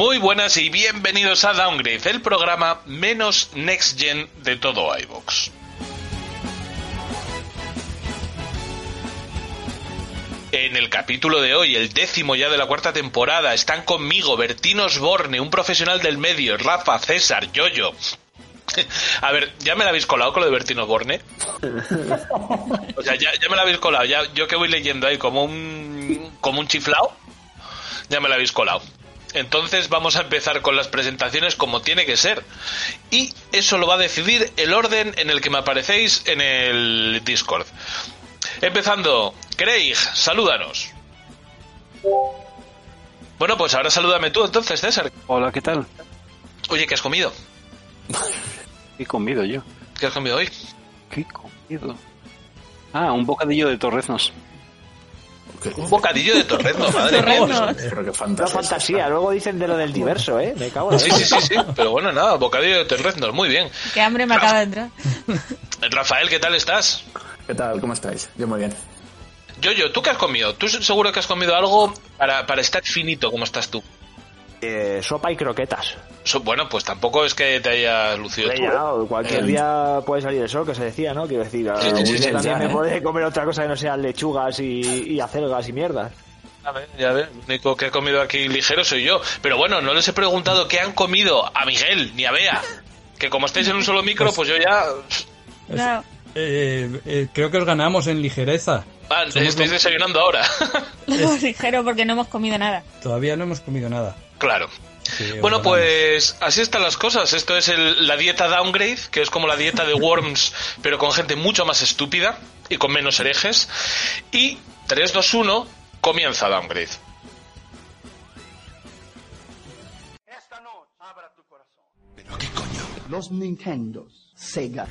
Muy buenas y bienvenidos a Downgrade, el programa menos next gen de todo iVox. En el capítulo de hoy, el décimo ya de la cuarta temporada, están conmigo Bertino Osborne, un profesional del medio, Rafa, César, Yoyo. A ver, ¿ya me la habéis colado con lo de Bertino Osborne? O sea, ya, ya me la habéis colado. Ya, yo que voy leyendo ahí como un, como un chiflao, ya me la habéis colado. Entonces vamos a empezar con las presentaciones como tiene que ser. Y eso lo va a decidir el orden en el que me aparecéis en el Discord. Empezando, Craig, salúdanos. Bueno, pues ahora salúdame tú entonces, César. Hola, ¿qué tal? Oye, ¿qué has comido? ¿Qué he comido yo? ¿Qué has comido hoy? ¿Qué he comido? Ah, un bocadillo de torreznos. Un bocadillo de torrezno, madre mía. Pero qué Una fantasía. fantasía, luego dicen de lo del diverso, ¿eh? Me cago en Sí, sí, sí, sí. Pero bueno, nada, bocadillo de torreznos, muy bien. Qué hambre me acaba de entrar. Rafael, ¿qué tal estás? ¿Qué tal? ¿Cómo estáis? Yo muy bien. Yoyo, ¿tú qué has comido? ¿Tú seguro que has comido algo para, para estar finito como estás tú? Eh, sopa y croquetas. So- bueno, pues tampoco es que te hayas lucido tú. No, cualquier Eh, día puede salir el sol, que se decía, ¿no? Quiero decir, a Sí, sí, sí, también ya, me ¿eh? puede comer otra cosa que no sean lechugas y, y acelgas y mierdas. A ver, ya ves, el único que he comido aquí ligero soy yo. Pero bueno, no les he preguntado qué han comido a Miguel ni a Bea. Que como estáis en un solo micro, pues yo ya... Claro. Eh, eh, creo que os ganamos en ligereza. Ah, estáis lo- desayunando ahora. Lo ligero porque no hemos comido nada. Todavía no hemos comido nada. Claro. Sí, Bueno, pues así están las cosas. Esto es el- la dieta downgrade, que es como la dieta de Worms, pero con gente mucho más estúpida y con menos herejes. Y 3, 2, 1, comienza downgrade. los Nintendos, Sega,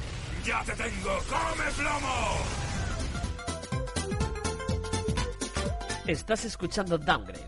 Estás escuchando Downgrade,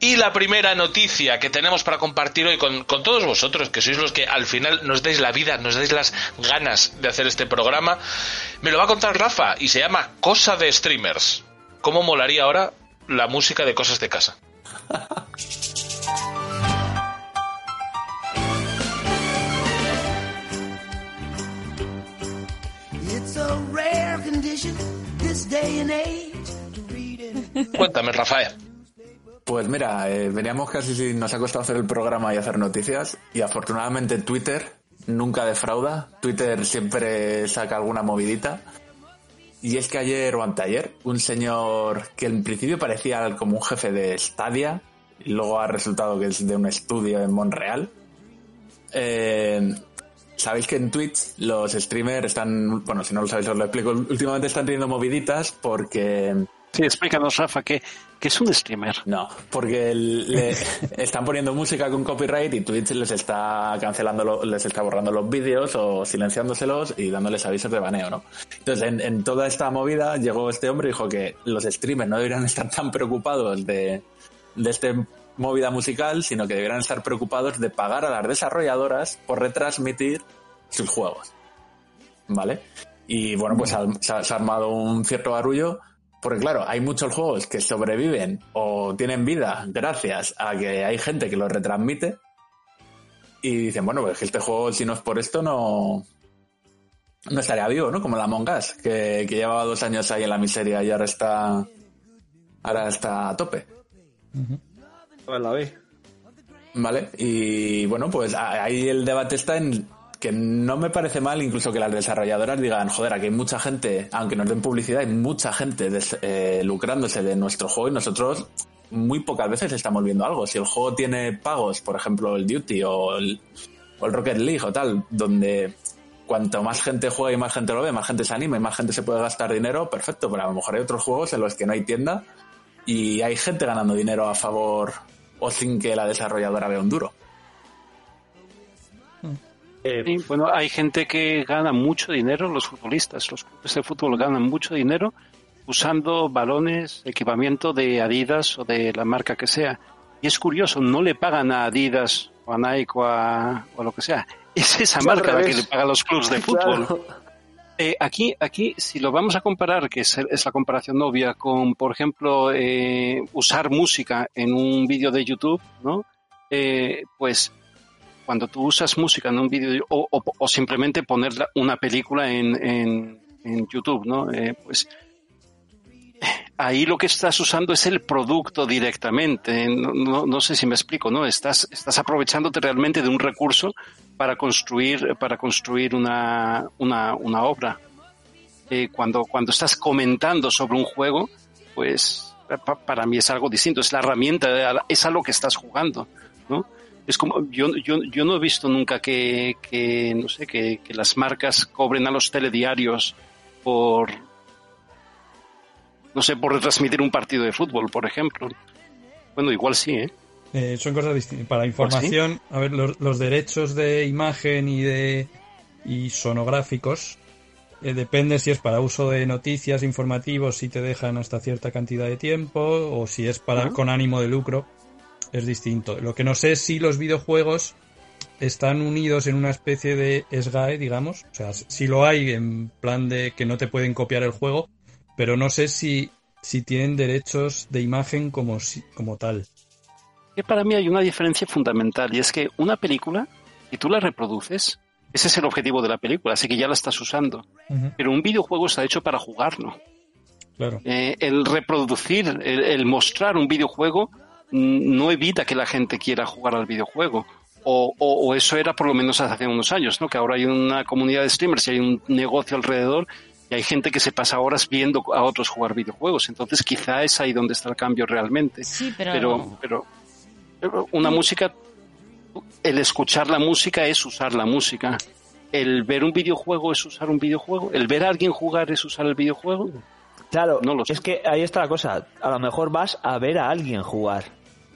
Y la primera noticia que tenemos para compartir hoy con, con todos vosotros, que sois los que al final nos dais la vida, nos dais las ganas de hacer este programa, me lo va a contar Rafa y se llama Cosa de Streamers. ¿Cómo molaría ahora la música de cosas de casa? Cuéntame, Rafael. Pues mira, eh, veníamos casi si nos ha costado hacer el programa y hacer noticias y afortunadamente Twitter nunca defrauda. Twitter siempre saca alguna movidita. Y es que ayer o anteayer, un señor que en principio parecía como un jefe de Stadia, y luego ha resultado que es de un estudio en Montreal. Eh, Sabéis que en Twitch los streamers están, bueno, si no lo sabéis os lo explico, últimamente están teniendo moviditas porque Sí, explícanos, Rafa, ¿qué, qué es un streamer? no, porque le están poniendo música con copyright y Twitch les está cancelando, lo- les está borrando los vídeos o silenciándoselos y dándoles avisos de baneo, ¿no? Entonces, en, en toda esta movida llegó este hombre y dijo que los streamers no deberían estar tan preocupados de, de este movida musical, sino que deberían estar preocupados de pagar a las desarrolladoras por retransmitir sus juegos. ¿Vale? Y bueno, pues ha- se ha, se ha armado un cierto barullo porque claro, hay muchos juegos que sobreviven o tienen vida gracias a que hay gente que los retransmite y dicen, bueno, pues este juego si no es por esto no no estaría vivo, ¿no? Como la Among Us, que, que llevaba dos años ahí en la miseria y ahora está ahora está a tope. la ve. ¿Vale? Y bueno, pues ahí el debate está en que no me parece mal incluso que las desarrolladoras digan, joder, aquí hay mucha gente, aunque nos den publicidad, hay mucha gente eh, lucrándose de nuestro juego y nosotros muy pocas veces estamos viendo algo. Si el juego tiene pagos, por ejemplo, el Duty o el, o el Rocket League o tal, donde cuanto más gente juega y más gente lo ve, más gente se anima y más gente se puede gastar dinero, perfecto, pero a lo mejor hay otros juegos en los que no hay tienda y hay gente ganando dinero a favor o sin que la desarrolladora vea un duro. Sí, bueno, hay gente que gana mucho dinero, los futbolistas, los clubes de fútbol ganan mucho dinero usando balones, equipamiento de Adidas o de la marca que sea. Y es curioso, no le pagan a Adidas o a Nike o a, o a lo que sea. Es esa marca la que le paga a los clubes de fútbol. Claro. Eh, aquí, aquí, si lo vamos a comparar, que es, es la comparación obvia, con, por ejemplo, eh, usar música en un vídeo de YouTube, ¿no? Eh, pues cuando tú usas música en un vídeo de- o, simplemente poner una película en, en, en YouTube, ¿no? Eh, pues ahí lo que estás usando es el producto directamente. No, sé si me explico, ¿no? Estás, estás aprovechándote realmente de un recurso para construir, para construir una, una, obra. Eh, cuando, cuando estás comentando sobre un juego, pues pa- para mí es algo distinto. Es la herramienta, es a lo que estás jugando, ¿no? Es como, yo, yo, yo no he visto nunca que, que no sé, que, que las marcas cobren a los telediarios por, no sé, por retransmitir un partido de fútbol, por ejemplo. Bueno, igual sí, ¿eh? Eh, son cosas distintas. Para información, a ver, los, los derechos de imagen y de y sonográficos eh, depende si es para uso de noticias informativos, si te dejan hasta cierta cantidad de tiempo, o si es para con ánimo de lucro, es distinto. Lo que no sé es si los videojuegos están unidos en una especie de SGAE, digamos, o sea, si lo hay en plan de que no te pueden copiar el juego, pero no sé si si tienen derechos de imagen como si- como tal. que para mí hay una diferencia fundamental y es que una película, si tú la reproduces, ese es el objetivo de la película, así que ya la estás usando. Pero un videojuego está hecho para jugarlo. Claro. Eh, el reproducir, el, el mostrar un videojuego no evita que la gente quiera jugar al videojuego. O, o- o eso era por lo menos hace unos años, ¿no? Que ahora hay una comunidad de streamers y hay un negocio alrededor y hay gente que se pasa horas viendo a otros jugar videojuegos. Entonces quizá es ahí donde está el cambio realmente. Sí, pero... Pero, pero, pero una música, el escuchar la música es usar la música. El ver un videojuego es usar un videojuego. El ver a alguien jugar es usar el videojuego. Claro, No lo sé. es que ahí está la cosa. A lo mejor vas a ver a alguien jugar.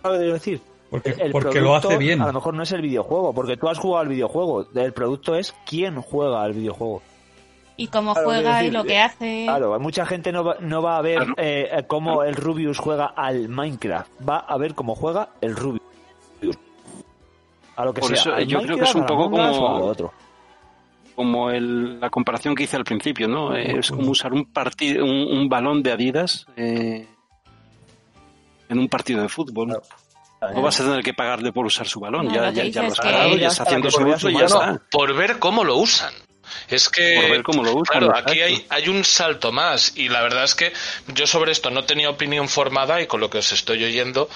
¿Sabes lo que decir? Porque, El porque lo producto hace bien. A lo mejor no es el videojuego, porque tú has jugado al videojuego. El producto es quién juega al videojuego. Y cómo Claro, juega quiero y lo decir, que hace. Claro, mucha gente no va, no va a ver eh, eh, cómo el Rubius juega al Minecraft. Va a ver cómo juega el Rubius. A lo que Por sea. eso, yo creo que es un Minecraft, poco como- lo otro. Como el- la comparación que hice al principio, ¿no? Es como usar un, partido, un, un balón de Adidas eh, en un partido de fútbol. No vas a tener que pagarle por usar su balón. No, ya, lo que ya, ya dices lo has pagado, ya está haciendo su uso y ya está. por ver cómo lo usan. Es que, Por ver cómo lo usan, claro, exacto. aquí hay, hay un salto más y la verdad es que yo sobre esto no tenía opinión formada y con lo que os estoy oyendo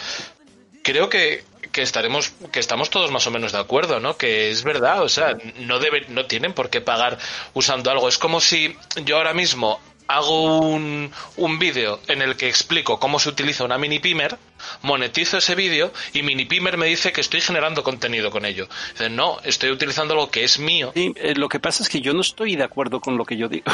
creo que, que estaremos que estamos todos más o menos de acuerdo, ¿no? Que es verdad, o sea, no deben no tienen por qué pagar usando algo. Es como si yo ahora mismo hago un, un vídeo en el que explico cómo se utiliza una mini pimer, monetizo ese vídeo y mini pimer me dice que estoy generando contenido con ello. Dice, no, estoy utilizando algo que es mío. Sí, eh, lo que pasa es que yo no estoy de acuerdo con lo que yo digo.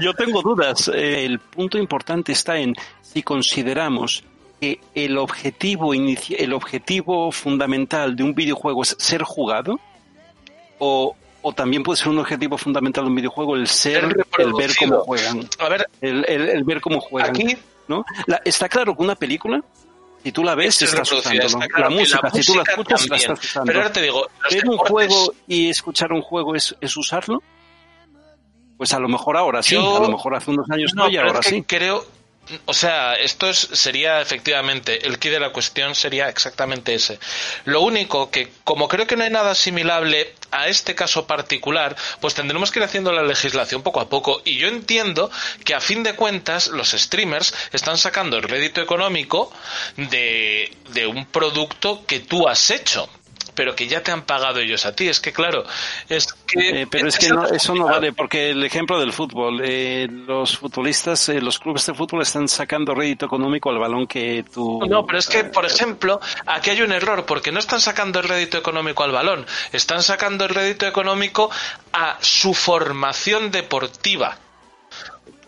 Yo, tengo dudas. Eh, el punto importante está en si consideramos que el objetivo el objetivo fundamental de un videojuego es ser jugado o, o también puede ser un objetivo fundamental de un videojuego el ser, el ver cómo juegan, A ver, el, el- el ver cómo juegan. Aquí- ¿no? La- está claro que una película, si tú la ves, es estás está claro la música, si tú la escuchas, la estás usando. Pero ahora te digo, ver un juego y escuchar un juego es, es usarlo. Pues a lo mejor ahora sí, Yo- a lo mejor hace unos años no, No, y ahora es que sí. creo, o sea, esto es, sería efectivamente, el key de la cuestión sería exactamente ese. Lo único que, como creo que no hay nada asimilable a este caso particular, pues tendremos que ir haciendo la legislación poco a poco. Y yo entiendo que a fin de cuentas los streamers están sacando el rédito económico de, de un producto que tú has hecho pero que ya te han pagado ellos a ti. Es que, claro, es que... Eh, pero es que no, eso no vale, porque el ejemplo del fútbol, eh, los futbolistas, eh, los clubes de fútbol están sacando rédito económico al balón que tú... No, pero es que, por ejemplo, aquí hay un error, porque no están sacando el rédito económico al balón, están sacando el rédito económico a su formación deportiva.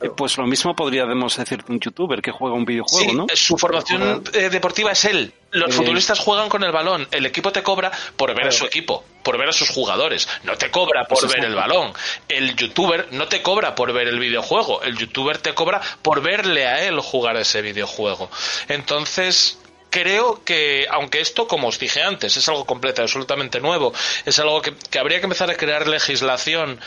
Eh, pues lo mismo podríamos decir de un youtuber que juega un videojuego, Sí, ¿no? su formación eh, deportiva es él. Los Eh, futbolistas juegan con el balón. El equipo te cobra por ver a su equipo, por ver a sus jugadores. No te cobra por Pues ver el balón. El youtuber no te cobra por ver el videojuego. El youtuber te cobra por verle a él jugar ese videojuego. Entonces, creo que, aunque esto, como os dije antes, es algo completo, absolutamente nuevo, es algo que, que habría que empezar a crear legislación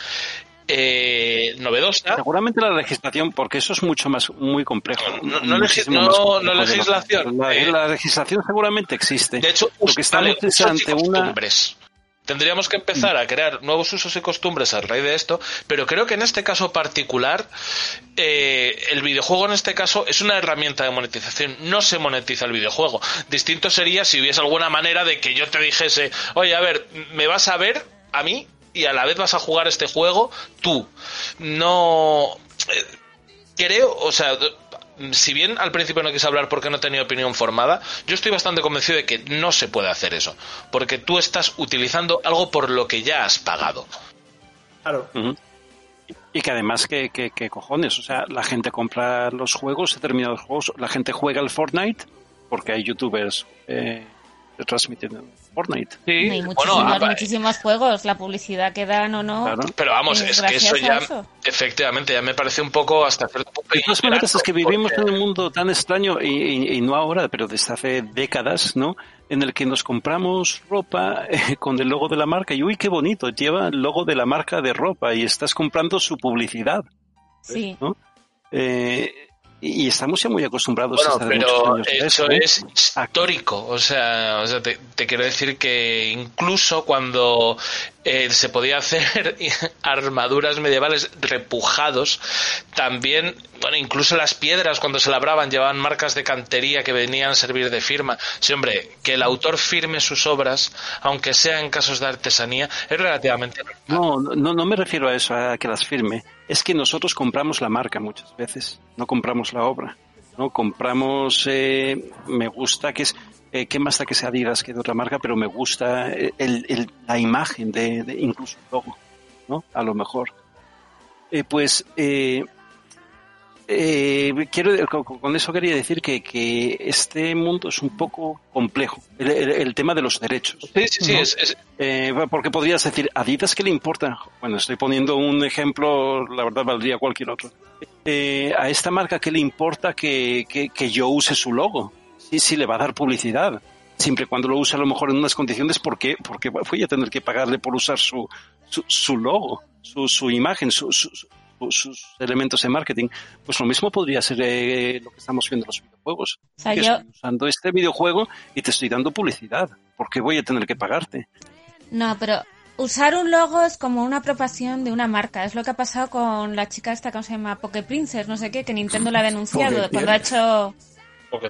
eh, novedosa. Seguramente la legislación, porque eso es mucho más, muy complejo. No, no más complejo legislación, La, eh. la legislación seguramente existe. De hecho, lo que estamos ante una. costumbres. Tendríamos que empezar a crear nuevos usos y costumbres a raíz de esto, pero creo que en este caso particular, eh, el videojuego en este caso es una herramienta de monetización, no se monetiza el videojuego. Distinto sería si hubiese alguna manera de que yo te dijese, oye, a ver, me vas a ver a mí y a la vez vas a jugar este juego tú. No... eh, creo, o sea, si bien al principio no quise hablar porque no tenía opinión formada, yo estoy bastante convencido de que no se puede hacer eso, porque tú estás utilizando algo por lo que ya has pagado. Claro. Y que además, que, que, que cojones, o sea, la gente compra los juegos, determinados juegos, la gente juega al Fortnite porque hay youtubers eh, transmitiendo Fortnite. Sí, Hay muchísimos, bueno, muchísimos juegos, la publicidad que dan o no. Claro. pero vamos, es que eso ya, eso. efectivamente, ya me parece un poco hasta cierto punto. De todas maneras, es que vivimos porque- en un mundo tan extraño, y, y- y no ahora, pero desde hace décadas, ¿no? En el que nos compramos ropa eh, con el logo de la marca y uy, qué bonito, lleva el logo de la marca de ropa y estás comprando su publicidad, Sí. ¿no? Eh, y estamos ya muy acostumbrados Bueno, muchos pero años a eso ¿eh? es histórico. O sea, o sea, te, te quiero decir que incluso cuando eh, se podía hacer armaduras medievales repujados, también, bueno, incluso las piedras cuando se labraban llevaban marcas de cantería que venían a servir de firma. Sí, hombre, que el autor firme sus obras, aunque sea en casos de artesanía, es relativamente No, no, no me refiero a eso, a que las firme. Es que nosotros compramos la marca muchas veces, no compramos la obra. No compramos, eh, me gusta que es, eh, qué más da que sea Adidas que de otra marca, pero me gusta el, el- la imagen de, de incluso el logo, ¿no? A lo mejor. Eh, pues, eh, eh, quiero, con, eso quería decir que, que este mundo es un poco complejo, el, tema de los derechos. Sí, sí, sí, ¿no? es- es- Eh, porque podrías decir, ¿Adidas qué le importa? Bueno, estoy poniendo un ejemplo, la verdad valdría cualquier otro. Eh, a esta marca, ¿qué le importa que, que, que yo use su logo? Sí, sí, le va a dar publicidad. Siempre cuando lo use a lo mejor en unas condiciones, ¿por qué? Porque voy a tener que pagarle por usar su, su, su logo, su, su imagen, su- su- su- sus elementos de marketing. Pues lo mismo podría ser eh, lo que estamos viendo en los videojuegos. O sea, Que yo- estoy usando este videojuego y te estoy dando publicidad. ¿Por qué voy a tener que pagarte? No, pero usar un logo es como una apropiación de una marca. Es lo que ha pasado con la chica esta, ¿cómo se llama? Poke Princess, no sé qué, que Nintendo la ha denunciado cuando ha hecho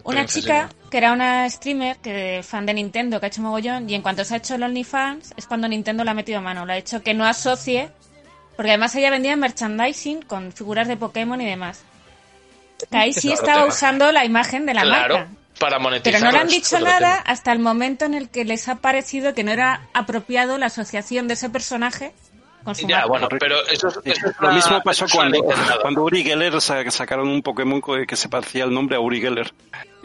una chica sí. que era una streamer, que fan de Nintendo, que ha hecho mogollón, y en cuanto se ha hecho el OnlyFans, es cuando Nintendo le ha metido mano. Le ha hecho que no asocie, porque además ella vendía merchandising con figuras de Pokémon y demás. Que ahí sí Claro, estaba usando la imagen de la Claro, marca. para monetizar. Pero no le han dicho nada tema. hasta el momento en el que les ha parecido que no era apropiado la asociación de ese personaje con su Ya, marca. bueno, pero eso, es- Sí, eso es Lo una- mismo pasó cuando, cuando Uri Geller sa- sacaron un Pokémon que se parecía al nombre a Uri Geller.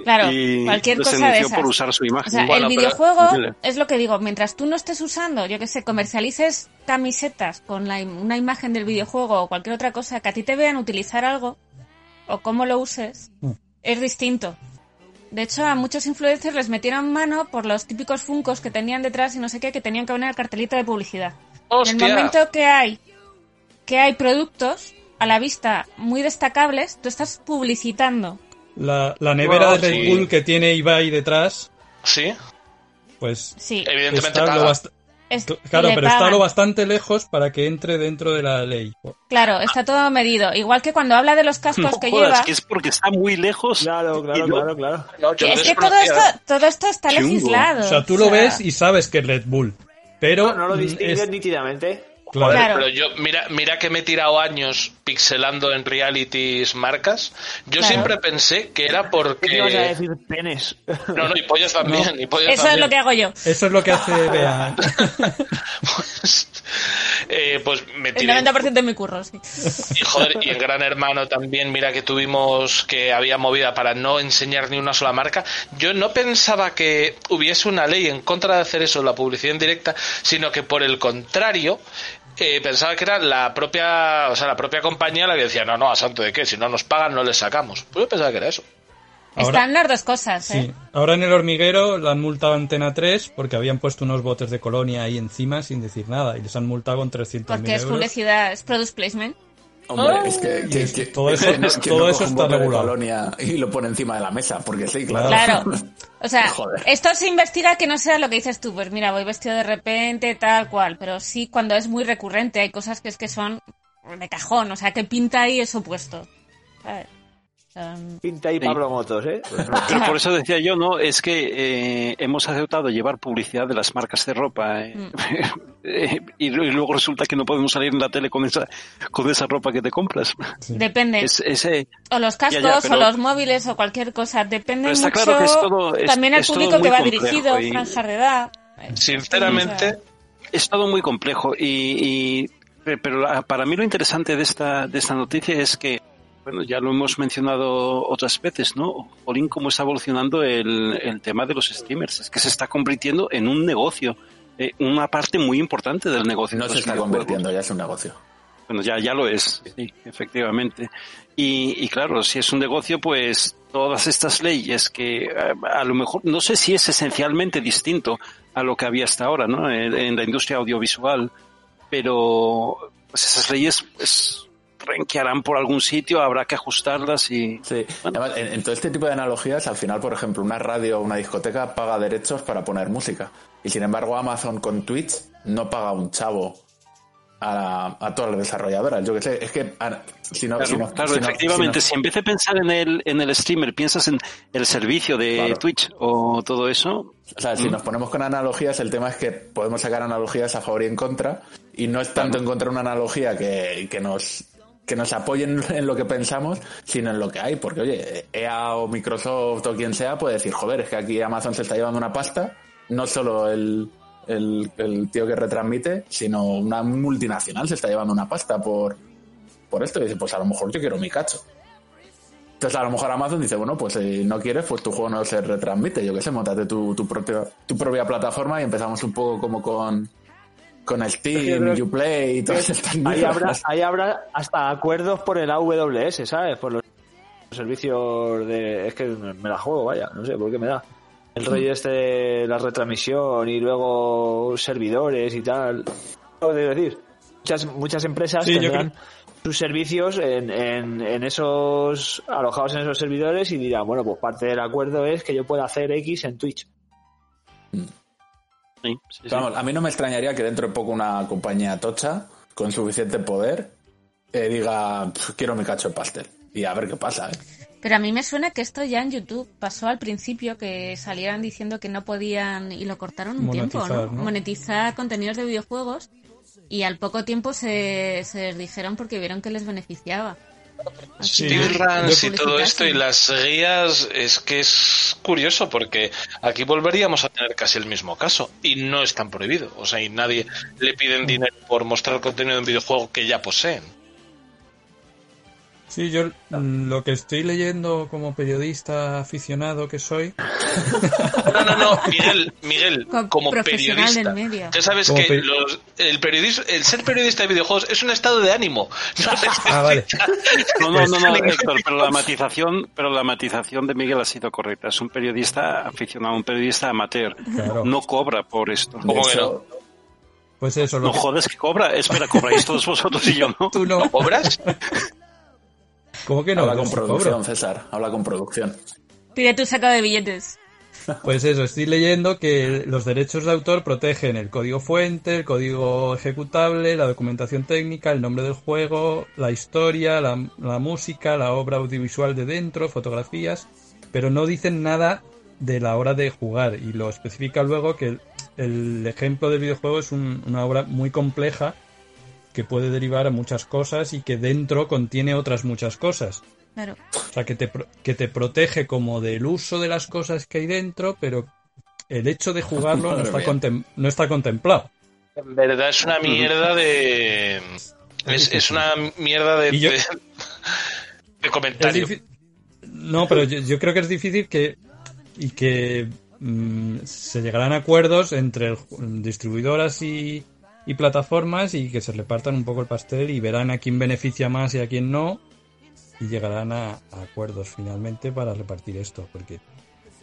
Claro, y cualquier cosa de esas. por usar su imagen. O sea, Bueno, el videojuego es lo que digo, mientras tú no estés usando, yo que sé, comercialices camisetas con la, una imagen del videojuego o cualquier otra cosa, que a ti te vean utilizar algo o cómo lo uses, Mm. es distinto. De hecho, a muchos influencers les metieron mano por los típicos funcos que tenían detrás y no sé qué, que tenían que poner el cartelito de publicidad. En el momento que hay que hay productos a la vista muy destacables, tú estás publicitando. La, la nevera Bueno, de Red sí. Bull que tiene Ibai detrás, Sí, pues Sí, evidentemente está lo paga. bast- es- claro, pero está lo bastante lejos para que entre dentro de la ley. Claro, está todo medido. Igual que cuando habla de los cascos No que jodas, lleva. que es porque está muy lejos. Claro, claro, claro, claro. No, es que todo esto, todo esto está Chungo. legislado. O sea, tú lo ves y sabes que es Red Bull, pero No, no lo distingues es- nítidamente. claro. Joder, pero yo, mira, mira que me he tirado años pixelando en realities marcas. Yo Claro. siempre pensé que era ¿Qué te ibas a porque. decir? Penes. No, no, y pollas también. y pollas Eso es también. lo que hago yo. Eso es lo que hace Bea. Pues, Eh, pues me El tiré 90% de mi curro, sí. Y joder, y en Gran Hermano también, mira que tuvimos que había movida para no enseñar ni una sola marca. Yo no pensaba que hubiese una ley en contra de hacer eso, la publicidad en directa, sino que por el contrario, eh, pensaba que era la propia, o sea, la propia compañía la que decía, no, no, a santo de qué, si no nos pagan no les sacamos. Pues yo pensaba que era eso. Ahora- Están las dos cosas, Sí. ¿eh? Ahora en el hormiguero la han multado a Antena 3 porque habían puesto unos botes de colonia ahí encima sin decir nada y les han multado con 300.000 Porque es euros. publicidad, es product placement. Hombre, Oh. es que, que- que- todo eso- es que todo no eso un está bote de regulado. colonia y lo pone encima de la mesa, porque sí, claro. Claro. O sea, Joder. esto se investiga que no sea lo que dices tú, pues mira, voy vestido de repente, tal cual, pero sí cuando es muy recurrente, hay cosas que es que son de cajón, o sea, que pinta ahí eso puesto. ¿sabes? Pinta ahí Pablo Motos, ¿eh? Pero por eso decía yo, ¿no? Es que eh, hemos aceptado llevar publicidad de las marcas de ropa eh, Mm. eh, y, luego resulta que no podemos salir en la tele con esa, con esa ropa que te compras. Depende. Es, ese, o los cascos, Ya, ya, pero- o los móviles, o cualquier cosa. Depende Pero está mucho claro que es todo- es- también al público que va dirigido, y- franjas de edad. Sinceramente, es todo muy complejo y, y- pero la- para mí lo interesante de esta de esta noticia es que bueno ya lo hemos mencionado otras veces no Jolín cómo está evolucionando el, el tema de los streamers es que se está convirtiendo en un negocio eh, una parte muy importante del negocio No se está convirtiendo, ya es un negocio. Bueno, ya, ya lo es, sí, efectivamente. Y, y claro, si es un negocio, pues todas estas leyes que eh, a, lo mejor, no sé si es esencialmente distinto a lo que había hasta ahora, ¿no? En, en la industria audiovisual, pero pues esas leyes, pues, renquearán por algún sitio, habrá que ajustarlas y... Sí, además, en, en todo este tipo de analogías, al final, por ejemplo, una radio o una discoteca paga derechos para poner música. Y sin embargo, Amazon con Twitch no paga un chavo a, a todas las desarrolladoras. Yo que sé, es que a- si no, Claro, si no- claro, si no- efectivamente, si si en vez de pensar en el, en el streamer, piensas en el servicio de Claro. Twitch o todo eso, o sea, si Mm. nos ponemos con analogías, el tema es que podemos sacar analogías a favor y en contra. Y no es tanto encontrar una analogía que, que nos que nos apoyen en lo que pensamos, sino en lo que hay. Porque, oye, EA o Microsoft o quien sea puede decir, joder, es que aquí Amazon se está llevando una pasta, no solo el, el, tío que retransmite, sino una multinacional se está llevando una pasta por, por esto. Y dice, pues a lo mejor yo quiero mi cacho. Entonces a lo mejor Amazon dice, bueno, pues si no quieres, pues tu juego no se retransmite. Yo qué sé, montate tu, tu, propia, tu propia plataforma y empezamos un poco como con, con Yo Steam, creo Uplay y todas estas Ahí habrá, ahí habrá hasta acuerdos por el AWS, ¿sabes? Por los servicios de... Es que me la juego, vaya, no sé por qué me da. El rollo este de la retransmisión y luego servidores y tal. Lo de decir, muchas, muchas empresas Sí, tendrán sus servicios en, en, en esos alojados en esos servidores y dirán, bueno, pues parte del acuerdo es que yo pueda hacer X en Twitch. sí, sí, sí. Vamos, a mí no me extrañaría que dentro de poco una compañía tocha con suficiente poder eh, diga, "Pf, quiero mi cacho de pastel. Y a ver qué pasa, ¿eh? Pero a mí me suena que esto ya en YouTube pasó al principio, que salieran diciendo que no podían, y lo cortaron un tiempo, Monetizar, ¿no? ¿no? Monetizar contenidos de videojuegos, y al poco tiempo se, se les dijeron porque vieron que les beneficiaba. Al Sí, speedruns y todo esto y las guías es que es curioso porque aquí volveríamos a tener casi el mismo caso y no es tan prohibido. O sea, y nadie le piden dinero por mostrar contenido de un videojuego que ya poseen. Sí, yo mm, lo que estoy leyendo como periodista aficionado que soy, No, no, no, Miguel, Miguel, Co- como periodista. del medio. Ya sabes Como que los- el, periodismo, el ser periodista de videojuegos es un estado de ánimo. No Ah, vale. No, no, no, no, Héctor, pero la matización, pero la matización de Miguel ha sido correcta. Es un periodista aficionado, un periodista amateur. Claro. No cobra por esto. ¿Cómo que hecho, pues eso, lo No que jodes que cobra. Espera, cobráis todos vosotros y yo no. tú no. ¿Obras? ¿Cómo que no? habla con producción, cobro. César, habla con producción. Pide tu saco de billetes. Pues eso, estoy leyendo que los derechos de autor protegen el código fuente, el código ejecutable, la documentación técnica, el nombre del juego, la historia, la, la música, la obra audiovisual de dentro, fotografías, pero no dicen nada de la hora de jugar y lo especifica luego que el, el ejemplo del videojuego es un- una obra muy compleja que puede derivar a muchas cosas y que dentro contiene otras muchas cosas. Claro. O sea, que te, que te protege como del uso de las cosas que hay dentro, pero el hecho de jugarlo no está, no está contemplado. En verdad es una mierda de. Es, es una mierda de, yo- de, de comentario. No, pero yo, yo creo que es difícil que y que mm, se llegarán a acuerdos entre el distribuidoras y, y plataformas y que se repartan un poco el pastel y verán a quién beneficia más y a quién no y llegarán a, a acuerdos finalmente para repartir esto porque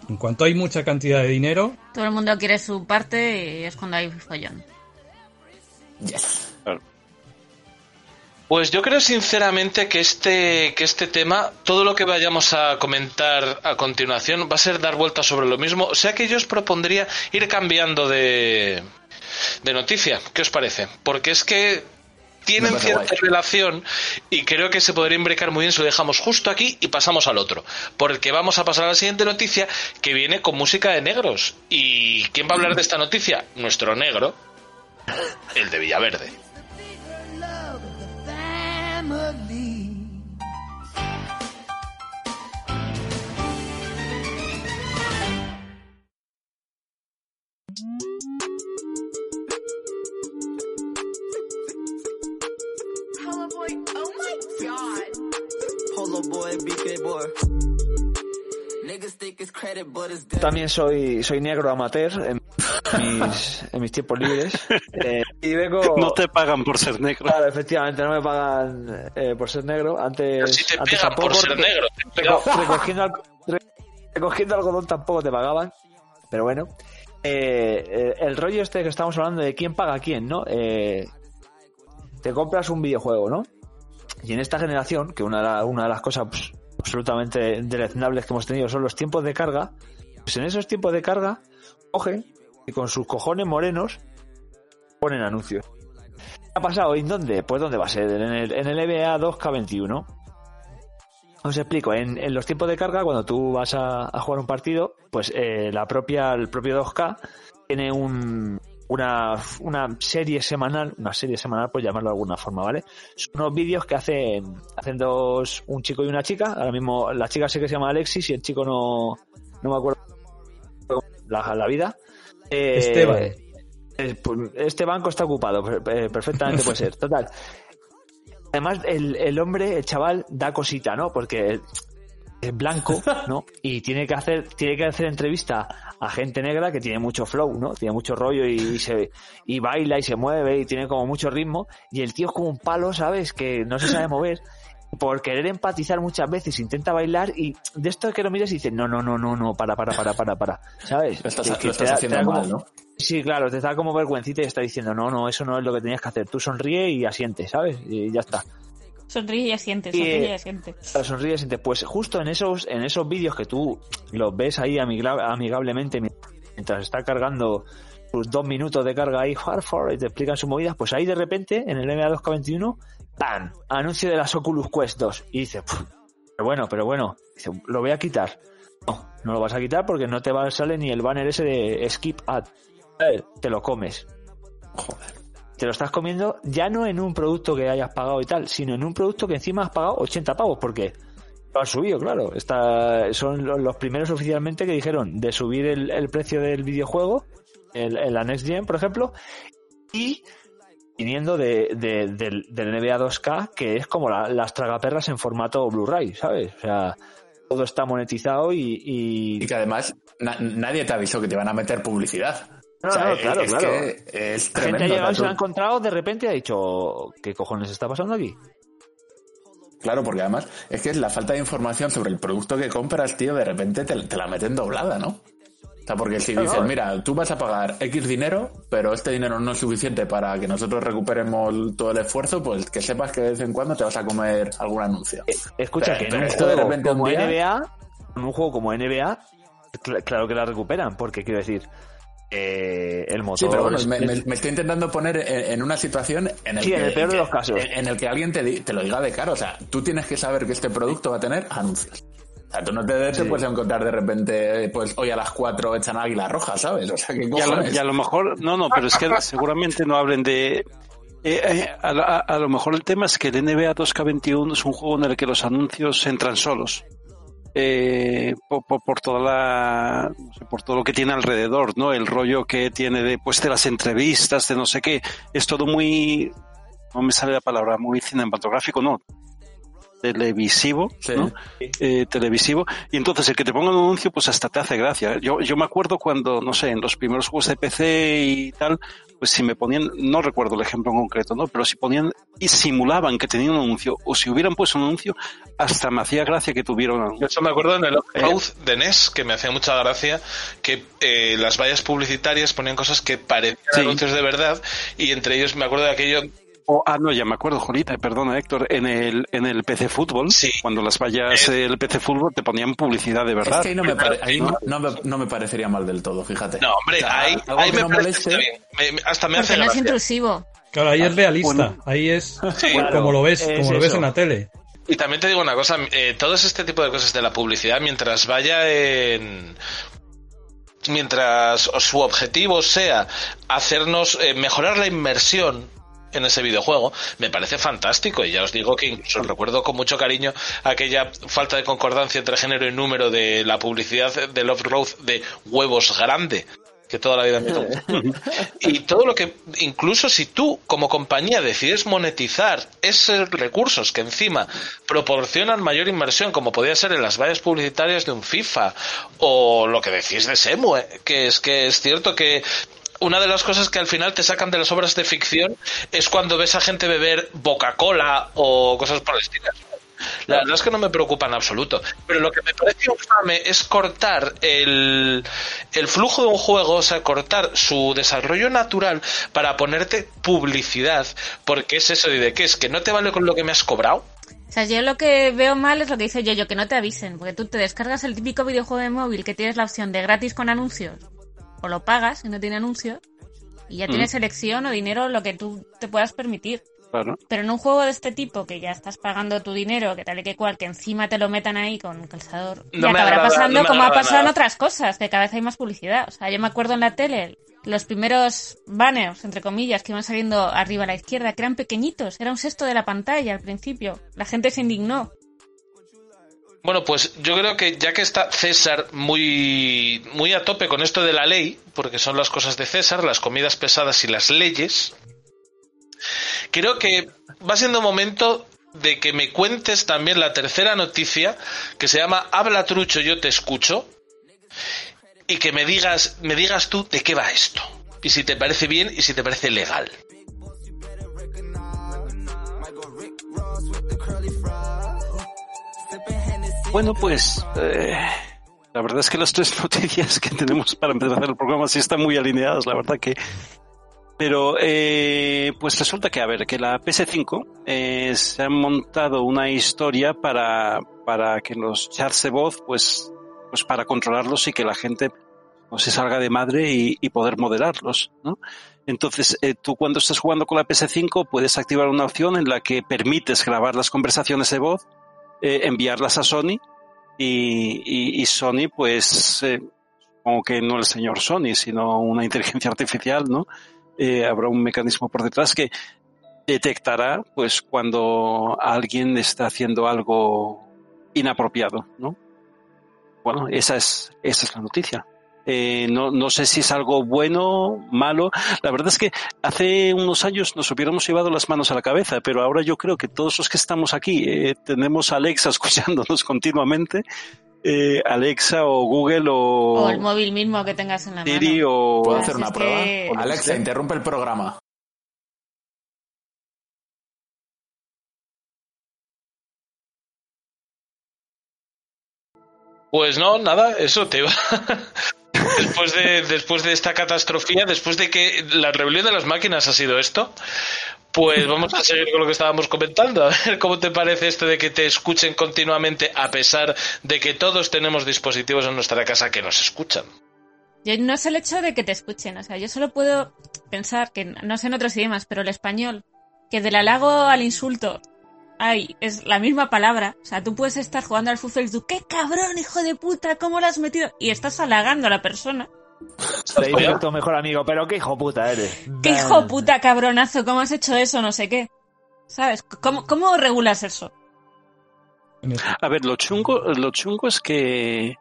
en cuanto hay mucha cantidad de dinero Todo el mundo quiere su parte y es cuando hay follón. Yes. Pues yo creo sinceramente que este, que este tema, todo lo que vayamos a comentar a continuación, va a ser dar vueltas sobre lo mismo. O sea que yo os propondría ir cambiando de, de noticia. ¿Qué os parece? Porque es que tienen cierta guay. relación y creo que se podría imbricar muy bien si lo dejamos justo aquí y pasamos al otro. Porque vamos a pasar a la siguiente noticia que viene con música de negros. ¿Y quién va a hablar de esta noticia? Nuestro negro, el de Villaverde. También soy, soy negro amateur en mis, en mis tiempos libres. Eh, y vengo... No te pagan por ser negro. Claro, efectivamente, no me pagan eh, por ser negro. Antes, si te antes pegan por ser negro, recogiendo, recogiendo algodón tampoco te pagaban. Pero bueno. Eh, eh, el rollo este que estamos hablando de quién paga a quién, ¿no? Eh, te compras un videojuego, ¿no? Y en esta generación, que una de, la- una de las cosas pues, absolutamente deleznables que hemos tenido son los tiempos de carga, pues en esos tiempos de carga cogen y con sus cojones morenos ponen anuncios. ¿Qué ha pasado? ¿En dónde? Pues ¿dónde va a ser? En el, en el NBA 2K21. Os explico, en, en los tiempos de carga, cuando tú vas a, a jugar un partido, pues eh, la propia, el propio 2K tiene un, una, una serie semanal, una serie semanal, por llamarlo de alguna forma, ¿vale? Son unos vídeos que hacen, hacen dos, un chico y una chica. Ahora mismo la chica sé que se llama Alexis y el chico no, no me acuerdo la, la vida. Eh, Esteban. eh, pues, este banco está ocupado, eh, perfectamente puede ser. Total. Además, el, el hombre, el chaval, da cosita, ¿no? Porque es blanco, ¿no? Y tiene que hacer, tiene que hacer entrevista a gente negra que tiene mucho flow, ¿no? Tiene mucho rollo y, y se y baila y se mueve y tiene como mucho ritmo. Y el tío es como un palo, ¿sabes? Que no se sabe mover. Por querer empatizar muchas veces intenta bailar y de esto que lo miras y dices, no, no, no, no, no, para, para, para, para, para. ¿Sabes? Lo estás, Que- que lo te estás da- te haciendo como- mal, ¿no? Sí, claro, te da como vergüencita y está diciendo, no, no, eso no es lo que tenías que hacer. Tú sonríe y asiente, ¿sabes? Y ya está. Sonríe y asiente, sonríe y eh, asiente. Sonríe y asiente. Pues justo en esos, en esos vídeos que tú los ves ahí amigablemente mientras está cargando sus dos minutos de carga ahí, far, far, y te explican sus movidas, pues ahí de repente, en el MA2K21, ¡pam! Anuncio de las Oculus Quest 2. Y dices, "Puf, pero bueno, pero bueno, dice, lo voy a quitar. No, no lo vas a quitar porque no te va a salir ni el banner ese de skip ad. Ver, te lo comes. Joder. Te lo estás comiendo ya no en un producto que hayas pagado y tal, sino en un producto que encima has pagado 80 pavos, porque lo han subido, claro. Está, son lo- los primeros oficialmente que dijeron de subir el, precio del videojuego, el, el- la Next Gen, por ejemplo, y viniendo de, de- del, NBA 2K, que es como la- las tragaperras en formato Blu-ray, ¿sabes? O sea, todo está monetizado y... y- que además na- nadie te avisó que te iban a meter publicidad. No, O sea, no, es- claro, es claro. que es gente ha se ha encontrado de repente y ha dicho, ¿qué cojones está pasando aquí? Claro, porque además es que es la falta de información sobre el producto que compras, tío, de repente te, te la meten doblada, ¿no? O sea, porque si Claro. dicen, mira, tú vas a pagar X dinero, pero este dinero no es suficiente para que nosotros recuperemos todo el esfuerzo, pues que sepas que de vez en cuando te vas a comer algún anuncio. Escucha, Pero- que en un esto de juego repente un como día- NBA, en un juego como NBA, cl- claro que la recuperan, porque quiero decir, eh, el motor... Sí, pero bueno, es- me, es- me- me estoy intentando poner en, en una situación en el Sí, que, en el peor de que- los casos. En, en el que alguien te, lo diga de cara. O sea, tú tienes que saber que este producto va a tener anuncios. O sea, tú no te, te Sí. puedes encontrar de repente, pues hoy a las 4 echan águila roja, ¿sabes? O sea, ¿qué Y a, lo, cojones? y a lo mejor, no, no, pero es que seguramente no hablen de... eh, eh, a- a lo mejor el tema es que el NBA 2K21 es un juego en el que los anuncios entran solos. Eh, por, por- toda la, no sé, por todo lo que tiene alrededor, ¿no? El rollo que tiene de, pues, de las entrevistas, de no sé qué. Es todo muy, no me sale la palabra, muy cinematográfico, no. Televisivo, ¿no? Eh, televisivo. Y entonces el que te ponga un anuncio, pues hasta te hace gracia. Yo, yo me acuerdo cuando, no sé, en los primeros juegos de PC y tal, pues si me ponían, no recuerdo el ejemplo en concreto, ¿no? Pero si ponían y simulaban que tenían un anuncio, o si hubieran puesto un anuncio, hasta me hacía gracia que tuviera un anuncio. De hecho, me acuerdo en el Off-Road de NES, que me hacía mucha gracia, que eh, las vallas publicitarias ponían cosas que parecían Sí. anuncios de verdad, y entre ellos me acuerdo de aquello... O, ah, no, ya me acuerdo, Jolita, perdona, Héctor, en el, en el PC Fútbol, cuando las vallas del PC Fútbol te ponían publicidad de verdad. Es que ahí, no me, pare- ahí no, no me, no me parecería mal del todo, fíjate. No, hombre, O sea, ahí, algo ahí que me moleste. Me- hasta me hace no es gracia. intrusivo. Claro, ahí es realista. Bueno. ahí es claro, como lo ves, es como lo ves eso. en la tele. Y también te digo una cosa, eh, todo este tipo de cosas de la publicidad, mientras vaya en... Mientras su objetivo sea hacernos eh, mejorar la inmersión en ese videojuego, me parece fantástico. Y ya os digo que incluso recuerdo con mucho cariño aquella falta de concordancia entre género y número de la publicidad de Love Road de huevos grande que toda la vida me. Y todo lo que, incluso si tú como compañía decides monetizar esos recursos que encima proporcionan mayor inversión, como podría ser en las vallas publicitarias de un FIFA, o lo que decís de Semue, que es que es cierto que una de las cosas que al final te sacan de las obras de ficción es cuando ves a gente beber Coca-Cola o cosas por el estilo. La verdad es que no me preocupa en absoluto. Pero lo que me parece infame es cortar el, el flujo de un juego, o sea, cortar su desarrollo natural para ponerte publicidad. Porque es eso, ¿y de qué? ¿Es que no te vale con lo que me has cobrado? O sea, yo lo que veo mal es lo que dice yo, que no te avisen, porque tú te descargas el típico videojuego de móvil que tienes la opción de gratis con anuncios, o lo pagas y no tiene anuncios, y ya Mm. tienes elección o dinero lo que tú te puedas permitir. Claro. Pero en un juego de este tipo, que ya estás pagando tu dinero, que tal y que cual, que encima te lo metan ahí con calzador, No y acabará agrada- pasando no como ha pasado en otras cosas, que cada vez hay más publicidad. O sea, yo me acuerdo en la tele, los primeros banners, entre comillas, que iban saliendo arriba a la izquierda, que eran pequeñitos, era un sexto de la pantalla al principio. La gente se indignó. Bueno, pues yo creo que ya que está César muy, muy a tope con esto de la ley, porque son las cosas de César, las comidas pesadas y las leyes, creo que va siendo momento de que me cuentes también la tercera noticia, que se llama Habla trucho, yo te escucho, y que me digas, me digas tú de qué va esto, y si te parece bien y si te parece legal. Bueno, pues eh, la verdad es que las tres noticias que tenemos para empezar el programa sí están muy alineadas, la verdad que... Pero eh, pues resulta que, a ver, que la PS5 eh, se ha montado una historia para, para que los chats de voz, pues, pues para controlarlos y que la gente no se salga de madre y, y poder moderarlos, ¿no? Entonces, eh, tú cuando estás jugando con la PS5 puedes activar una opción en la que permites grabar las conversaciones de voz eh, enviarlas a Sony y, Sony, pues, eh, que no el señor Sony, sino una inteligencia artificial, ¿no? Eh, habrá un mecanismo por detrás que detectará, pues, cuando alguien está haciendo algo inapropiado, ¿no? Bueno, esa es, esa es la noticia. Eh, no, no sé si es algo bueno, malo. La verdad es que hace unos años nos hubiéramos llevado las manos a la cabeza, pero ahora yo creo que todos los que estamos aquí eh, tenemos a Alexa escuchándonos continuamente. Eh, Alexa o Google o, O el móvil mismo que tengas en la Siri mano. o... ¿Puedo hacer una prueba? que- Alexa, interrumpe el programa. Pues no, nada, eso te iba. después de después de esta catastrofía, después de que la rebelión de las máquinas ha sido esto, pues vamos a seguir con lo que estábamos comentando. A ver cómo te parece esto de que te escuchen continuamente a pesar de que todos tenemos dispositivos en nuestra casa que nos escuchan. Yo no es el hecho de que te escuchen, o sea, yo solo puedo pensar que, no sé en otros idiomas, pero el español, que del halago al insulto hay, es la misma palabra, o sea, tú puedes estar jugando al fútbol y tú, qué cabrón, hijo de puta, ¿cómo lo has metido? Y estás halagando a la persona. Te dice tu mejor amigo, pero qué hijo puta eres. ¿Qué hijo puta cabronazo? ¿Cómo has hecho eso? No sé qué. ¿Sabes? ¿Cómo, cómo regulas eso? A ver, lo chungo, lo chungo es que,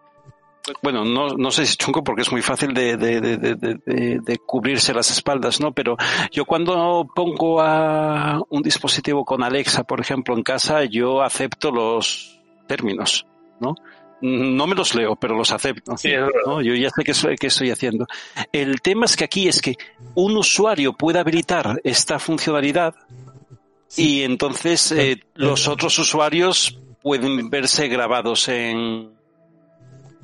bueno, no, no sé si chungo porque es muy fácil de, de, de, de, cubrirse las espaldas, ¿no? Pero yo cuando pongo a un dispositivo con Alexa, por ejemplo, en casa, yo acepto los términos, ¿no? No me los leo, pero los acepto. ¿no? Yo ya sé qué estoy, qué estoy haciendo. El tema es que aquí es que un usuario puede habilitar esta funcionalidad y entonces eh, los otros usuarios pueden verse grabados en...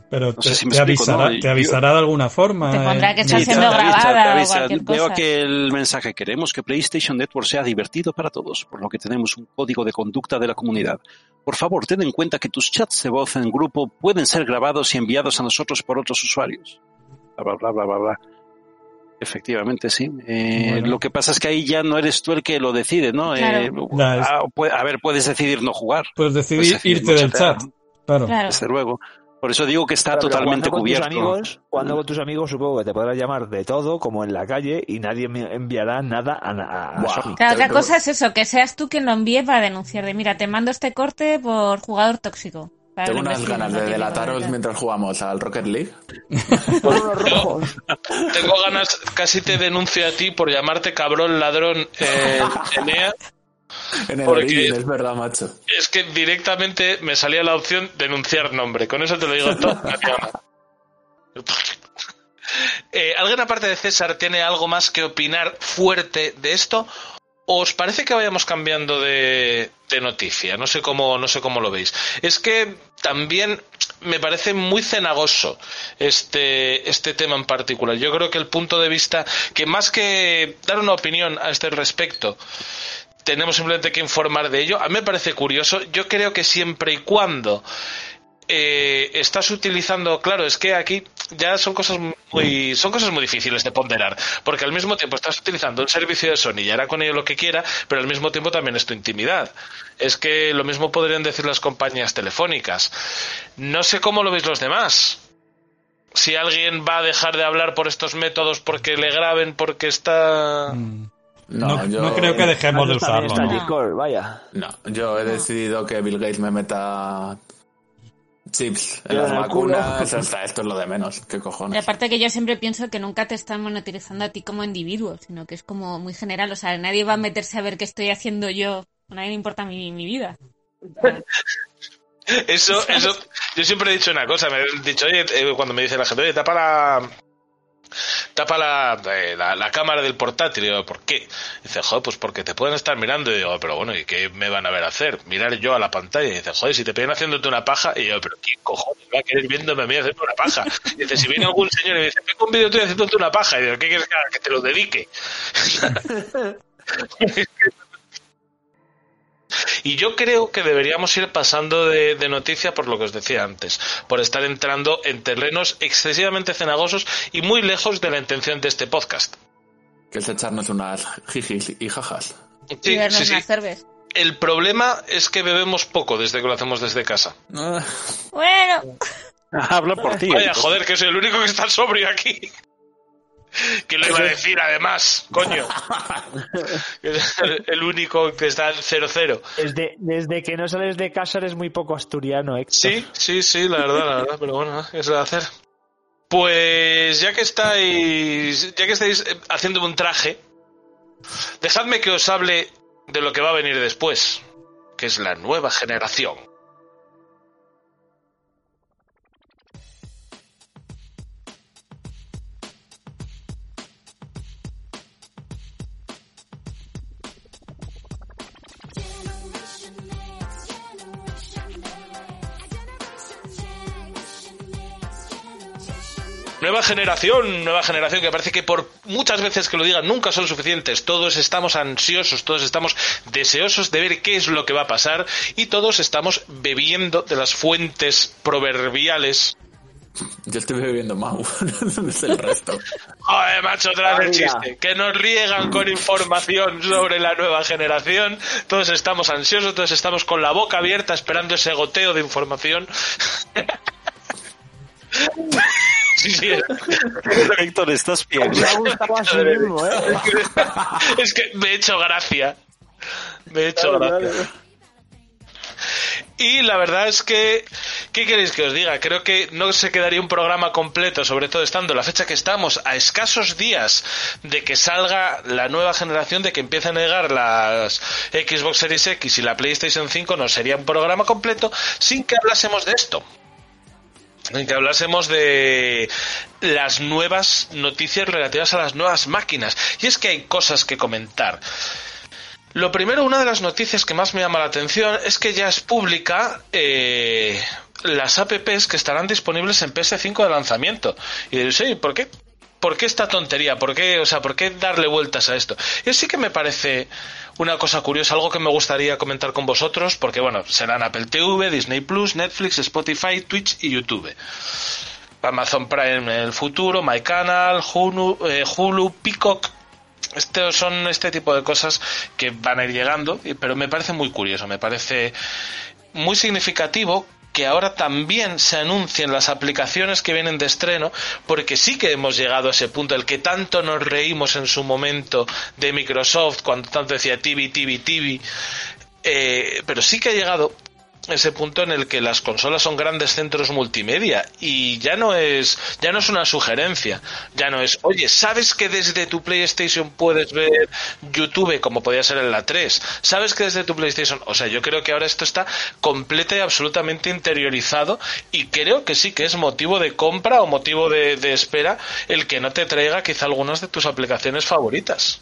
Pero No sé te, si me te explico, avisará, ¿no? te avisará de alguna forma. Te pondrá eh. que está te siendo avisa, grabada o avisa. cualquier Veo cosa. que el mensaje queremos que PlayStation Network sea divertido para todos, por lo que tenemos un código de conducta de la comunidad. Por favor, ten en cuenta que tus chats de voz en grupo pueden ser grabados y enviados a nosotros por otros usuarios. Bla, bla, bla, bla, bla, bla. Efectivamente, sí. Eh, Bueno. Lo que pasa es que ahí ya no eres tú el que lo decide, ¿no? Claro. Eh, ah, a ver, puedes decidir no jugar. Puedes decidir irte del chat. Claro. Desde luego. Por eso digo que está Claro, totalmente jugando con cubierto. Tus amigos, cuando con tus amigos supongo que te podrás llamar de todo, como en la calle, y nadie me enviará nada a, a-. Sony. Claro, otra Pero- cosa es eso, que seas tú quien lo envíe para denunciar. De mira, te mando este corte por jugador tóxico. Tengo unas ganas de delataros mientras jugamos al Rocket League. Por unos rojos. Tengo ganas, casi te denuncio a ti por llamarte cabrón, ladrón, eh, Enea. En el Porque- Origin, es verdad, macho. Es que directamente me salía la opción denunciar nombre. Con eso te lo digo todo. Eh, ¿Alguien aparte de César tiene algo más que opinar fuerte de esto? ¿O ¿Os parece que vayamos cambiando de, de noticia? No sé cómo, no sé cómo lo veis. Es que también me parece muy cenagoso este, este tema en particular. Yo creo que el punto de vista, que más que dar una opinión a este respecto, tenemos simplemente que informar de ello. A mí me parece curioso. Yo creo que siempre y cuando eh, estás utilizando, claro, es que aquí ya son cosas muy, son cosas muy difíciles de ponderar, porque al mismo tiempo estás utilizando un servicio de Sony y hará con ello lo que quiera, pero al mismo tiempo también es tu intimidad. Es que lo mismo podrían decir las compañías telefónicas. No sé cómo lo veis los demás. Si alguien va a dejar de hablar por estos métodos porque le graben, porque está. Mm. No, No, yo, no creo que dejemos de usarlo. está ¿no? Discord, vaya. No, yo he decidido que Bill Gates me meta chips en las vacunas. Hasta esto es lo de menos. ¿Qué Y cojones? aparte que yo siempre pienso que nunca te están monitorizando a ti como individuo, sino que es como muy general. O sea, nadie va a meterse a ver qué estoy haciendo yo. A nadie le importa mi, mi vida. Eso, eso, yo siempre he dicho una cosa, me he dicho, oye, eh, cuando me dice la gente, oye, tapa la, tapa la, eh, la, la cámara del portátil, y yo, ¿por qué? dice, joder, pues porque te pueden estar mirando, y digo, pero bueno, ¿y qué me van a ver hacer? Mirar yo a la pantalla, y dice, joder, si te piden haciéndote una paja, y yo, pero ¿quién cojones va a querer viéndome a mí haciendo una paja? Y dice, si viene algún señor y dice, tengo un vídeo tuyo haciéndote una paja, y digo, ¿qué quieres? Que te lo dedique. Y yo creo que deberíamos ir pasando de, de noticia por lo que os decía antes, por estar entrando en terrenos excesivamente cenagosos y muy lejos de la intención de este podcast. Que es echarnos unas jijis y jajas. y Sí, vernos sí, sí. unas cervezas. El problema es que bebemos poco desde que lo hacemos desde casa. Bueno, Habla por ti. Vaya, joder, que soy el único que está sobrio aquí. ¿Qué le iba a decir además, coño? El, único que está en 0-0. Desde, desde que no sales de casa eres muy poco asturiano, Héctor. Sí, sí, sí, la verdad, la verdad, pero bueno, ¿qué se va a hacer? Pues ya que estáis, ya que estáis eh, haciendo un traje, dejadme que os hable de lo que va a venir después, que es la nueva generación. Nueva generación, nueva generación que parece que por muchas veces que lo digan nunca son suficientes. Todos estamos ansiosos, todos estamos deseosos de ver qué es lo que va a pasar y todos estamos bebiendo de las fuentes proverbiales. yo estoy bebiendo Mau. no sé el resto. Joder, macho, otra vez el chiste. Que nos riegan con información sobre la nueva generación. Todos estamos ansiosos, todos estamos con la boca abierta esperando ese goteo de información. Sí, sí, Héctor, ¿estás bien? Me ha gustado a sí mismo, ¿eh? es que me he hecho gracia. Me he hecho Claro, gracia. claro. Y la verdad es que, ¿qué queréis que os diga? Creo que no se quedaría un programa completo, sobre todo estando la fecha que estamos, a escasos días de que salga la nueva generación, de que empiecen a llegar las Xbox Series X y la PlayStation 5, no sería un programa completo sin que hablásemos de esto. En que hablásemos de las nuevas noticias relativas a las nuevas máquinas. Y es que hay cosas que comentar. Lo primero, una de las noticias que más me llama la atención es que ya es pública eh, las apps que estarán disponibles en PS5 de lanzamiento. Y diréis, sí, ¿por qué? ¿Por qué esta tontería? ¿Por qué, o sea, por qué darle vueltas a esto? Y sí que me parece una cosa curiosa, algo que me gustaría comentar con vosotros, porque bueno, serán Apple TV, Disney Plus, Netflix, Spotify, Twitch y YouTube. Amazon Prime en el futuro, MyCanal, Hulu, eh, Peacock, estos son este tipo de cosas que van a ir llegando, pero me parece muy curioso, me parece muy significativo que ahora también se anuncien las aplicaciones que vienen de estreno, porque sí que hemos llegado a ese punto, el que tanto nos reímos en su momento de Microsoft, cuando tanto decía TV, TV, TV, eh, pero sí que ha llegado ese punto en el que las consolas son grandes centros multimedia y ya no es ya no es una sugerencia ya no es oye sabes que desde tu PlayStation puedes ver YouTube como podía ser en la 3 sabes que desde tu PlayStation o sea yo creo que ahora esto está completa y absolutamente interiorizado y creo que sí que es motivo de compra o motivo de, de espera el que no te traiga quizá algunas de tus aplicaciones favoritas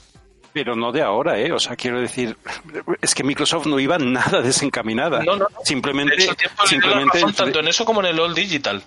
Pero no de ahora, ¿eh? O sea, quiero decir, es que Microsoft no iba nada desencaminada. No, no, no. Simplemente, de hecho simplemente razón tanto en eso como en el All Digital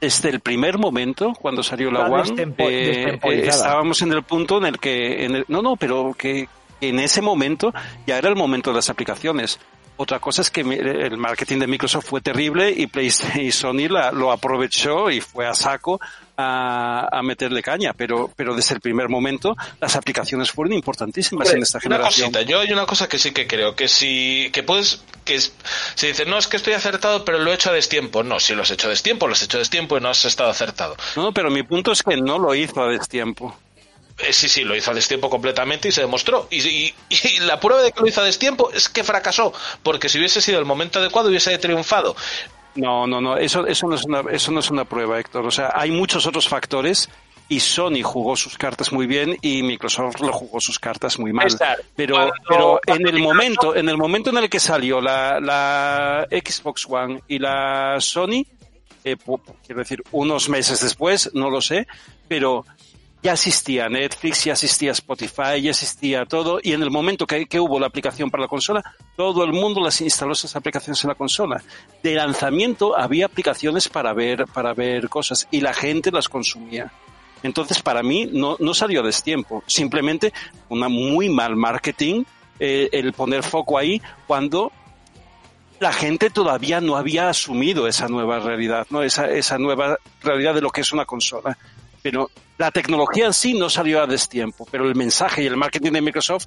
desde el primer momento, cuando salió la One, eh, eh, estábamos en el punto en el que, en el- no, no, pero que en ese momento ya era el momento de las aplicaciones. Otra cosa es que el marketing de Microsoft fue terrible y PlayStation y Sony la- lo aprovechó y fue a saco a, a meterle caña, pero, pero desde el primer momento las aplicaciones fueron importantísimas en esta una generación. cosita, yo hay una cosa que sí que creo, que si, que puedes, que es- si dices, no, es que estoy acertado, pero lo he hecho a destiempo. No, si lo has hecho a destiempo, lo has hecho a destiempo y no has estado acertado. No, pero mi punto es que no lo hizo a destiempo. Eh, sí, sí, lo hizo a destiempo completamente y se demostró. Y, y- y la prueba de que lo hizo a destiempo es que fracasó, porque si hubiese sido el momento adecuado hubiese triunfado. No, no, no, eso, eso, no es una, eso no es una prueba, Héctor. O sea, hay muchos otros factores y Sony jugó sus cartas muy bien y Microsoft lo jugó sus cartas muy mal. Pero, cuando- pero en el momento, en el momento en el que salió la, la Xbox One y la Sony, eh, quiero decir, unos meses después, no lo sé, pero ya existía Netflix, ya existía Spotify, ya existía todo, y en el momento que, hubo la aplicación para la consola, todo el mundo las instaló esas aplicaciones en la consola. De lanzamiento había aplicaciones para ver, para ver cosas, y la gente las consumía. Entonces, para mí, no, no salió a destiempo. Simplemente una muy mal marketing, eh, el poner foco ahí cuando la gente todavía no había asumido esa nueva realidad, ¿no? Esa, esa nueva realidad de lo que es una consola. Pero la tecnología en sí no salió a destiempo, pero el mensaje y el marketing de Microsoft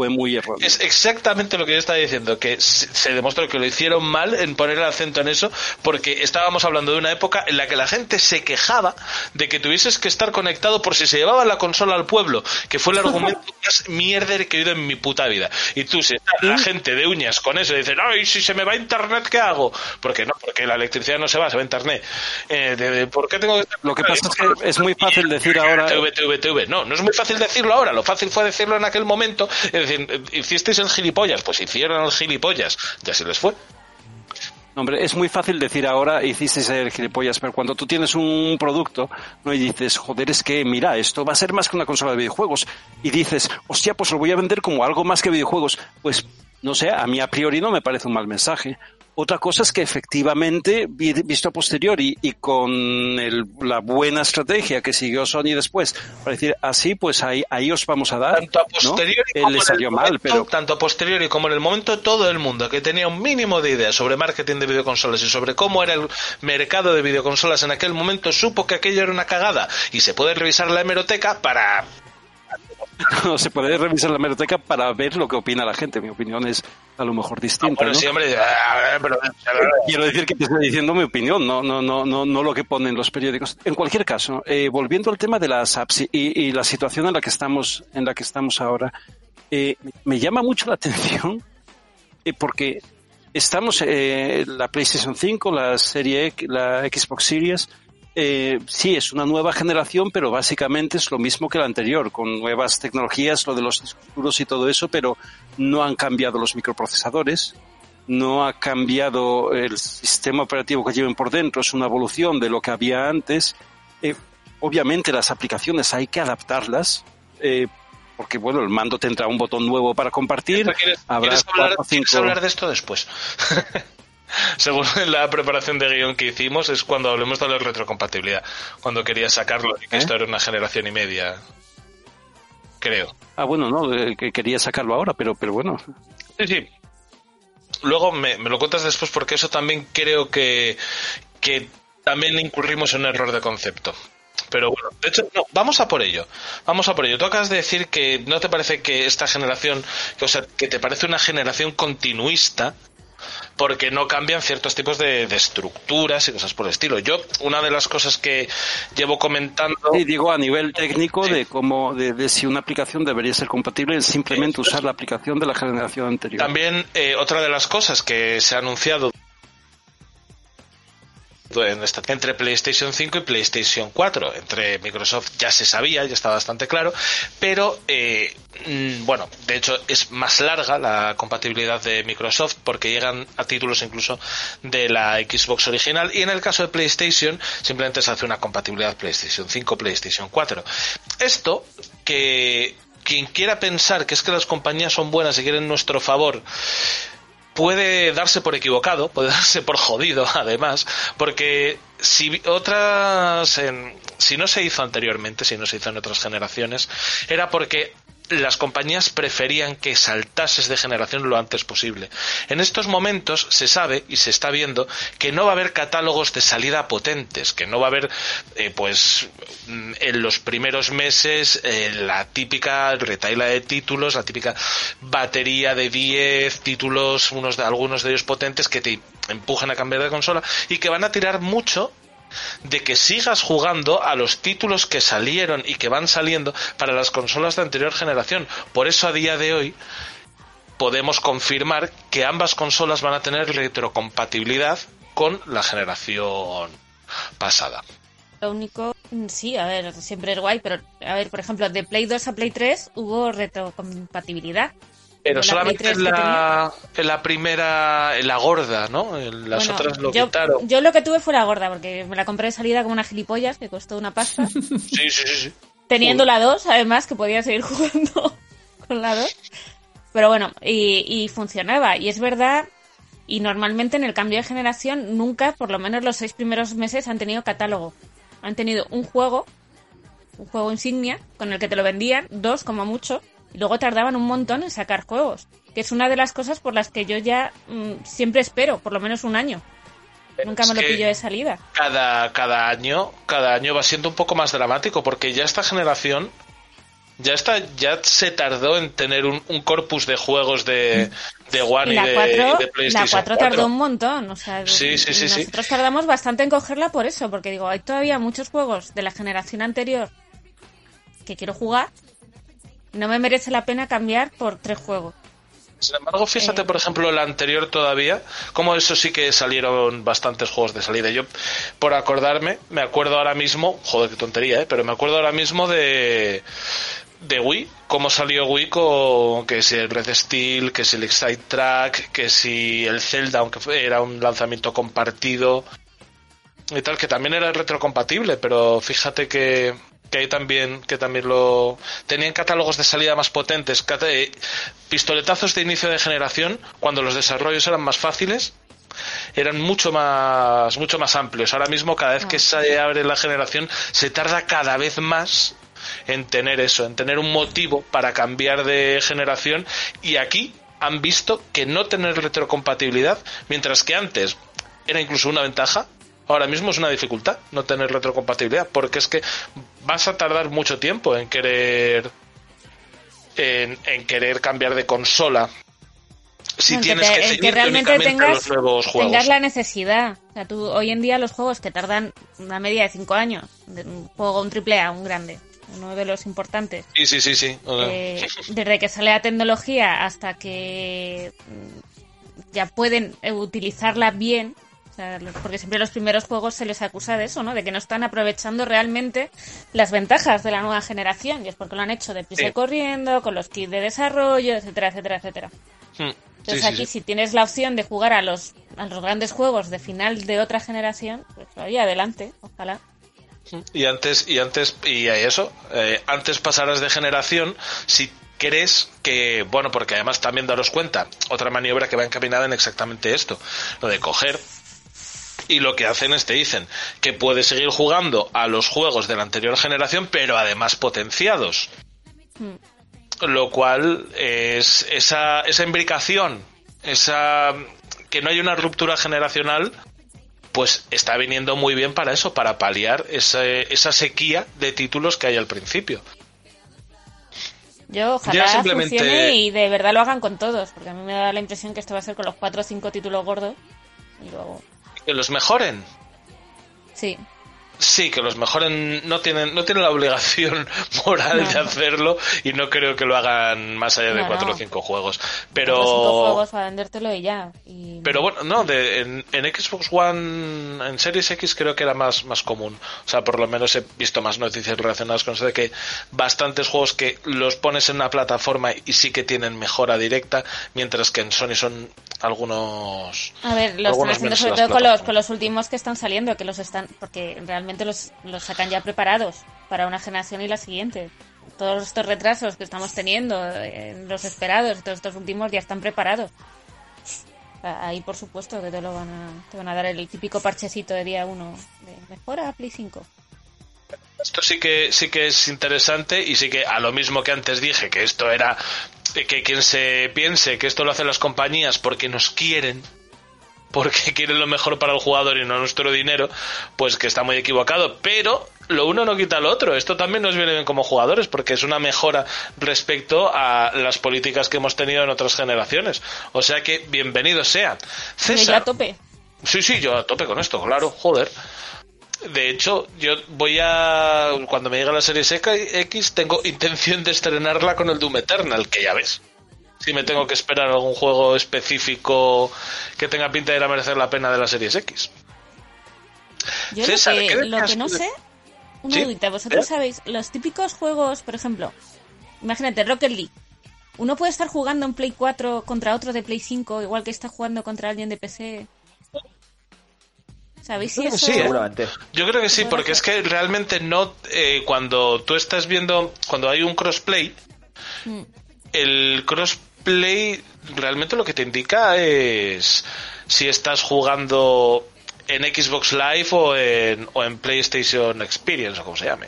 fue muy erróneo. Es exactamente lo que yo estaba diciendo, que se demostró que lo hicieron mal en poner el acento en eso, porque estábamos hablando de una época en la que la gente se quejaba de que tuvieses que estar conectado por si se llevaba la consola al pueblo, que fue el argumento más mierder que he oído en mi puta vida. Y tú, si está la gente de uñas con eso, dicen, ay, si se me va internet, ¿qué hago? Porque no, porque la electricidad no se va, se va internet. Eh, de- de- ¿Por qué tengo que estar Lo que pasa es que es muy fácil decir ahora. TV, TV, TV. No, no es muy fácil decirlo ahora. Lo fácil fue decirlo en aquel momento. Es eh, hicisteis el gilipollas. Pues hicieron el gilipollas. Ya se les fue. Hombre, es muy fácil decir ahora hiciste ser gilipollas, pero cuando tú tienes un producto ¿no? y dices, joder, es que mira, esto va a ser más que una consola de videojuegos, y dices, hostia, pues lo voy a vender como algo más que videojuegos, pues no sé, a mí a priori no me parece un mal mensaje. Otra cosa es que efectivamente, vi- visto a posteriori y con el- la buena estrategia que siguió Sony después, para decir, así, pues ahí, ahí os vamos a dar. Tanto a posteriori como le en el mal, momento, pero tanto a posteriori como en el momento todo el mundo que tenía un mínimo de idea sobre marketing de videoconsolas y sobre cómo era el mercado de videoconsolas en aquel momento supo que aquello era una cagada y se puede revisar la hemeroteca para no se puede revisar la hemeroteca para ver lo que opina la gente. Mi opinión es a lo mejor distinta. bueno, ¿no? sí, hombre, ah, pero- Quiero decir que te estoy diciendo mi opinión, no, no, no, no, no lo que ponen los periódicos. En cualquier caso, eh, volviendo al tema de las apps y, y la situación en la que estamos, en la que estamos ahora, eh, me llama mucho la atención eh, porque estamos, eh, la PlayStation 5, la serie X, la Xbox Series, eh, sí, es una nueva generación, pero básicamente es lo mismo que la anterior, con nuevas tecnologías, lo de los discos y todo eso, pero no han cambiado los microprocesadores, no ha cambiado el sistema operativo que lleven por dentro, es una evolución de lo que había antes. Eh, obviamente las aplicaciones hay que adaptarlas, eh, porque bueno, el mando tendrá un botón nuevo para compartir. ¿Quieres, habrá quieres hablar de esto después? Según la preparación de guion que hicimos, es cuando hablemos de la retrocompatibilidad. Cuando quería sacarlo, y que ¿Eh? esto era una generación y media. Creo. Ah, bueno, no, eh, que quería sacarlo ahora, pero, pero bueno. Sí, sí. Luego me, me lo cuentas después porque eso también creo que, que también incurrimos en un error de concepto. Pero bueno, de hecho, no, vamos a por ello. Vamos a por ello. Tú acabas de decir que no te parece que esta generación, o sea, que te parece una generación continuista porque no cambian ciertos tipos de, de estructuras y cosas por el estilo. Yo, una de las cosas que llevo comentando... Sí, digo a nivel técnico de cómo, de, de si una aplicación debería ser compatible es simplemente usar la aplicación de la generación anterior. También eh, otra de las cosas que se ha anunciado entre PlayStation 5 y PlayStation 4. Entre Microsoft ya se sabía, ya está bastante claro, pero eh, mm, bueno, de hecho es más larga la compatibilidad de Microsoft porque llegan a títulos incluso de la Xbox original y en el caso de PlayStation simplemente se hace una compatibilidad PlayStation 5, PlayStation 4. Esto que quien quiera pensar que es que las compañías son buenas y quieren nuestro favor puede darse por equivocado, puede darse por jodido, además, porque si otras, en- si no se hizo anteriormente, si no se hizo en otras generaciones, era porque las compañías preferían que saltases de generación lo antes posible. En estos momentos se sabe y se está viendo que no va a haber catálogos de salida potentes, que no va a haber, eh, pues, mm, en los primeros meses eh, la típica retaila de títulos, la típica batería de 10 títulos, unos de algunos de ellos potentes que te empujan a cambiar de consola y que van a tirar mucho de que sigas jugando a los títulos que salieron y que van saliendo para las consolas de anterior generación. Por eso a día de hoy podemos confirmar que ambas consolas van a tener retrocompatibilidad con la generación pasada. Lo único, mm, sí, a ver, siempre es guay, pero a ver, por ejemplo, de Play 2 a Play 3 hubo retrocompatibilidad. Pero solamente Play 3 en la, en la primera, en la gorda, ¿no? En las Bueno, otras lo yo, quitaron. yo lo que tuve fue la gorda, porque me la compré de salida como una gilipollas, que costó una pasta. Sí, sí, sí. sí. Teniendo la 2, además, que podía seguir jugando con la 2. Pero bueno, y, y funcionaba. Y es verdad, y normalmente en el cambio de generación, nunca, por lo menos los seis primeros meses, han tenido catálogo. Han tenido un juego, un juego insignia, con el que te lo vendían, dos como mucho, y luego tardaban un montón en sacar juegos. Que es una de las cosas por las que yo ya mm, siempre espero, por lo menos un año. Nunca me lo pillo de salida. cada, cada año, cada año va siendo un poco más dramático, porque ya esta generación ya está, ya se tardó en tener un, un corpus de juegos de, de One Y de, 4, y de la PlayStation 4 4. tardó un montón. O sea, Sí, sí, sí, sí. nosotros tardamos bastante en cogerla por eso, porque digo, hay todavía muchos juegos de la generación anterior que quiero jugar. No me merece la pena cambiar por tres juegos. Sin embargo, fíjate, Eh. por ejemplo, la anterior todavía, como eso sí que salieron bastantes juegos de salida. Yo, por acordarme, me acuerdo ahora mismo, joder, qué tontería, ¿eh? pero me acuerdo ahora mismo de, de Wii, cómo salió Wii con que si el Breath Steel, que si el Excite Track, que si el Zelda, aunque era un lanzamiento compartido y tal, que también era retrocompatible, pero fíjate que, que ahí también, que también lo tenían catálogos de salida más potentes, eh, pistoletazos de inicio de generación, cuando los desarrollos eran más fáciles, eran mucho más, mucho más amplios. Ahora mismo, cada vez que se abre la generación, se tarda cada vez más en tener eso, en tener un motivo para cambiar de generación. Y aquí han visto que no tener retrocompatibilidad, mientras que antes era incluso una ventaja, ahora mismo es una dificultad no tener retrocompatibilidad, porque es que vas a tardar mucho tiempo en querer en, en querer cambiar de consola si El que tienes te- que ceñirte realmente tengas, los nuevos juegos. tengas la necesidad. O sea, tú hoy en día los juegos que tardan una media de cinco años, de un juego, un triple A, un grande, uno de los importantes, Sí, sí, sí, sí. eh, desde que sale la tecnología hasta que mm, ya pueden utilizarla bien. Sea, porque siempre los primeros juegos se les acusa de eso, ¿no? De que no están aprovechando realmente las ventajas de la nueva generación. Y es porque lo han hecho deprisa Sí. corriendo, con los kits de desarrollo, etcétera, etcétera, etcétera. Hmm. Entonces sí, aquí sí. si tienes la opción de jugar a los, a los grandes juegos de final de otra generación, pues ahí adelante, ojalá. Y antes, y antes, y eso, eh, antes pasarás de generación si crees que, bueno, porque además también daros cuenta, otra maniobra que va encaminada en exactamente esto, lo de coger y lo que hacen es te dicen que puedes seguir jugando a los juegos de la anterior generación, pero además potenciados. Lo cual es esa, esa imbricación, esa que no hay una ruptura generacional, pues está viniendo muy bien para eso, para paliar ese- esa sequía de títulos que hay al principio. Yo ojalá simplemente- funcione y de verdad lo hagan con todos, porque a mí me da la impresión que esto va a ser con los cuatro o cinco títulos gordos. Y luego, Que los mejoren. sí. Sí, que los mejoren no tienen no tienen la obligación moral de hacerlo y no creo que lo hagan más allá de No, cuatro no. o cinco juegos. Cuatro o cinco Pero juegos para vendértelo y ya. Y... pero bueno, no, de, en, en Xbox One, en Series X creo que era más, más común. O sea, por lo menos he visto más noticias relacionadas con eso de que bastantes juegos que los pones en una plataforma y sí que tienen mejora directa, mientras que en Sony son algunos... A ver, lo están algunos haciendo menos sobre en las todo con los, con los últimos que están saliendo, que los están, porque realmente los, los sacan ya preparados para una generación y la siguiente. Todos estos retrasos que estamos teniendo, eh, los esperados, todos estos últimos ya están preparados. Ahí, por supuesto, que te lo van a, te van a dar el típico parchecito de día uno de mejora Play 5. Esto sí que sí que es interesante y sí que a lo mismo que antes dije que esto era que quien se piense que esto lo hacen las compañías porque nos quieren porque quieren lo mejor para el jugador y no nuestro dinero, pues que está muy equivocado. Pero lo uno no quita lo otro. Esto también nos viene bien como jugadores porque es una mejora respecto a las políticas que hemos tenido en otras generaciones. O sea que bienvenidos sean. Pero yo a César, tope. Sí, sí, yo a tope con esto, claro, joder. De hecho, yo voy a. Cuando me llegue la serie X, tengo intención de estrenarla con el Doom Eternal, que ya ves. Si me tengo que esperar algún juego específico que tenga pinta de ir a merecer la pena de la serie X. Yo César, lo ¿qué que, lo que no de- sé, una ¿Sí? dudita, vosotros ¿Eh? sabéis, los típicos juegos, por ejemplo, imagínate, Rocket League. Uno puede estar jugando en Play 4 contra otro de Play 5, igual que está jugando contra alguien de PC. ¿Sabéis si Yo creo que eso...? sí, ¿eh? Seguramente. Yo creo que sí, porque es que realmente no. eh, cuando tú estás viendo. Cuando hay un crossplay, Mm. el crossplay realmente lo que te indica es si estás jugando en Xbox Live o en, o en PlayStation Experience o como se llame.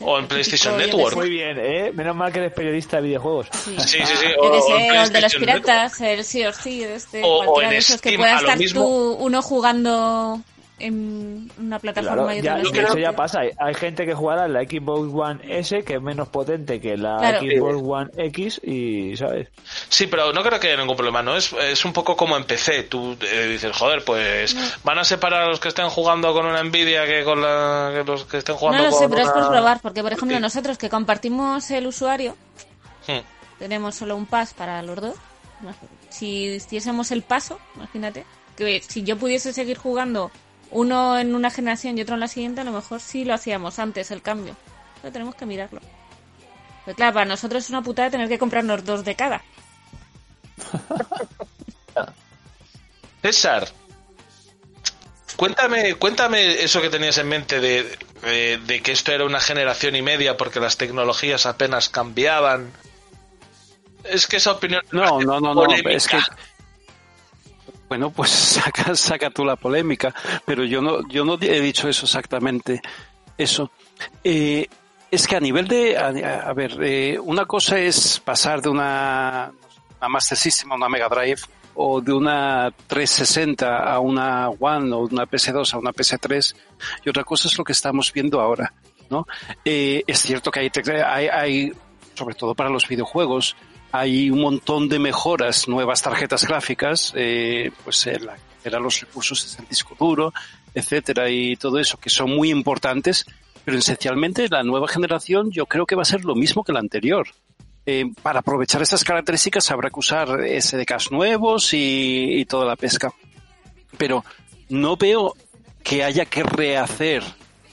O en PlayStation Network. Muy bien, ¿eh? Menos mal que eres periodista de videojuegos. Sí. Sí, sí, sí. Yo O, que o sé, en o el de los Network. piratas, el sí o sí, este, O- o en de esos que Steam, pueda a lo estar mismo. tú, uno jugando en una plataforma Claro, y ya, otro en la de hecho siguiente. ya pasa. Hay, hay gente que jugará en la Xbox One S, que es menos potente que la Claro. Xbox One X, y, ¿sabes? Sí, pero no creo que haya ningún problema, ¿no? Es, es un poco como en PC. Tú eh, dices, joder, pues van a separar a los que estén jugando con una Nvidia que con la, que los que estén jugando No lo con sé, pero es por probar, porque por ejemplo Sí. nosotros que compartimos el usuario, Hmm. tenemos solo un pass para los dos. Si hiciésemos el paso, imagínate, que si yo pudiese seguir jugando uno en una generación y otro en la siguiente, a lo mejor sí lo hacíamos antes el cambio. Pero tenemos que mirarlo. Pero claro, para nosotros es una putada tener que comprarnos dos de cada. César, cuéntame, cuéntame eso que tenías en mente de, de- de que esto era una generación y media porque las tecnologías apenas cambiaban. Es que esa opinión No, no, no, no, es que bueno, pues saca, saca tú la polémica, pero yo no, yo no he dicho eso exactamente, eso. Eh, es que a nivel de, a, ver, eh, una cosa es pasar de una, una Master System una Mega Drive o de una 360 a una One o una PS2 a una PS3 y otra cosa es lo que estamos viendo ahora, ¿no? Eh, es cierto que hay, hay, hay, sobre todo para los videojuegos, hay un montón de mejoras, nuevas tarjetas gráficas, eh, pues eh, la- eran los recursos del disco duro, etcétera, y todo eso, que son muy importantes, pero esencialmente la nueva generación yo creo que va a ser lo mismo que la anterior. eh, para aprovechar estas características habrá que usar SDKs nuevos y, toda la pesca. Pero no veo que haya que rehacer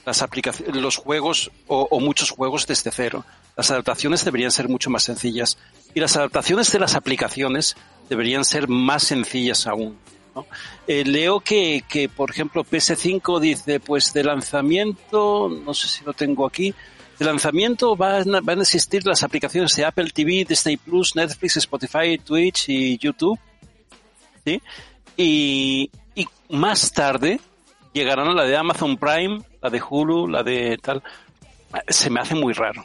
las aplicaciones, los juegos o muchos juegos desde cero. Las adaptaciones deberían ser mucho más sencillas y las adaptaciones de las aplicaciones deberían ser más sencillas aún. Eh, leo que, que, por ejemplo, PS5 dice, pues de lanzamiento, no sé si lo tengo aquí, de lanzamiento van a, van a existir las aplicaciones de Apple TV, Disney Plus, Netflix, Spotify, Twitch y YouTube. ¿sí? Y, y más tarde llegarán a la de Amazon Prime, la de Hulu, la de tal. Se me hace muy raro.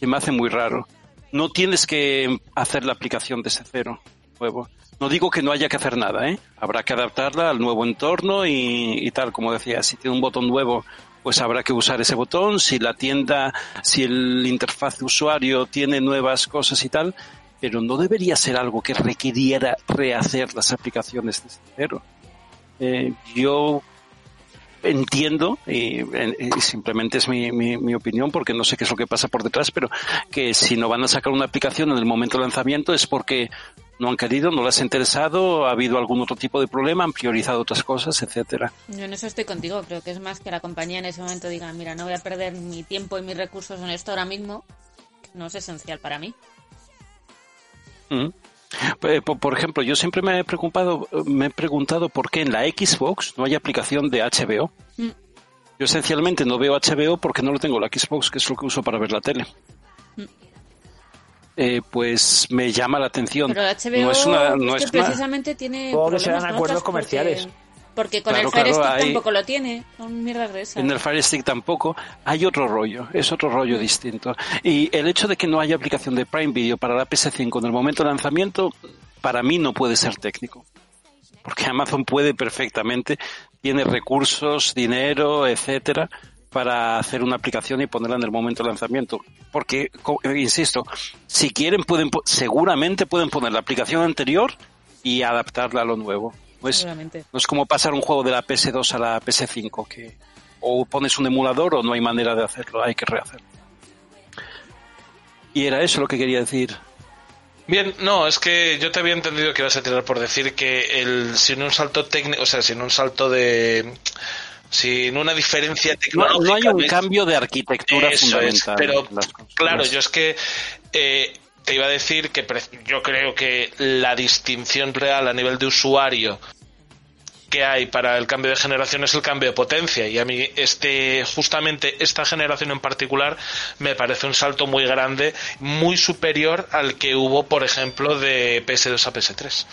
Se me hace muy raro. No tienes que hacer la aplicación desde cero, nuevo. No digo que no haya que hacer nada, ¿eh? Habrá que adaptarla al nuevo entorno y, y tal, como decía, si tiene un botón nuevo, pues habrá que usar ese botón. Si la tienda, si el interfaz de usuario tiene nuevas cosas y tal, pero no debería ser algo que requiriera rehacer las aplicaciones desde cero. Eh, yo entiendo, y, y simplemente es mi, mi, mi, opinión porque no sé qué es lo que pasa por detrás, pero que si no van a sacar una aplicación en el momento de lanzamiento es porque no han querido, no les ha interesado, ha habido algún otro tipo de problema, han priorizado otras cosas, etcétera. Yo en eso estoy contigo, creo que es más que la compañía en ese momento diga, mira, no voy a perder mi tiempo y mis recursos en esto ahora mismo, no es esencial para mí. Mm. Por ejemplo, yo siempre me he preocupado, me he preguntado por qué en la Xbox no hay aplicación de HBO. Mm. Yo esencialmente no veo HBO porque no lo tengo en la Xbox, que es lo que uso para ver la tele. Mm. Eh, pues me llama la atención. Pero HBO no es una, no es es que una- precisamente tiene Supongo que problemas serán con acuerdos comerciales. Porque, porque con Claro, el Fire claro, Stick hay- tampoco lo tiene. De. En el Fire Stick tampoco. Hay otro rollo, es otro rollo distinto. Y el hecho de que no haya aplicación de Prime Video para la PS5 en el momento de lanzamiento, para mí no puede ser técnico. Porque Amazon puede perfectamente, tiene recursos, dinero, etcétera, para hacer una aplicación y ponerla en el momento de lanzamiento. Porque, insisto, si quieren, pueden, seguramente pueden poner la aplicación anterior y adaptarla a lo nuevo. No es, Seguramente. no es como pasar un juego de la PS2 a la PS5, que o pones un emulador o no hay manera de hacerlo, hay que rehacerlo. Y era eso lo que quería decir. Bien, no, es que yo te había entendido que ibas a tirar por decir que el sin un salto técnico, o sea, sin un salto de sin una diferencia No, tecnológica no hay un es- cambio de arquitectura Eso es, fundamental. pero Las cosas. claro, yo es que eh, te iba a decir que pre- yo creo que la distinción real a nivel de usuario que hay para el cambio de generación es el cambio de potencia y a mí este justamente esta generación en particular me parece un salto muy grande muy superior al que hubo por ejemplo de PS2 a PS3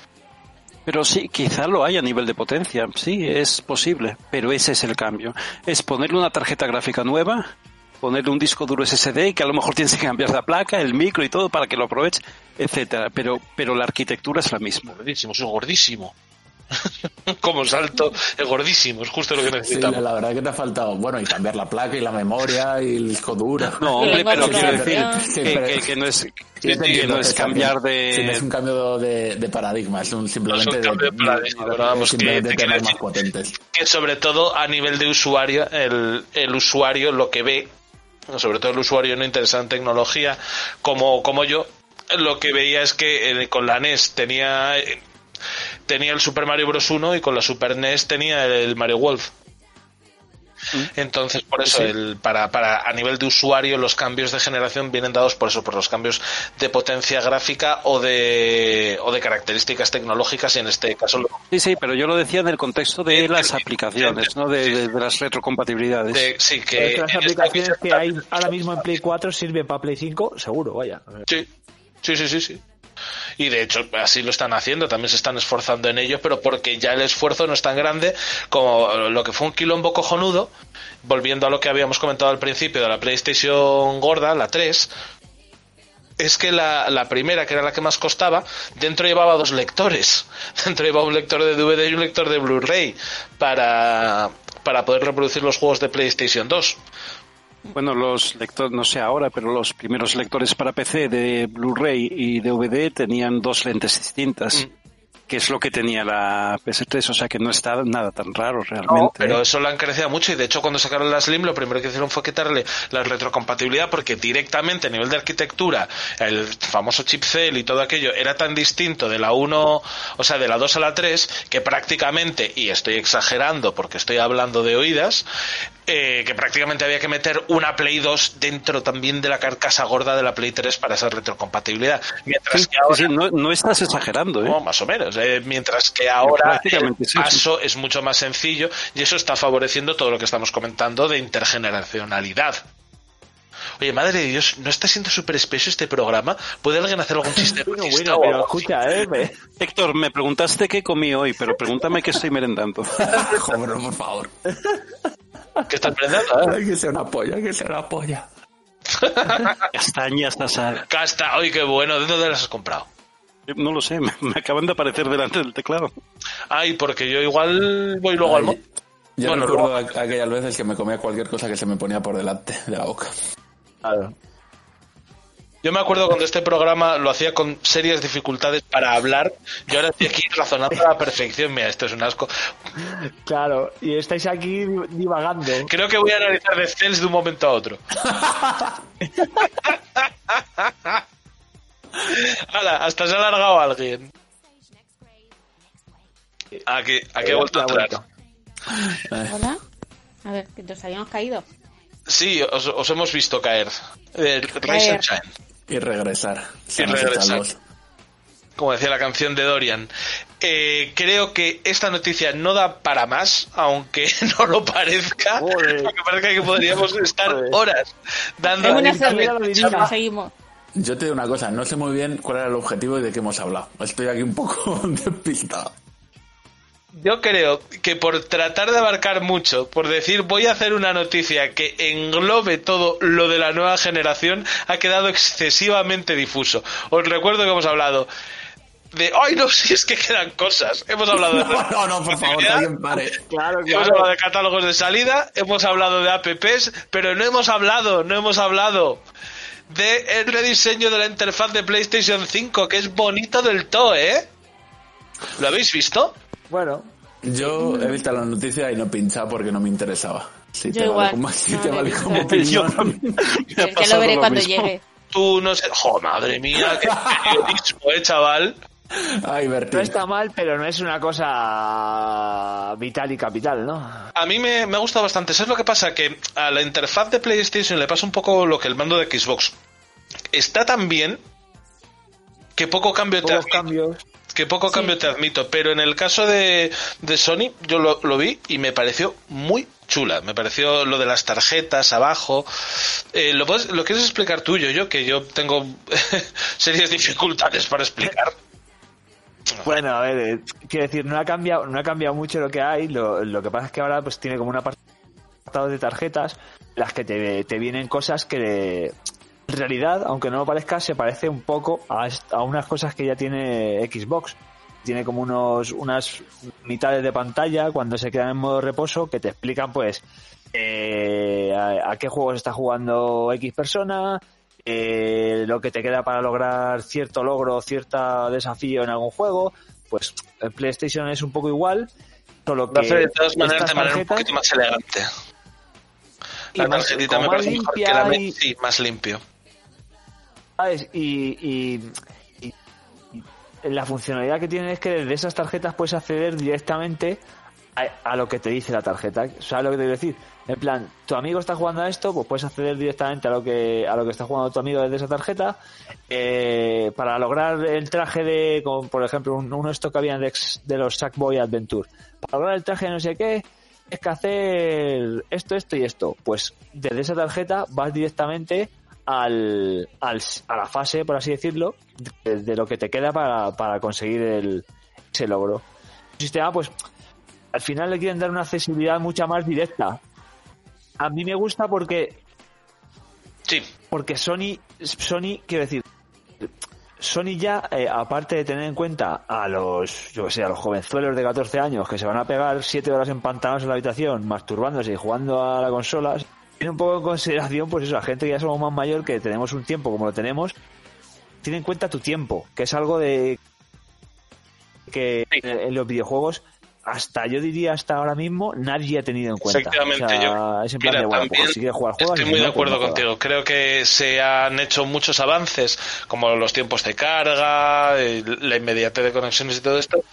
Pero sí, quizá lo hay a nivel de potencia, sí, es posible, pero ese es el cambio. Es ponerle una tarjeta gráfica nueva, ponerle un disco duro SSD, que a lo mejor tienes que cambiar la placa, el micro y todo para que lo aproveche, etcétera. Pero, pero la arquitectura es la misma. gordísimo soy gordísimo como salto es gordísimo es justo lo que Sí, necesitamos la verdad que te ha faltado. Bueno, y cambiar la placa y la memoria y el disco duro. No, hombre, pero quiero decir que, pero- que- que no es, que, no es cambiar también- sí, no de... es un cambio de, de paradigma, es un simplemente No es un cambio de paradigma, pero vamos, que simplemente más potentes. que sobre todo a nivel de usuario, el, el usuario lo que ve, sobre todo el usuario no interesado en tecnología, como, como yo, lo que veía es que eh, con la NES tenía, eh, tenía el Super Mario Bros. 1 y con la Super NES tenía el Mario Wolf. Entonces, por eso, Sí. el, para, para, a nivel de usuario, los cambios de generación vienen dados por eso, por los cambios de potencia gráfica o de, o de características tecnológicas, y en este caso lo- Sí, sí, pero yo lo decía en el contexto de las aplicaciones, no de, de- de las retrocompatibilidades. de- sí, que las aplicaciones que hay ahora mismo en Play 4 sirven para Play 5, seguro, vaya. Sí, sí, sí, sí, sí. Y de hecho, así lo están haciendo, también se están esforzando en ello, pero porque ya el esfuerzo no es tan grande como lo que fue un quilombo cojonudo, volviendo a lo que habíamos comentado al principio de la PlayStation gorda, la 3, es que la, la primera, que era la que más costaba, dentro llevaba dos lectores. Dentro llevaba un lector de DVD y un lector de Blu-ray para, para poder reproducir los juegos de PlayStation 2. Bueno, los lectores, no sé ahora, pero los primeros lectores para PC de Blu-ray y DVD tenían dos lentes distintas. que es lo que tenía la PS3, o sea que no está nada tan raro No, realmente. pero ¿eh? eso lo han crecido mucho y de hecho cuando sacaron la Slim lo primero que hicieron fue quitarle la retrocompatibilidad porque directamente a nivel de arquitectura el famoso chip Cell y todo aquello era tan distinto de la 1, o sea, de la 2 a la 3 que prácticamente, y estoy exagerando porque estoy hablando de oídas, eh, que prácticamente había que meter una Play 2 dentro también de la carcasa gorda de la Play 3 para esa retrocompatibilidad. Mientras Sí, que ahora... sí, no, no estás exagerando, ¿eh? No, más o menos. eh, mientras que ahora el sí, paso es mucho más sencillo y eso está favoreciendo todo lo que estamos comentando de intergeneracionalidad. Oye, madre de Dios, ¿no está siendo súper espeso este programa? ¿Puede alguien hacer algún chiste Bueno, bueno, pero escucha, eh. me- Héctor, me preguntaste qué comí hoy, pero pregúntame qué estoy merendando. Joder, por favor. ¿Qué estás aprendiendo? eh? Que sea una polla, que sea una polla. Castañas asar. Casta, oye, qué bueno. ¿De dónde las has comprado? No lo sé, me, acaban de aparecer delante del teclado. Ay, porque yo igual voy luego al... Ay, mo- Yo Bueno, recuerdo a- aquellas veces que me comía cualquier cosa que se me ponía por delante de la boca. Claro. Yo me acuerdo cuando este programa lo hacía con serias dificultades para hablar y ahora estoy aquí razonando a la perfección. Mira, esto es un asco. Claro, y estáis aquí divagando. Creo que voy a analizar The Cells de un momento a otro. Hala, hasta se ha alargado alguien. Aquí, aquí he vuelto a entrar. Hola. A ver, que nos habíamos caído. Sí, os, os hemos visto caer. Eh, Shine, Y regresar. Y regresar. como decía la canción de Dorian. Eh, creo que esta noticia no da para más, aunque no lo parezca. Joder. Aunque parezca que podríamos estar horas dando una cerveza. Seguimos. Yo te digo una cosa, no sé muy bien cuál era el objetivo y de qué hemos hablado. Estoy aquí un poco despistado. Yo creo que por tratar de abarcar mucho, por decir voy a hacer una noticia que englobe todo lo de la nueva generación, ha quedado excesivamente difuso. Os recuerdo que hemos hablado de, ay no, si es que quedan cosas. Hemos hablado de... No, no, no, por favor, alguien pare. Claro, Hemos claro. hablado de catálogos de salida, hemos hablado de apps, pero no hemos hablado, no hemos hablado de el rediseño de la interfaz de PlayStation 5, que es bonito del todo, ¿eh? ¿Lo habéis visto? Bueno, Yo he visto la noticia y no pinchaba porque no me interesaba. Si Yo te igual, vale como, si no, te vale como opinión. Ya lo veré lo cuando mismo. llegue. Tú no sé... ¡Jo, madre mía! ¡Qué periodismo, eh, chaval! Ay, no está mal, pero no es una cosa vital y capital, ¿no? A mí me, me ha gustado bastante. ¿Sabes lo que pasa? Que a la interfaz de PlayStation le pasa un poco lo que el mando de Xbox. Está tan bien que poco cambio te Pocos admite. cambios. Que poco Sí. cambio te admito, pero en el caso de, de Sony, yo lo, lo vi y me pareció muy chula. Me pareció lo de las tarjetas abajo. Eh, ¿lo, puedes- ¿Lo quieres explicar tú, yo, yo? Que yo tengo serias dificultades para explicar. Bueno, a ver, eh, quiero decir, no ha cambiado, no ha cambiado mucho lo que hay. Lo, lo que pasa es que ahora pues tiene como un apartado de tarjetas, las que te, te vienen cosas que en realidad, aunque no lo parezca, se parece un poco a, a unas cosas que ya tiene Xbox. Tiene como unos unas mitades de pantalla cuando se quedan en modo reposo que te explican pues eh, a, a qué juegos está jugando X persona, eh, lo que te queda para lograr cierto logro, cierto desafío en algún juego, pues en PlayStation es un poco igual, solo Lo que de todas maneras de manera un poquito más elegante. La tarjetita me parece mejor que la me- y- Sí, más limpio. Y, y- la funcionalidad que tiene es que desde esas tarjetas puedes acceder directamente a, a lo que te dice la tarjeta. ¿Sabes lo que te quiero decir? En plan, tu amigo está jugando a esto, pues puedes acceder directamente a lo que a lo que está jugando tu amigo desde esa tarjeta. Eh, para lograr el traje de, por ejemplo, un- uno de estos que habían de, de los Sackboy Adventure. Para lograr el traje de no sé qué, es que hacer esto, esto y esto. Pues desde esa tarjeta vas directamente al, al- a la fase, por así decirlo, de, de lo que te queda para, para conseguir el, ese logro. El sistema, pues, al final le quieren dar una accesibilidad mucha más directa. A mí me gusta porque, Sí, porque Sony, Sony, quiero decir, Sony ya, eh, aparte de tener en cuenta a los, yo que sé, a los jovenzuelos de 14 años que se van a pegar 7 horas empantanados en la habitación, masturbándose y jugando a la consola, tiene un poco en consideración, pues eso, a gente que ya somos más mayor, que tenemos un tiempo como lo tenemos, tiene en cuenta tu tiempo, que es algo de que en los videojuegos hasta yo diría hasta ahora mismo nadie ha tenido en cuenta. Efectivamente, O sea, yo- es en plan mira, de, bueno, también pues si quieres jugar, juegas. Estoy muy de pues acuerdo no contigo. Creo que se han hecho muchos avances, como los tiempos de carga, el- la inmediatez de conexiones y todo esto,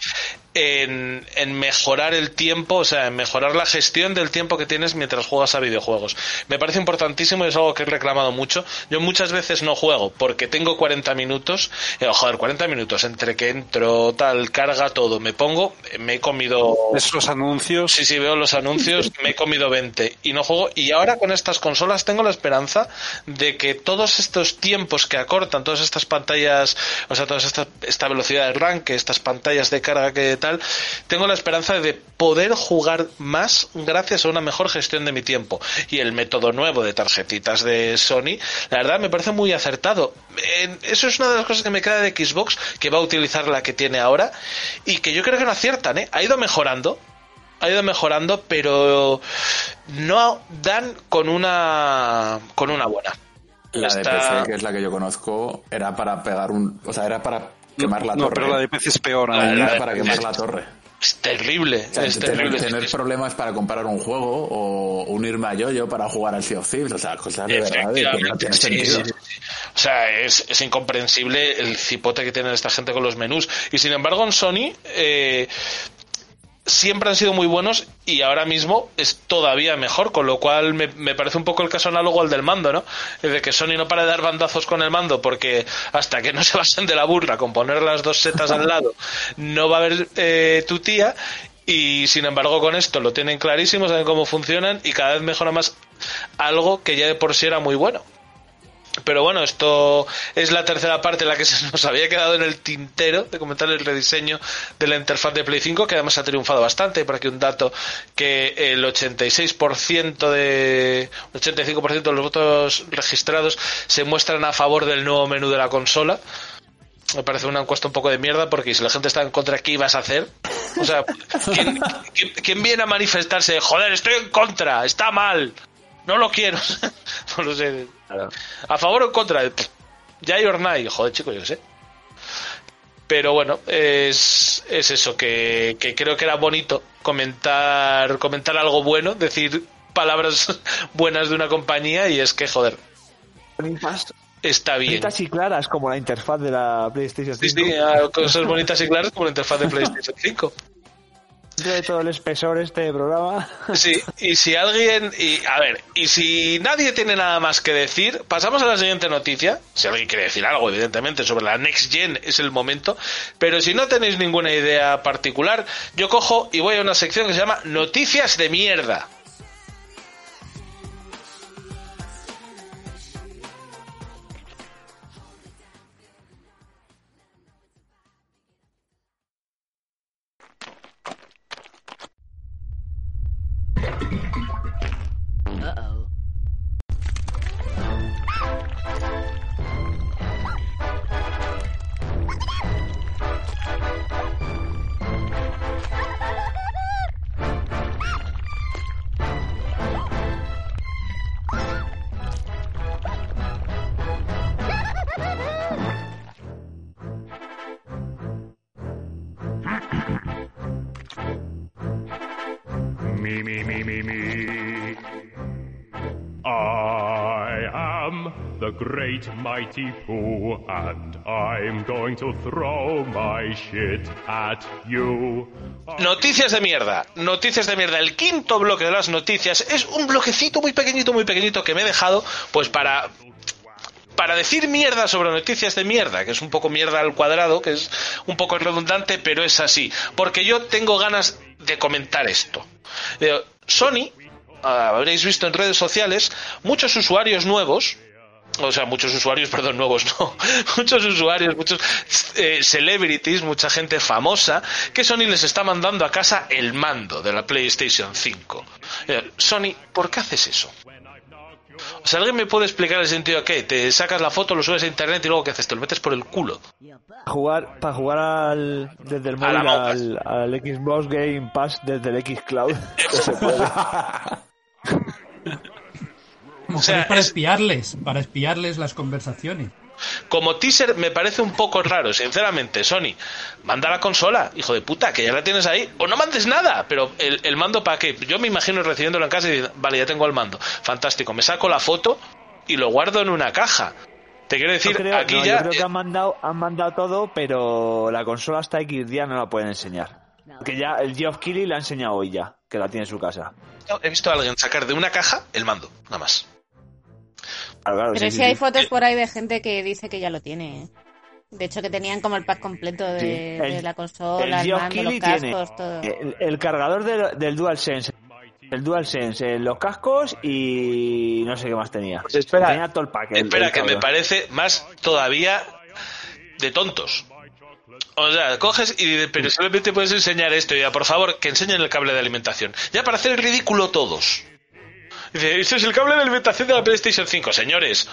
en, en mejorar el tiempo, o sea, en mejorar la gestión del tiempo que tienes mientras juegas a videojuegos. Me parece importantísimo y es algo que he reclamado mucho. Yo muchas veces no juego porque tengo 40 minutos, eh, joder, 40 minutos entre que entro, tal, carga todo, me pongo, me he comido ¿Ves los anuncios? Sí, sí, veo los anuncios, me he comido 20 y no juego. Y ahora con estas consolas tengo la esperanza de que todos estos tiempos que acortan, todas estas pantallas, o sea, toda esta, esta velocidad de arranque, estas pantallas de carga que tal, tengo la esperanza de poder jugar más gracias a una mejor gestión de mi tiempo. Y el método nuevo de tarjetitas de Sony, la verdad me parece muy acertado. Eso es una de las cosas que me queda de Xbox, que va a utilizar la que tiene ahora, y que yo creo que no aciertan, ¿eh? Ha ido mejorando, ha ido mejorando, pero no dan con una con una buena. La de Está- PC, que es la que yo conozco, era para pegar un. O sea, era para quemar la no, torre. pero la de PC es peor. La- la Era de para quemar la torre. Es terrible, O sea, es tener, terrible. tener problemas para comprar un juego o unirme a Yoyo para jugar al Sea of Thieves, o sea, cosas de verdad de que no tiene sí, sentido. sí, sí. O sea, es, es incomprensible el cipote que tiene esta gente con los menús. Y sin embargo, en Sony eh, siempre han sido muy buenos y ahora mismo es todavía mejor, con lo cual me, me parece un poco el caso análogo al del mando, ¿no? Es de que Sony no para de dar bandazos con el mando porque hasta que no se basen de la burra con poner las dos setas al lado, no va a haber eh, tu tía. Y sin embargo, con esto lo tienen clarísimo, saben cómo funcionan y cada vez mejora más algo que ya de por sí era muy bueno. Pero bueno, esto es la tercera parte en la que se nos había quedado en el tintero de comentar el rediseño de la interfaz de Play 5, que además ha triunfado bastante. Por aquí un dato que el 86% de 85% de los votos registrados se muestran a favor del nuevo menú de la consola. Me parece una encuesta un poco de mierda porque si la gente está en contra, ¿qué ibas a hacer? O sea, ¿quién, quién- viene a manifestarse? Joder, estoy en contra, está mal, no lo quiero. no lo sé. ¿A favor o en contra? Ya hay Ornai. Joder, chico, yo qué sé. Pero bueno, es, es eso, que, que creo que era bonito comentar, comentar algo bueno, decir palabras buenas de una compañía y es que, joder, Bonitas, está bien. bonitas y claras como la interfaz de la PlayStation 5. Sí, sí, cosas bonitas y claras como la interfaz de PlayStation 5. De todo el espesor este programa. Sí, y si alguien, y a ver, y si nadie tiene nada más que decir, pasamos a la siguiente noticia. Si alguien quiere decir algo, evidentemente, sobre la Next Gen es el momento. Pero si no tenéis ninguna idea particular, yo cojo y voy a una sección que se llama Noticias de mierda. The great mighty Pooh, and I'm going to throw my shit at you. Noticias de mierda, noticias de mierda. El quinto bloque de las noticias es un bloquecito muy pequeñito, muy pequeñito que me he dejado, pues para para decir mierda sobre noticias de mierda, que es un poco mierda al cuadrado, que es un poco redundante, pero es así. Porque yo tengo ganas de comentar esto. Eh, Sony, ah, habréis visto en redes sociales, muchos usuarios nuevos, o sea, muchos usuarios, perdón, nuevos, no, muchos usuarios, muchos eh, celebrities, mucha gente famosa, que Sony les está mandando a casa el mando de la PlayStation 5. Eh, Sony, ¿por qué haces eso? O sea, ¿alguien me puede explicar el sentido de qué? Te sacas la foto, lo subes a internet y luego ¿qué haces? Te lo metes por el culo. Jugar, para jugar al, desde el móvil al, al Xbox Game Pass desde el X Cloud. Para espiarles, para espiarles las conversaciones. Como teaser me parece un poco raro, sinceramente. Sony, manda la consola, hijo de puta, que ya la tienes ahí. O no mandes nada, pero el, el mando para qué. Yo me imagino recibiéndolo en casa y diciendo, vale, ya tengo el mando. Fantástico, me saco la foto y lo guardo en una caja. Te quiero decir, Yo creo, aquí no, ya... yo creo que han mandado, han mandado todo, pero la consola hasta X día no la pueden enseñar. Que ya el Geoff Keighley la ha enseñado hoy ya, que la tiene en su casa. He visto a alguien sacar de una caja el mando, nada más. Claro, claro, Pero sí, sí, sí, hay sí. fotos por ahí de gente que dice que ya lo tiene. ¿eh? De hecho, que tenían como el pack completo de, de la consola, el, mando, los cascos, tiene todo. el, el cargador del, del DualSense, el DualSense, eh, los cascos y no sé qué más tenía. Pues espera, tenía todo el pack. el- Espera, el que me parece más todavía de tontos. O sea, coges y dices, pero solamente puedes enseñar esto. Y ya, por favor, que enseñen el cable de alimentación. Ya para hacer el ridículo todos. Dice, este es el cable de alimentación de la PlayStation 5. Señores,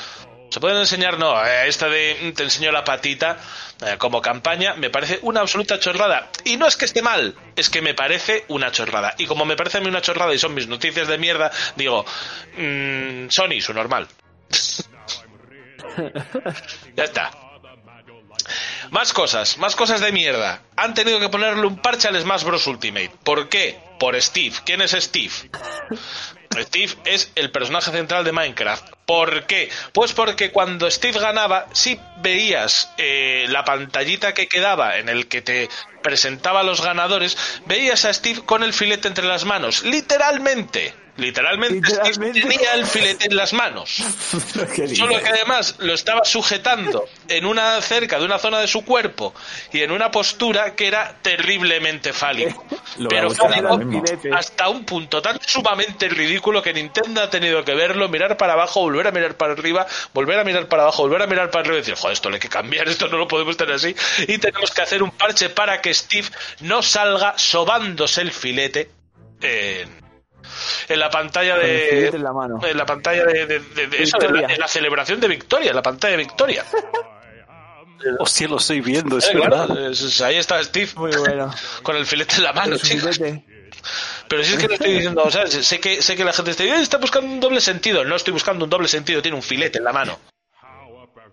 ¿se pueden enseñar? No, eh, esta de mm, te enseño la patita eh, como campaña me parece una absoluta chorrada. Y no es que esté mal, es que me parece una chorrada. Y como me parece a mí una chorrada y son mis noticias de mierda, digo, mm, Sony, su normal. ya está. Más cosas, más cosas de mierda. Han tenido que ponerle un parche al Smash Bros. Ultimate. ¿Por qué? Por Steve. ¿Quién es Steve? Steve es el personaje central de Minecraft. ¿Por qué? Pues porque cuando Steve ganaba, si veías eh, la pantallita que quedaba en el que te presentaba a los ganadores, veías a Steve con el filete entre las manos. Literalmente. Literalmente, Steve tenía el filete en las manos. Solo que además lo estaba sujetando en una cerca de una zona de su cuerpo y en una postura que era terriblemente fálico. Pero fálico hasta un punto tan sumamente ridículo que Nintendo ha tenido que verlo, mirar para abajo, volver a mirar para arriba, volver a mirar para abajo, volver a mirar para arriba y decir, joder, esto le hay que cambiar, esto no lo podemos tener así. Y tenemos que hacer un parche para que Steve no salga sobándose el filete en, en la pantalla de en la mano. en la pantalla de, de- de- de eso, la, de la celebración de victoria, en la pantalla de victoria. Hostia, lo estoy viendo, es Eh, verdad. claro, es- ahí está Steve Muy bueno. con el filete en la mano, chicos. Pero si es que no estoy diciendo, o sea, sé que, sé que la gente está, "Eh, está buscando un doble sentido. No estoy buscando un doble sentido, tiene un filete en la mano.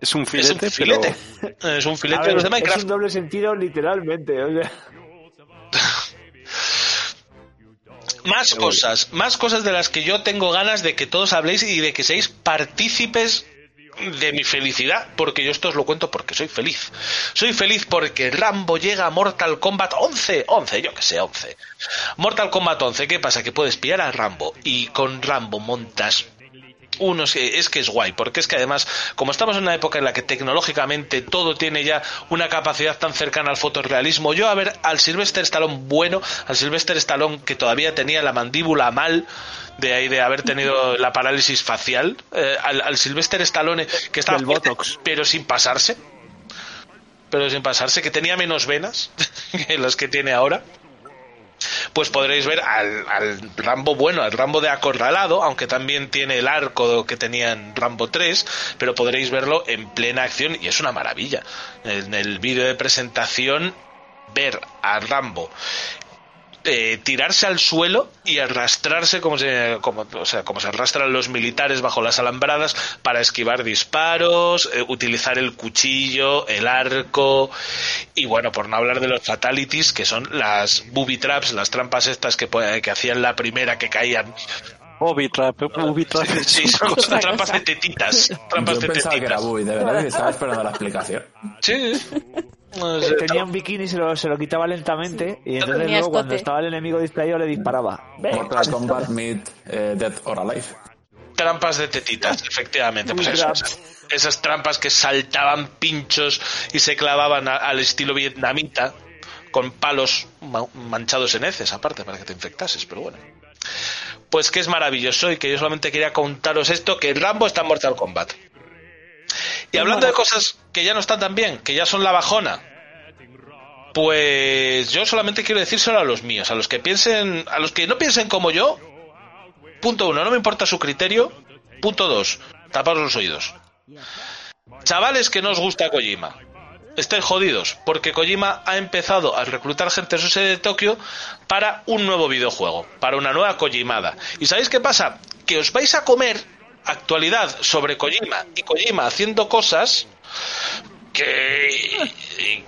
Es un Es filete, un filete. pero Es un filete ver, de los de es Minecraft. un doble sentido literalmente. O sea, Más cosas, más cosas de las que yo tengo ganas de que todos habléis y de que seáis partícipes de mi felicidad, porque yo esto os lo cuento porque soy feliz. Soy feliz porque Rambo llega a Mortal Kombat 11, 11, yo que sé, 11. Mortal Kombat 11, ¿qué pasa? Que puedes pillar a Rambo y con Rambo montas que es que es guay, porque es que además, como estamos en una época en la que tecnológicamente todo tiene ya una capacidad tan cercana al fotorrealismo, yo a ver al Sylvester Stallone bueno, al Sylvester Stallone que todavía tenía la mandíbula mal, de ahí de haber tenido la parálisis facial, eh, al, al Sylvester Stallone que estaba fuerte, Botox. pero sin pasarse, pero sin pasarse, que tenía menos venas que las que tiene ahora pues podréis ver al, al Rambo bueno, al Rambo de acorralado, aunque también tiene el arco que tenía en Rambo 3, pero podréis verlo en plena acción y es una maravilla. En el vídeo de presentación, ver a Rambo eh, tirarse al suelo y arrastrarse como se, como, o sea, como se arrastran los militares bajo las alambradas para esquivar disparos, eh, utilizar el cuchillo, el arco y bueno, por no hablar de los fatalities que son las booby traps, las trampas estas que, que hacían la primera que caían. Bobby Trap, Bobby Trap. Sí, son trampas de tetitas. Trampas Yo de pensaba que era tetitas. Bui, de verdad que estaba esperando la explicación. Sí. Sé, tenía un bikini y se lo, se lo quitaba lentamente. Y entonces luego, cuando estaba el enemigo distraído, le disparaba. Mortal Kombat Meet eh, Dead or Alive. Trampas de tetitas, efectivamente. Pues eso, esas, esas trampas que saltaban pinchos y se clavaban a- al estilo vietnamita, con palos ma- manchados en heces, aparte, para que te infectases, pero bueno. Pues que es maravilloso y que yo solamente quería contaros esto, que Rambo está en Mortal Kombat. Y hablando de cosas que ya no están tan bien, que ya son la bajona, pues yo solamente quiero decírselo a los míos, a los que piensen, a los que no piensen como yo, Punto uno, no me importa su criterio. Punto dos, taparos los oídos. Chavales que no os gusta Kojima, estáis jodidos, porque Kojima ha empezado a reclutar gente en su sede de Tokio para un nuevo videojuego, para una nueva Kojimada. ¿Y sabéis qué pasa? Que os vais a comer actualidad sobre Kojima y Kojima haciendo cosas Que,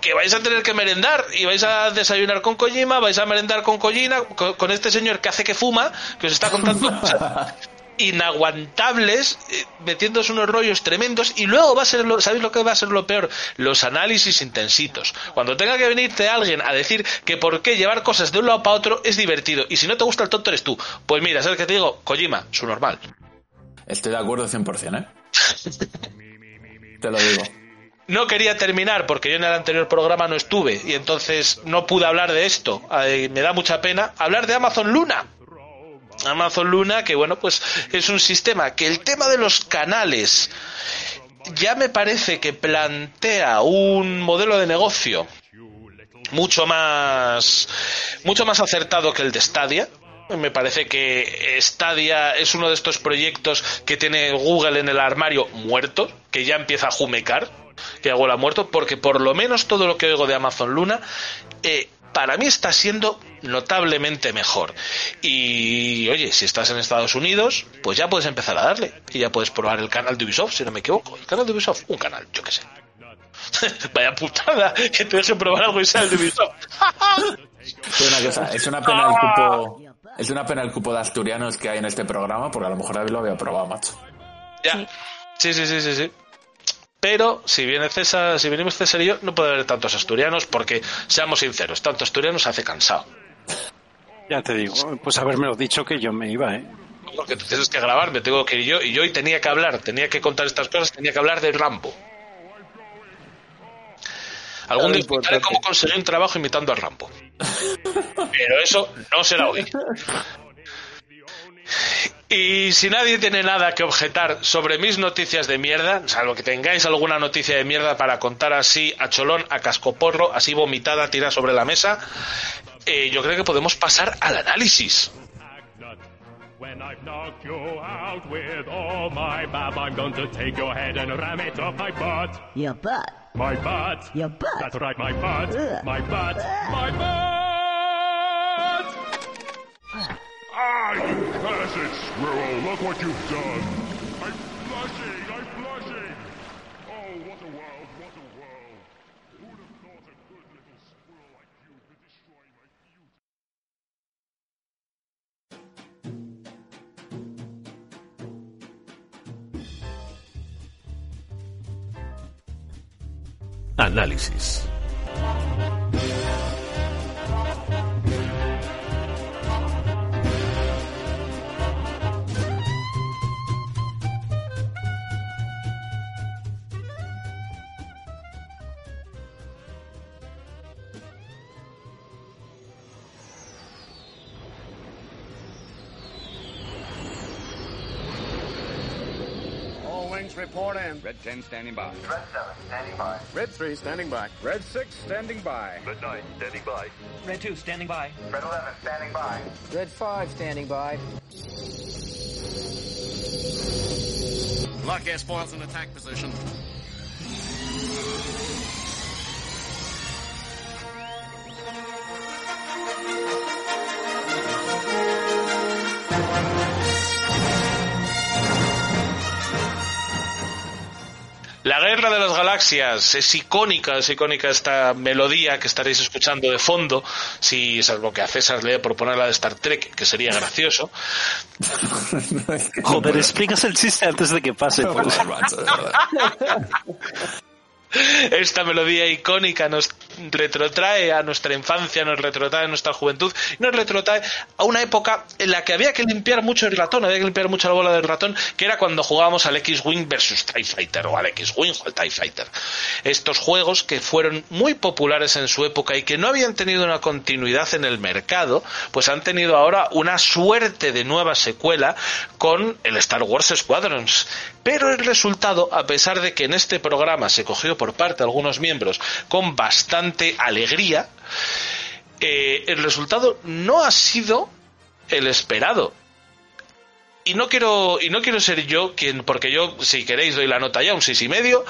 que vais a tener que merendar y vais a desayunar con Kojima, vais a merendar con Kojima, con, con este señor que hace que fuma, que os está contando cosas inaguantables, eh, metiéndose unos rollos tremendos y luego va a ser lo, ¿sabéis lo que va a ser lo peor? Los análisis intensitos. Cuando tenga que venirte alguien a decir que por qué llevar cosas de un lado para otro es divertido y si no te gusta el tonto eres tú. Pues mira, ¿sabes qué te digo? Kojima, su normal. Estoy de acuerdo 100%, ¿eh? Te lo digo. No quería terminar porque yo en el anterior programa no estuve y entonces no pude hablar de esto. Me da mucha pena hablar de Amazon Luna. Amazon Luna, que bueno, pues es un sistema que el tema de los canales ya me parece que plantea un modelo de negocio mucho más mucho más acertado que el de Stadia. Me parece que Stadia es uno de estos proyectos que tiene Google en el armario muerto, que ya empieza a jumecar, que Google ha muerto, porque por lo menos todo lo que oigo de Amazon Luna eh, para mí está siendo notablemente mejor. Y oye, si estás en Estados Unidos, pues ya puedes empezar a darle. Y ya puedes probar el canal de Ubisoft, si no me equivoco. El canal de Ubisoft, un canal, yo qué sé. Vaya putada que te deje probar algo y sea el de Ubisoft. Pero una cosa, es una pena el cupo, es una pena el cupo de asturianos que hay en este programa, porque a lo mejor David lo había probado, macho. Ya. Sí, sí, sí, sí, sí. Pero si viene César, si venimos César y yo, no puede haber tantos asturianos porque, seamos sinceros, tanto asturianos hace cansado. Ya te digo, pues haberme dicho que yo me iba, ¿eh? Porque tú tienes que grabar, me tengo que ir yo y yo hoy tenía que hablar, tenía que contar estas cosas, tenía que hablar de Rambo. Algún día cómo conseguir un trabajo imitando a Rambo. Pero eso no será hoy. Y si nadie tiene nada que objetar sobre mis noticias de mierda, salvo que tengáis alguna noticia de mierda para contar así a cholón, a cascoporro, así vomitada, tirada sobre la mesa, eh, yo creo que podemos pasar al análisis. Knocked you out with all my bab, I'm going to take your head and ram it up my butt. Your butt. My butt. Your butt. That's right, my butt. Ugh. My butt. My butt. Ah, you cursed squirrel! Look what you've done. Análisis. Red 10 standing by. Red 7 standing by. Red 3 standing by. Red 6 standing by. Red 9 standing by. Red 2 standing by. Red 11 standing by. Red 5 standing by. Lock gas foils in attack position. La Guerra de las Galaxias es icónica, es icónica esta melodía que estaréis escuchando de fondo, si salvo que a César le dé por ponerla de Star Trek, que sería gracioso. Joder, explicas el chiste antes de que pase. por. Esta melodía icónica nos retrotrae a nuestra infancia, nos retrotrae a nuestra juventud, nos retrotrae a una época en la que había que limpiar mucho el ratón, había que limpiar mucho la bola del ratón, que era cuando jugábamos al X-Wing versus TIE Fighter, o al X-Wing o al TIE Fighter. Estos juegos que fueron muy populares en su época y que no habían tenido una continuidad en el mercado, pues han tenido ahora una suerte de nueva secuela con el Star Wars Squadrons. Pero el resultado, a pesar de que en este programa se cogió por parte de algunos miembros con bastante alegría, eh, el resultado no ha sido el esperado. Y no quiero, y no quiero ser yo quien, porque yo, si queréis, doy la nota ya, un seis y medio.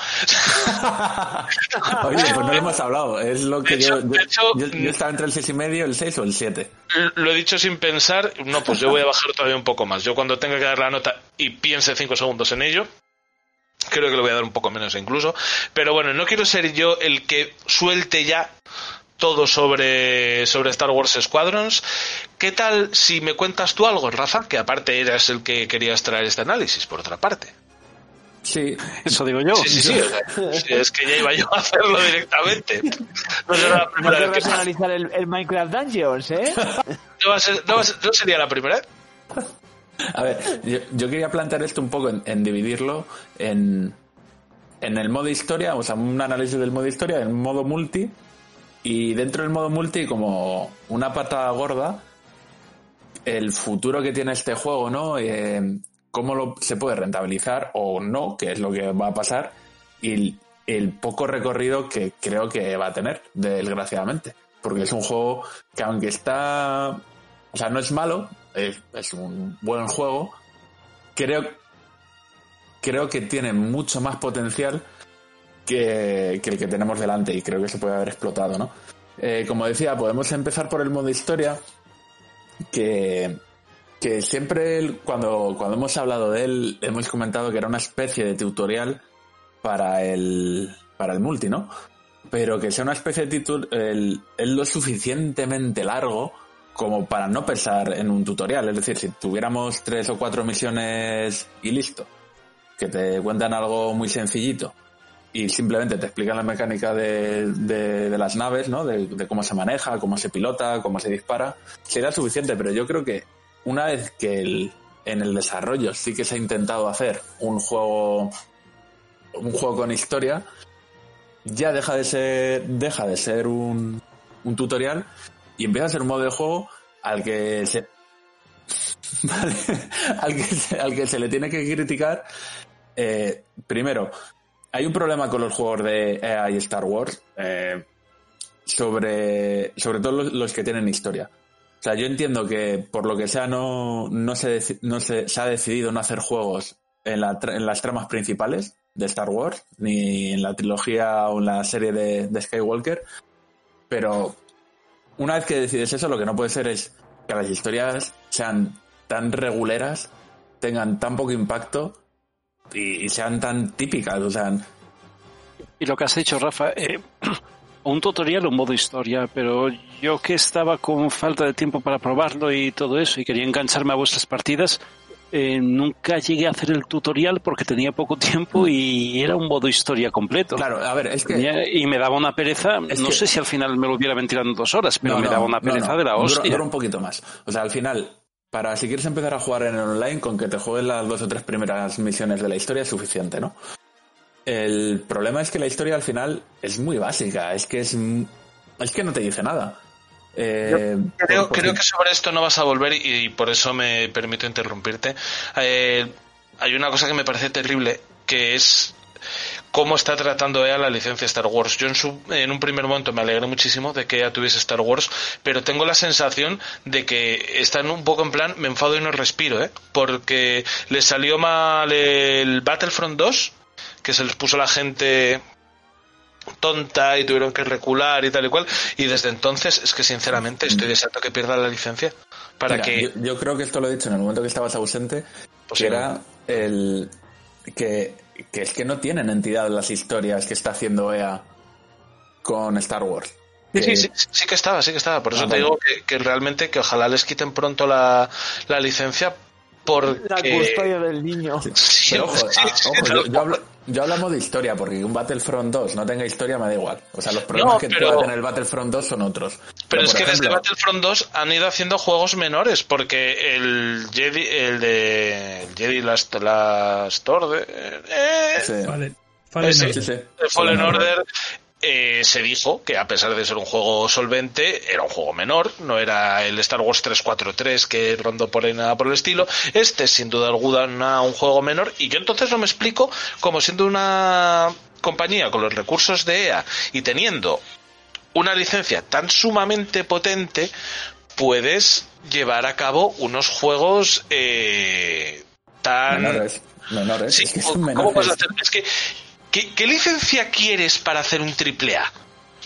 Oye, pues no lo hemos hablado. Es lo que yo, hecho- hecho, yo, yo estaba entre el 6 y medio, el 6 o el 7. Lo he dicho sin pensar, no, pues yo voy a bajar todavía un poco más. Yo cuando tenga que dar la nota y piense cinco segundos en ello, Creo que le voy a dar un poco menos incluso. Pero bueno, no quiero ser yo el que suelte ya todo sobre, sobre Star Wars Squadrons. ¿Qué tal si me cuentas tú algo, Rafa? Que aparte eras el que querías traer este análisis, por otra parte. Sí, eso digo yo. Sí, sí, sí, o sea, sí, es que ya iba yo a hacerlo directamente. No será la No primera vez que analizar el, el Minecraft Dungeons, ¿eh? no, va a ser- no va a ser- no sería la primera vez. A ver, yo, quería plantear esto un poco en, dividirlo en, en el modo historia, o sea, un análisis del modo historia, en modo multi, y dentro del modo multi, como una pata gorda, el futuro que tiene este juego, ¿no? Eh, cómo se puede rentabilizar o no, que es lo que va a pasar, y el, el poco recorrido que creo que va a tener, desgraciadamente. Porque es un juego que aunque está... O sea, no es malo, es, un buen juego, creo, creo que tiene mucho más potencial que, que el que tenemos delante y creo que se puede haber explotado, ¿no? Eh, como decía, podemos empezar por el modo historia, que, que siempre el- cuando, cuando hemos hablado de él hemos comentado que era una especie de tutorial para el, para el multi, ¿no? Pero que sea una especie de tutorial es lo suficientemente largo como para no pensar en un tutorial. Es decir, si tuviéramos tres o cuatro misiones y listo, que te cuentan algo muy sencillito y simplemente te explican la mecánica de, de- de las naves, ¿no? De, de cómo se maneja, cómo se pilota, cómo se dispara, sería suficiente. Pero yo creo que una vez que el- en el desarrollo sí que se ha intentado hacer un juego, un juego con historia, ya deja de ser, deja de ser un, un tutorial y empieza a ser un modo de juego al que se, al, que se, al que se le tiene que criticar. eh, primero, hay un problema con los juegos de EA y Star Wars eh, sobre, sobre todo los, los que tienen historia. O sea, yo entiendo que por lo que sea no, no, se, no se, se ha decidido no hacer juegos en, la en las tramas principales de Star Wars, ni en la trilogía o en la serie de, de Skywalker, pero una vez que decides eso, lo que no puede ser es que las historias sean tan reguleras, tengan tan poco impacto y, sean tan típicas. O sea, Y lo que has hecho, Rafa, eh, un tutorial un modo historia, pero yo que estaba con falta de tiempo para probarlo y todo eso y quería engancharme a vuestras partidas, eh, nunca llegué a hacer el tutorial porque tenía poco tiempo y era un modo historia completo. Claro, a ver, es que... Tenía- y me daba una pereza, Es no que- sé si al final me lo hubiera ventilado en dos horas, pero No, me daba una pereza no. de la Dura- hostia. Dura un poquito más. O sea, al final, para si quieres empezar a jugar en el online, con que te juegues las dos o tres primeras misiones de la historia es suficiente, ¿no? El problema es que la historia al final es muy básica, es que es, es que no te dice nada. Eh, Creo, ejemplo- que sobre esto no vas a volver y, y por eso me permito interrumpirte. Eh, hay una cosa que me parece terrible, que es cómo está tratando EA la licencia Star Wars. Yo en, su- en un primer momento me alegré muchísimo de que EA tuviese Star Wars, pero tengo la sensación de que están un poco en plan, me enfado y no respiro, ¿eh? Porque les salió mal el Battlefront 2, que se les puso la gente tonta y tuvieron que recular y tal y cual. Y desde entonces es que sinceramente estoy deseando que pierda la licencia para Mira, que... Yo, yo creo que esto lo he dicho en el momento que estabas ausente, Pues que sí, era el... Que, que es que no tienen entidad las historias que está haciendo EA con Star Wars. Sí, Que- sí, sí, sí que estaba, sí que estaba. Por eso Ah, te digo que, que realmente que ojalá les quiten pronto la, la licencia porque... La custodia del niño. Sí, Pero ojo, sí, ah, sí, ojo, no. yo, yo hablo, yo hablamos de historia, porque que un Battlefront 2 no tenga historia me da igual. O sea, los problemas No, que pueda tener el Battlefront 2 son otros. Pero es que desde Battlefront 2 han ido haciendo juegos menores, porque el Jedi, el de el Jedi Last, Last Order, eh, sí. Vale. Fallen Ese- Order. Sí, sí. el Fallen Order eh, se dijo que a pesar de ser un juego solvente, era un juego menor, no era el Star Wars 343 que rondó por ahí nada por el estilo. Este es sin duda alguna un juego menor y yo entonces no me explico como siendo una compañía con los recursos de EA y teniendo una licencia tan sumamente potente, puedes llevar a cabo unos juegos eh, tan... Menores. Menores. Sí, es que son ¿cómo menores. hacer? Es que, ¿qué, qué licencia quieres para hacer un triple A?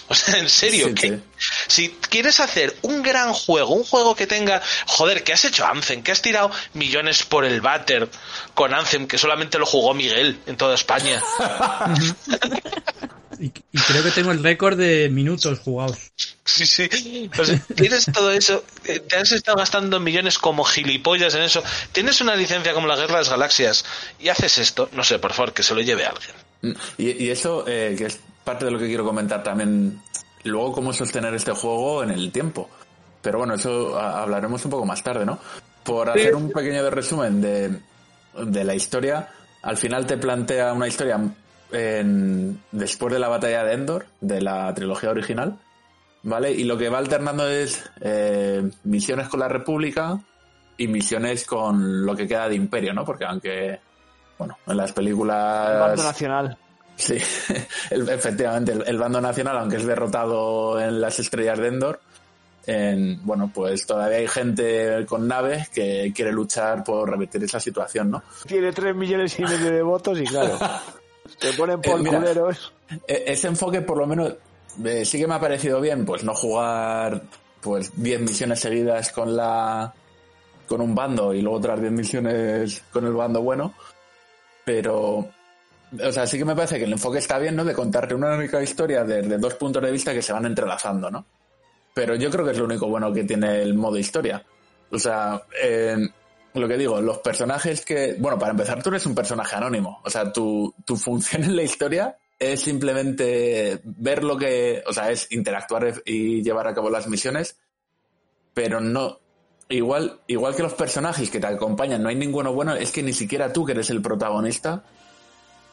O sea, en serio, Sí, que si quieres hacer un gran juego, un juego que tenga, joder, que has hecho Anthem, que has tirado millones por el váter con Anthem, que solamente lo jugó Miguel en toda España. Y, y creo que tengo el récord de minutos jugados. Sí, sí. O sea, tienes todo eso, eh, te has estado gastando millones como gilipollas en eso. Tienes una licencia como la Guerra de las Galaxias y haces esto, no sé, por favor, que se lo lleve alguien. Y, y eso, eh, que es parte de lo que quiero comentar también, luego cómo sostener este juego en el tiempo. Pero bueno, eso a- hablaremos un poco más tarde, ¿no? Por hacer un pequeño resumen de, de la historia, al final te plantea una historia en- después de la batalla de Endor, de la trilogía original, ¿vale? Y lo que va alternando es eh, misiones con la República y misiones con lo que queda de Imperio, ¿no? Porque aunque, bueno, en las películas... El bando nacional. Sí, el- efectivamente, el, el bando nacional, aunque es derrotado en las estrellas de Endor, en- bueno, pues todavía hay gente con naves que quiere luchar por revertir esa situación, ¿no? Tiene 3 millones y medio de votos y claro, te ponen por Eh, mira, culeros. E- Ese enfoque, por lo menos, eh, sí que me ha parecido bien, pues no jugar pues 10 misiones seguidas con la con un bando y luego otras 10 misiones con el bando bueno, pero o sea, sí que me parece que el enfoque está bien, ¿no? De contarte una única historia desde dos puntos de vista que se van entrelazando, ¿no? Pero yo creo que es lo único bueno que tiene el modo historia. O sea, eh, lo que digo, los personajes que... Bueno, para empezar, tú eres un personaje anónimo. O sea, tu, tu función en la historia es simplemente ver lo que... O sea, es interactuar y llevar a cabo las misiones, pero no... Igual, igual que los personajes que te acompañan, no hay ninguno bueno, es que ni siquiera tú, que eres el protagonista,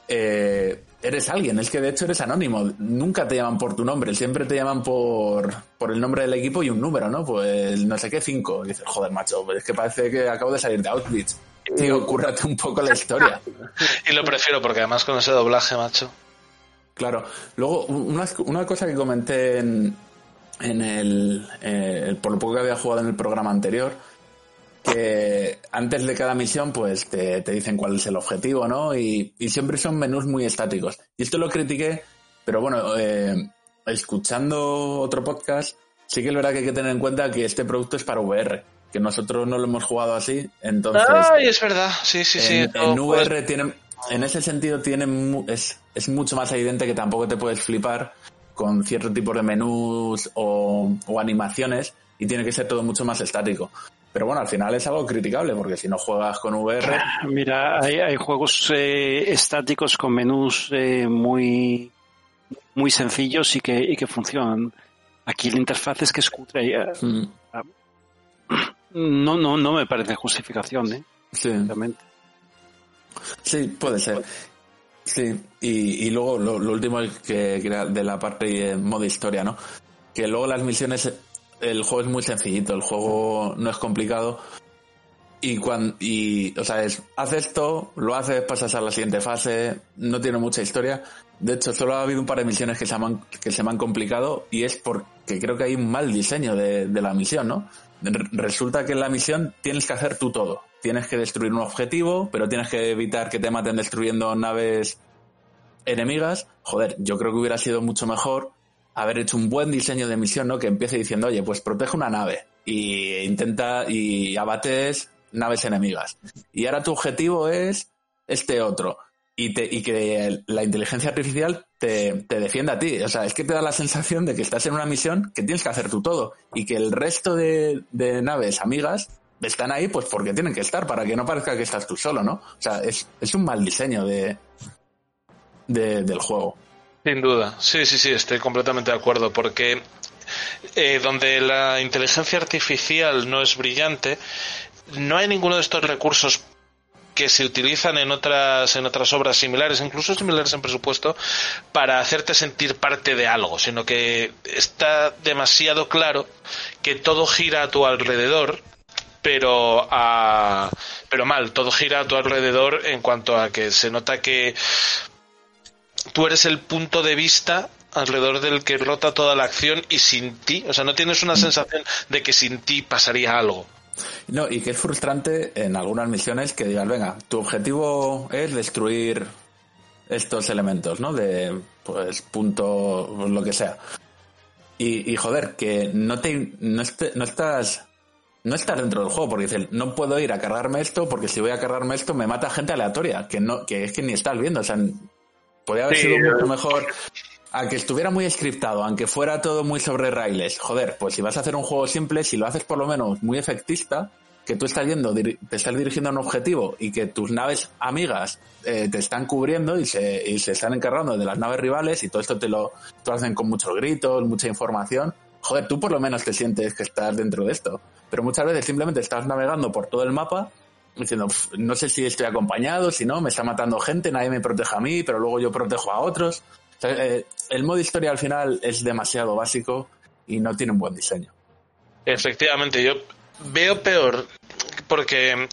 eh, eres alguien, es que de hecho eres anónimo, nunca te llaman por tu nombre, siempre te llaman por, por el nombre del equipo y un número, ¿no? Pues no sé qué, cinco. Y dices, joder, macho, es que parece que acabo de salir de Outreach. Tío, cúrrate un poco la historia. Y lo prefiero porque además con ese doblaje, macho. Claro. Luego, una, una cosa que comenté en, en el, eh, por lo poco que había jugado en el programa anterior, que antes de cada misión, pues te, te dicen cuál es el objetivo, ¿no? Y, y siempre son menús muy estáticos. Y esto lo critiqué, pero bueno, eh, escuchando otro podcast, sí que es verdad que hay que tener en cuenta que este producto es para VR, que nosotros no lo hemos jugado así, entonces... Ay, es verdad, sí, sí, sí. En, pues- VR tiene, en ese sentido tiene mu- es, es mucho más evidente que tampoco te puedes flipar con cierto tipo de menús o, o animaciones y tiene que ser todo mucho más estático. Pero bueno, al final es algo criticable porque si no juegas con VR, Mira, hay, hay juegos eh, estáticos con menús eh, muy muy sencillos y que, y que funcionan. Aquí la interfaz es que es cutre. y, eh, Mm. No, no, no me parece justificación, ¿eh? Sí, puede ser. Sí, y, y luego lo, lo último es que, que de la parte eh, modo historia, ¿no? Que luego las misiones, el juego es muy sencillito, el juego no es complicado. Y cuando, y, o sea, es, haz esto, lo haces, pasas a la siguiente fase, no tiene mucha historia. De hecho, solo ha habido un par de misiones que se han, que se me han complicado y es porque creo que hay un mal diseño de, de la misión, ¿no? Re- Resulta que en la misión tienes que hacer tú todo. Tienes que destruir un objetivo, pero tienes que evitar que te maten destruyendo naves enemigas. Joder, yo creo que hubiera sido mucho mejor haber hecho un buen diseño de misión, ¿no? Que empiece diciendo, oye, pues protege una nave y intenta y abates naves enemigas. Y ahora tu objetivo es este otro. Y, te, y que la inteligencia artificial te, te defienda a ti. O sea, es que te da la sensación de que estás en una misión que tienes que hacer tú todo. Y que el resto de, naves amigas están ahí pues porque tienen que estar, para que no parezca que estás tú solo, ¿no? O sea, es, es un mal diseño de, de- del juego. Sin duda, sí, sí, sí, estoy completamente de acuerdo, porque eh, donde la inteligencia artificial no es brillante, no hay ninguno de estos recursos que se utilizan en otras en otras obras similares, incluso similares en presupuesto, para hacerte sentir parte de algo, sino que está demasiado claro que todo gira a tu alrededor, pero a pero mal, todo gira a tu alrededor en cuanto a que se nota que tú eres el punto de vista alrededor del que rota toda la acción y sin ti, o sea, no tienes una sensación de que sin ti pasaría algo. No, y que es frustrante en algunas misiones que digas, venga, tu objetivo es destruir estos elementos, ¿no? De, pues, punto, pues, lo que sea. Y, y, joder, que no te no, este- no estás no estás dentro del juego porque dices, no puedo ir a cargarme esto porque si voy a cargarme esto me mata gente aleatoria, que no que es que ni estás viendo, o sea, podría haber Sí, sido mucho mejor a que estuviera muy scriptado, aunque fuera todo muy sobre raíles. Joder, pues si vas a hacer un juego simple, si lo haces por lo menos muy efectista, que tú estás yendo, te estás dirigiendo a un objetivo y que tus naves amigas eh, te están cubriendo y se, y se están encargando de las naves rivales y todo esto te lo, te lo hacen con muchos gritos, mucha información. Joder, tú por lo menos te sientes que estás dentro de esto. Pero muchas veces simplemente estás navegando por todo el mapa diciendo, "Pf, no sé si estoy acompañado, si no, me está matando gente, nadie me protege a mí, pero luego yo protejo a otros. O sea, eh, el modo historia al final es demasiado básico y no tiene un buen diseño. Efectivamente, yo veo peor porque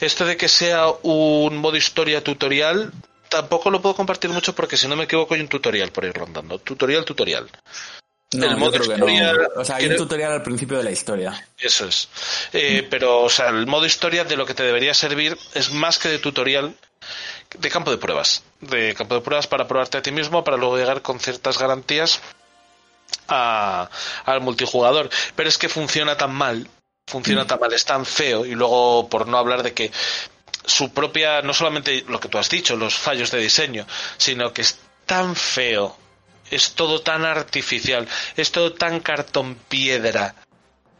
esto de que sea un modo historia tutorial tampoco lo puedo compartir mucho porque si no me equivoco hay un tutorial por ir rondando. Tutorial, tutorial. No, El yo modo que historia- no. O sea, hay un tutorial al principio de la historia. Eso es. Eh, pero, o sea, el modo historia de lo que te debería servir es más que de tutorial, de campo de pruebas. De campo de pruebas para probarte a ti mismo, para luego llegar con ciertas garantías a- al multijugador. Pero es que funciona tan mal, funciona tan mal, es tan feo, y luego, por no hablar de que su propia, no solamente lo que tú has dicho, los fallos de diseño, sino que es tan feo, es todo tan artificial, es todo tan cartón piedra,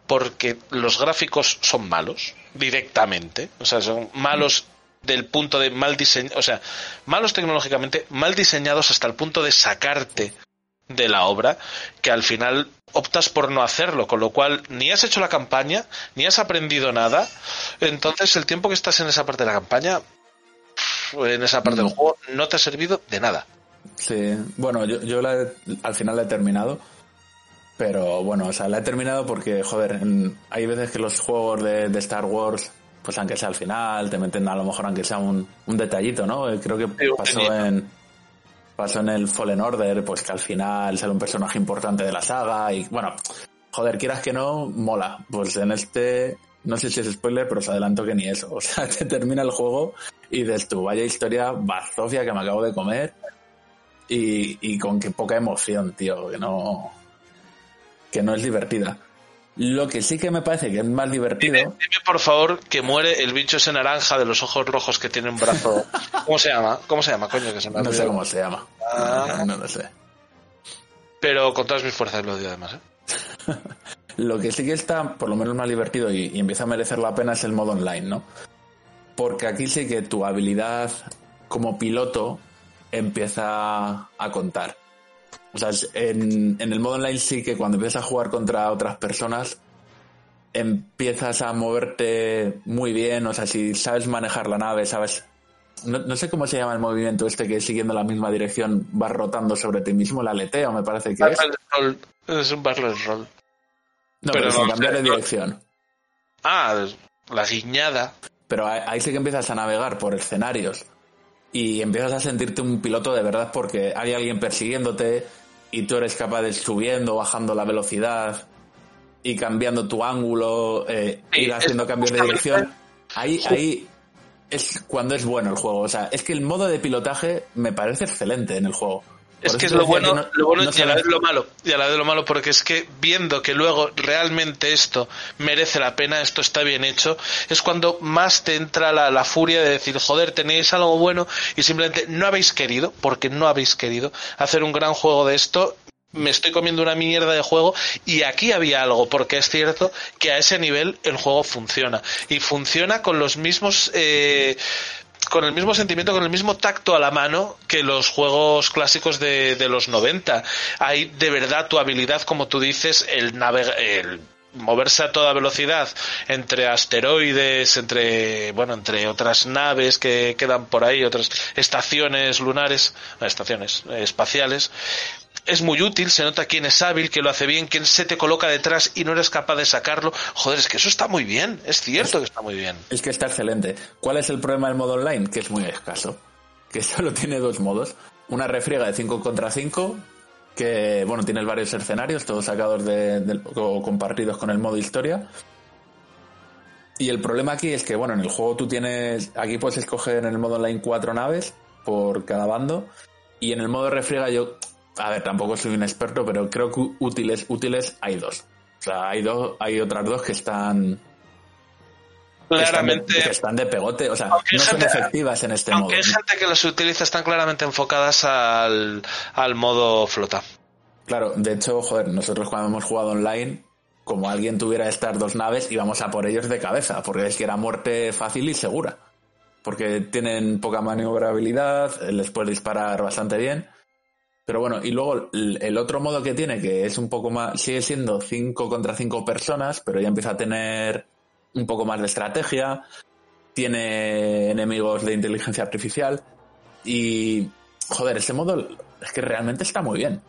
porque los gráficos son malos directamente, o sea, son malos del punto de mal diseño, o sea, malos tecnológicamente, mal diseñados hasta el punto de sacarte de la obra, que al final optas por no hacerlo, con lo cual ni has hecho la campaña, ni has aprendido nada, entonces el tiempo que estás en esa parte de la campaña, en esa parte del juego, no te ha servido de nada. Sí, bueno, yo, yo la he- al final la he terminado. Pero bueno, o sea, la he terminado porque, joder, hay veces que los juegos de, de Star Wars, pues aunque sea al final, te meten a lo mejor aunque sea un, un detallito, ¿no? Eh, Creo que pasó en, pasó en el Fallen Order, pues que al final sale un personaje importante de la saga y, bueno, joder, quieras que no, mola. Pues en este, no sé si es spoiler, pero os adelanto que ni eso. O sea, te termina el juego y dices tú, vaya historia bazofia que me acabo de comer y, y con qué poca emoción, tío, que no, que no es divertida. Lo que sí que me parece que es más divertido, Dime por favor que muere el bicho ese naranja de los ojos rojos que tiene un brazo. ¿Cómo se llama? ¿Cómo se llama, coño? Que se me no sé cómo se llama. Ah. No, no lo sé. Pero con todas mis fuerzas lo odio además, ¿eh? Lo que sí que está, por lo menos más divertido y, y empieza a merecer la pena es el modo online, ¿no? Porque aquí sí que tu habilidad como piloto empieza a contar. O sea, en, en el modo online sí que cuando empiezas a jugar contra otras personas empiezas a moverte muy bien, o sea, si sabes manejar la nave, sabes... No, no sé cómo se llama el movimiento este que siguiendo la misma dirección vas rotando sobre ti mismo, el aleteo me parece que es. Roll. Es un barrel roll. No, Pero pero, sin no, cambiar de no. dirección. Ah, la guiñada. Pero ahí ahí sí que empiezas a navegar por escenarios y empiezas a sentirte un piloto de verdad porque hay alguien persiguiéndote y tú eres capaz de ir subiendo, bajando la velocidad y cambiando tu ángulo, eh, Sí, ir haciendo cambios de dirección. Ahí, ahí es cuando es bueno el juego. O sea, es que el modo de pilotaje me parece excelente en el juego. Es que es lo bueno, no- lo bueno no y a la vez lo malo. Y a la vez lo malo porque es que viendo que luego realmente esto merece la pena, esto está bien hecho, es cuando más te entra la, la furia de decir, joder, tenéis algo bueno y simplemente no habéis querido, porque no habéis querido hacer un gran juego de esto. Me estoy comiendo una mierda de juego y aquí había algo, porque es cierto que a ese nivel el juego funciona. Y funciona con los mismos eh, con el mismo sentimiento, con el mismo tacto a la mano que los juegos clásicos de, de los 90. Hay de verdad tu habilidad, como tú dices, el navega el moverse a toda velocidad entre asteroides, entre bueno, entre otras naves que quedan por ahí, otras estaciones lunares, estaciones espaciales. Es muy útil, se nota quién es hábil, quién lo hace bien, quién se te coloca detrás y no eres capaz de sacarlo. Joder, es que eso está muy bien, es cierto que está muy bien. Es que está excelente. ¿Cuál es el problema del modo online? Que es muy escaso. Que solo tiene dos modos. Una refriega de 5 contra 5, que bueno, tiene varios escenarios, todos sacados de, o compartidos con el modo historia. Y el problema aquí es que, bueno, en el juego tú tienes, aquí puedes escoger en el modo online cuatro naves por cada bando, y en el modo refriega yo a ver, tampoco soy un experto, pero creo que útiles, útiles hay dos. O sea, hay dos, hay otras dos que están que están de- Claramente- que están de pegote, o sea, no son efectivas en este Aunque modo. hay gente que las utiliza, están claramente enfocadas al, al modo flota. Claro, de hecho, joder, nosotros cuando hemos jugado online, como alguien tuviera estas dos naves, íbamos a por ellos de cabeza, porque es que era muerte fácil y segura. Porque tienen poca maniobrabilidad, les puedes disparar bastante bien. Pero bueno, y luego el otro modo que tiene, que es un poco más, sigue siendo 5 contra 5 personas, pero ya empieza a tener un poco más de estrategia, tiene enemigos de inteligencia artificial y, joder, ese modo es que realmente está muy bien.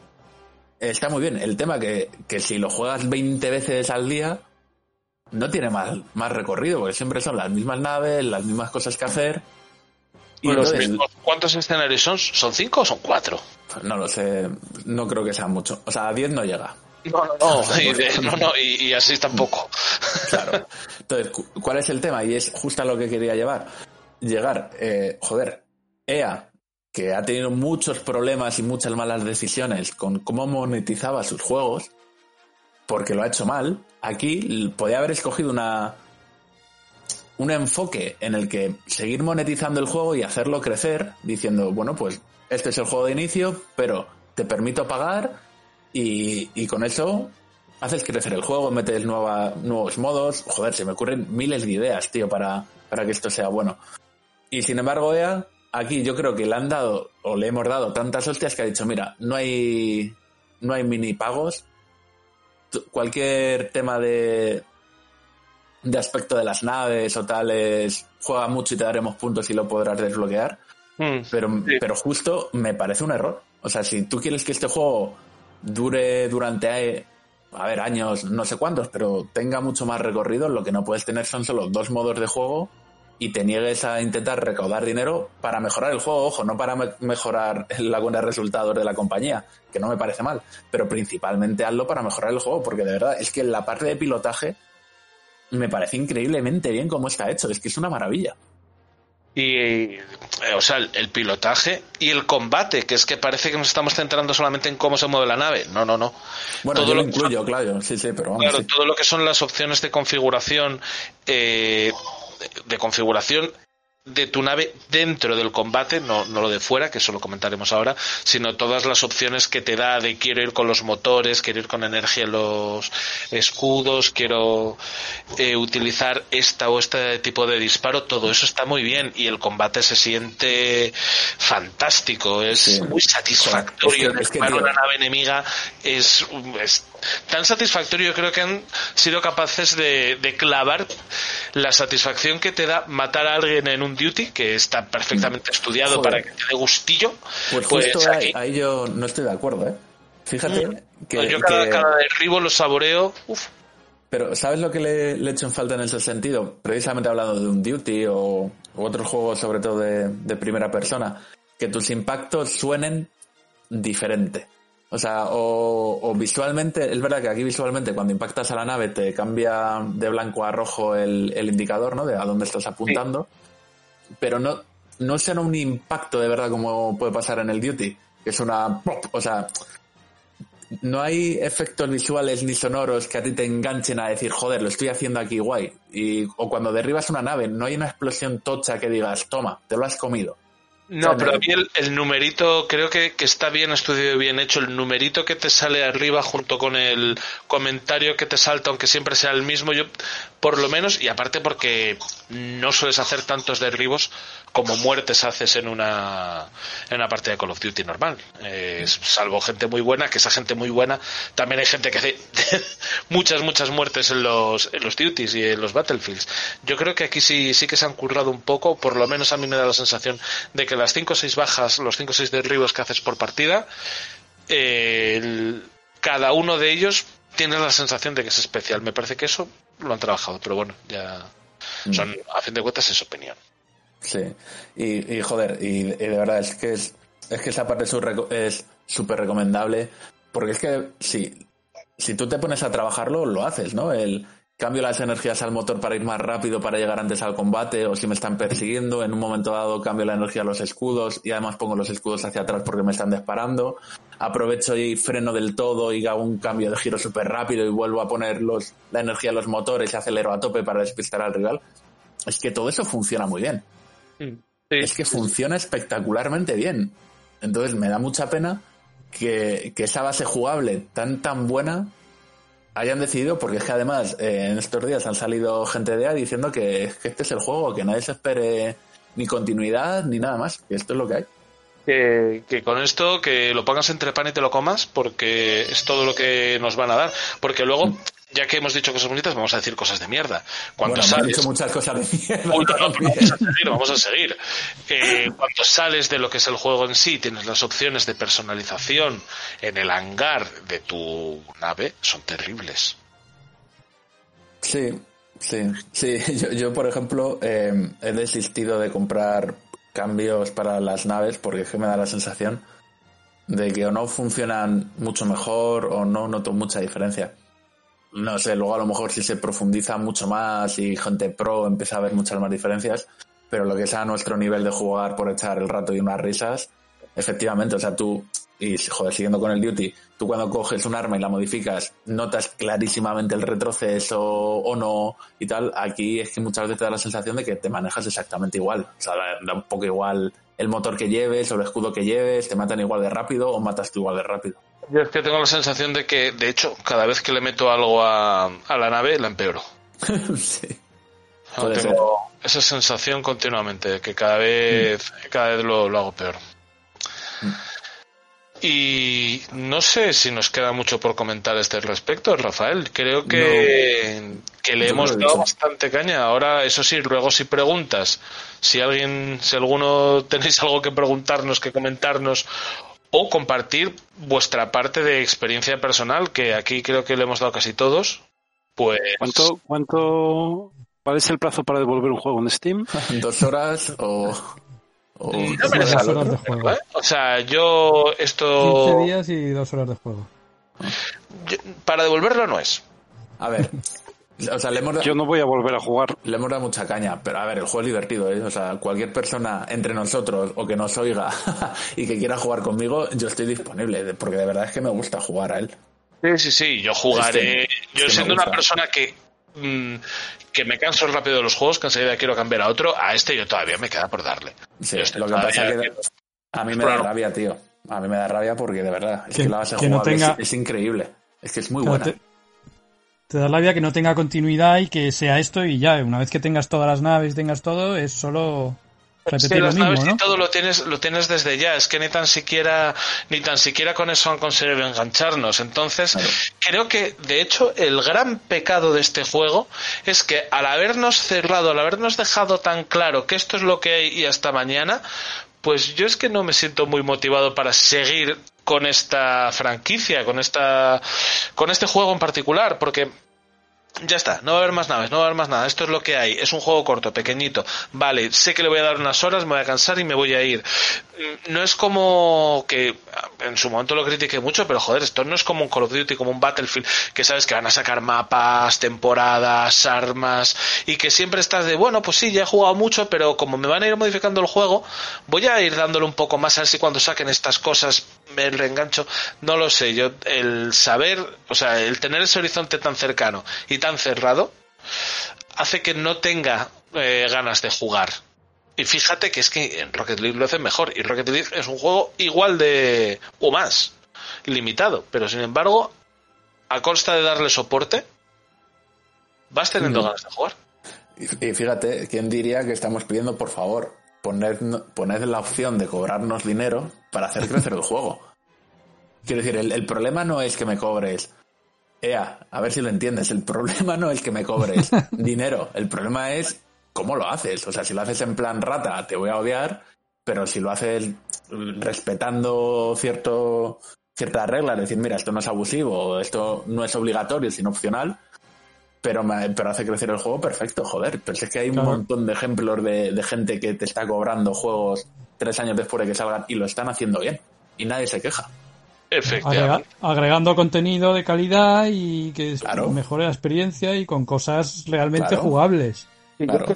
Está muy bien. El tema que, que si lo juegas 20 veces al día, no tiene más, más recorrido, porque siempre son las mismas naves, las mismas cosas que hacer. Y Los entonces, mismos- ¿Cuántos escenarios son? ¿Son cinco o son cuatro? no lo sé, no creo que sea mucho. O sea, a 10 no llega. No, no, no, y, de- no, no, y, y así tampoco. Claro. Entonces, cu- ¿cuál es el tema? Y es justo a lo que quería llevar. Llegar, eh, joder, EA, que ha tenido muchos problemas y muchas malas decisiones con cómo monetizaba sus juegos, porque lo ha hecho mal, aquí podía haber escogido una un enfoque en el que seguir monetizando el juego y hacerlo crecer, diciendo, bueno, pues este es el juego de inicio, pero te permito pagar y, y con eso haces crecer el juego, metes nueva, nuevos modos. Joder, se me ocurren miles de ideas, tío, para, para que esto sea bueno. Y sin embargo, EA, aquí yo creo que le han dado, o le hemos dado tantas hostias que ha dicho, mira, no hay, no hay mini pagos. Cualquier tema de, de aspecto de las naves o tales, juega mucho y te daremos puntos y lo podrás desbloquear. Pero, pero justo me parece un error. O sea, si tú quieres que este juego dure durante, a ver, años, no sé cuántos, pero tenga mucho más recorrido, lo que no puedes tener son solo dos modos de juego y te niegues a intentar recaudar dinero para mejorar el juego, ojo, no para me- mejorar la buena de resultados de la compañía, que no me parece mal, pero principalmente hazlo para mejorar el juego, porque de verdad es que la parte de pilotaje me parece increíblemente bien cómo está hecho, es que es una maravilla. Y, eh, o sea, el, pilotaje y el combate, que es que parece que nos estamos centrando solamente en cómo se mueve la nave. No, no, no. Bueno, Todo yo lo incluyo, claro, sí, sí, pero vamos. Claro, sí. todo lo que son las opciones de configuración, eh, de configuración de tu nave dentro del combate, no, no lo de fuera, que eso lo comentaremos ahora, sino todas las opciones que te da de quiero ir con los motores, quiero ir con energía en los escudos, quiero eh, utilizar esta o este tipo de disparo, todo eso está muy bien y el combate se siente fantástico, es muy satisfactorio. Es que- es que, Disparar tío, una nave enemiga es, es tan satisfactorio. Yo creo que han sido capaces de, de clavar la satisfacción que te da matar a alguien en un duty, que está perfectamente estudiado Joder. para que te dé gustillo. Pues Pues justo ahí, yo no estoy de acuerdo, ¿eh? Fíjate que, yo cada, que- cada derribo lo saboreo. Uf, Pero ¿sabes lo que le, le echo en falta en ese sentido? Precisamente hablando de un Duty o, u otros juegos sobre todo de, de primera persona, que tus impactos suenen diferente. O sea, o, o visualmente, es verdad que aquí visualmente cuando impactas a la nave te cambia de blanco a rojo el, el indicador, ¿no? De a dónde estás apuntando. Pero no, no será un impacto de verdad como puede pasar en el Duty, que es una... pop, O sea, no hay efectos visuales ni sonoros que a ti te enganchen a decir, joder, lo estoy haciendo aquí guay. Y, o cuando derribas una nave, no hay una explosión tocha que digas, toma, te lo has comido. No, pero a mí el, el numerito creo que, que está bien estudiado y bien hecho. El numerito que te sale arriba junto con el comentario que te salta, aunque siempre sea el mismo, yo por lo menos, y aparte porque no sueles hacer tantos derribos como muertes haces en una, en una partida de Call of Duty normal. Eh, salvo gente muy buena, que esa gente muy buena, también hay gente que hace muchas, muchas muertes en los, en los duties y en los battlefields. Yo creo que aquí sí, sí que se han currado un poco, por lo menos a mí me da la sensación de que las 5 o 6 bajas, los 5 o 6 derribos que haces por partida, eh, el- cada uno de ellos tiene la sensación de que es especial. Me parece que eso lo han trabajado, pero bueno, ya son, a fin de cuentas es opinión. Sí, y, y joder, y, y de verdad es que es, es que esa parte es súper recomendable, porque es que si, si tú te pones a trabajarlo, lo haces, ¿no? El, cambio las energías al motor para ir más rápido, para llegar antes al combate, o si me están persiguiendo, en un momento dado cambio la energía a los escudos y además pongo los escudos hacia atrás porque me están disparando. Aprovecho y freno del todo y hago un cambio de giro súper rápido y vuelvo a poner los, la energía a los motores y acelero a tope para despistar al rival. Es que todo eso funciona muy bien. Es que funciona espectacularmente bien. Entonces me da mucha pena que, que esa base jugable tan tan buena hayan decidido, porque es que además eh, en estos días han salido gente de A diciendo que, que este es el juego, que nadie se espere ni continuidad ni nada más, que esto es lo que hay. Que, que con esto que lo pongas entre pan y te lo comas porque es todo lo que nos van a dar porque luego ya que hemos dicho cosas bonitas vamos a decir cosas de mierda cuando Bueno, sales dicho muchas cosas de mierda. Uy, no, no, pero vamos a seguir, vamos a seguir. Eh, cuando sales de lo que es el juego en sí, tienes las opciones de personalización en el hangar de tu nave, son terribles. Sí, sí, sí. Yo, yo, por ejemplo, eh, he desistido de comprar cambios para las naves porque es que me da la sensación de que o no funcionan mucho mejor o no noto mucha diferencia. No sé, luego a lo mejor si se profundiza mucho más y gente pro empieza a ver muchas más diferencias, pero lo que es a nuestro nivel de jugar por echar el rato y unas risas, efectivamente, o sea, tú, y joder, siguiendo con el duty, tú cuando coges un arma y la modificas, notas clarísimamente el retroceso o no y tal, aquí es que muchas veces te da la sensación de que te manejas exactamente igual, o sea, da, un poco igual el motor que lleves o el escudo que lleves, te matan igual de rápido o matas tú igual de rápido. Yo es que tengo la sensación de que, de hecho, cada vez que le meto algo a, a la nave, la empeoro. sí. No, tengo esa sensación continuamente, de que cada vez, cada vez lo, lo hago peor. Y no sé si nos queda mucho por comentar a este respecto, Rafael. Creo que, que le hemos dado bastante caña. Ahora, eso sí, luego si preguntas, si alguien, si alguno tenéis algo que preguntarnos, que comentarnos o compartir vuestra parte de experiencia personal, que aquí creo que le hemos dado casi todos, pues ¿Cuánto, cuánto, cuál es el plazo para devolver un juego en Steam? Dos horas o... o- no la horas de juego. ¿eh? O sea, yo 15 esto días y dos horas de juego. yo- para devolverlo no es. A ver, o sea, le hemos, Yo no voy a volver a jugar. le hemos dado mucha caña, pero a ver, el juego es divertido, ¿eh? O sea, cualquier persona entre nosotros o que nos oiga y que quiera jugar conmigo, yo estoy disponible, porque de verdad es que me gusta jugar a él. Sí, sí, sí, yo jugaré. Es que- es yo que me siendo una persona que mm, que me canso rápido de los juegos, que enseguida quiero cambiar a otro, a este yo todavía me queda por darle. Sí, lo que pasa que a mí me da rabia, tío. A mí me da rabia porque de verdad, es que, Que- la base que no es- tenga- es, increíble. Es que es muy Claro, buena. te, te da la vida que no tenga continuidad y que sea esto y ya, una vez que tengas todas las naves, tengas todo, es solo Es que repetir lo mismo, ¿no? y todo lo tienes, lo tienes desde ya. Es que ni tan siquiera, ni tan siquiera con eso han conseguido engancharnos. Entonces, creo que, de hecho, el gran pecado de este juego es que al habernos cerrado, al habernos dejado tan claro que esto es lo que hay y hasta mañana, pues yo es que no me siento muy motivado para seguir con esta franquicia, con esta, con este juego en particular, porque ya está, no va a haber más naves, no va a haber más nada. Esto es lo que hay. Es un juego corto, pequeñito. Vale, sé que le voy a dar unas horas, me voy a cansar y me voy a ir. Mm, No es como que en su momento lo critiqué mucho, pero joder, esto no es como un Call of Duty, como un Battlefield, que sabes que van a sacar mapas, temporadas, armas, y que siempre estás de, bueno, pues sí, ya he jugado mucho, pero como me van a ir modificando el juego, voy a ir dándole un poco más a ver si cuando saquen estas cosas me reengancho. No lo sé, yo, el saber, o sea, el tener ese horizonte tan cercano y tan cerrado, hace que no tenga eh, ganas de jugar. Y fíjate que es que en Rocket League lo hacen mejor. Y Rocket League es un juego igual de. o más. Limitado. Pero sin embargo, a costa de darle soporte, vas teniendo ganas de jugar. Y fíjate, ¿quién diría que estamos pidiendo, por favor, poned, poned la opción de cobrarnos dinero para hacer crecer el juego? Quiero decir, el, el problema no es que me cobres. Ea, a ver si lo entiendes. El problema no es que me cobres dinero. El problema es cómo lo haces. O sea, si lo haces en plan rata, te voy a odiar. Pero si lo haces respetando cierto, ciertas reglas, decir, mira, esto no es abusivo, esto no es obligatorio, sino opcional, pero, me- pero hace crecer el juego perfecto, joder. Pero es que hay un Claro. montón de ejemplos de, de gente que te está cobrando juegos tres años después de que salgan y lo están haciendo bien. Y nadie se queja. Efectivamente. agrega- agregando contenido de calidad y que mejore la experiencia y con cosas realmente Claro. jugables. Yo, creo,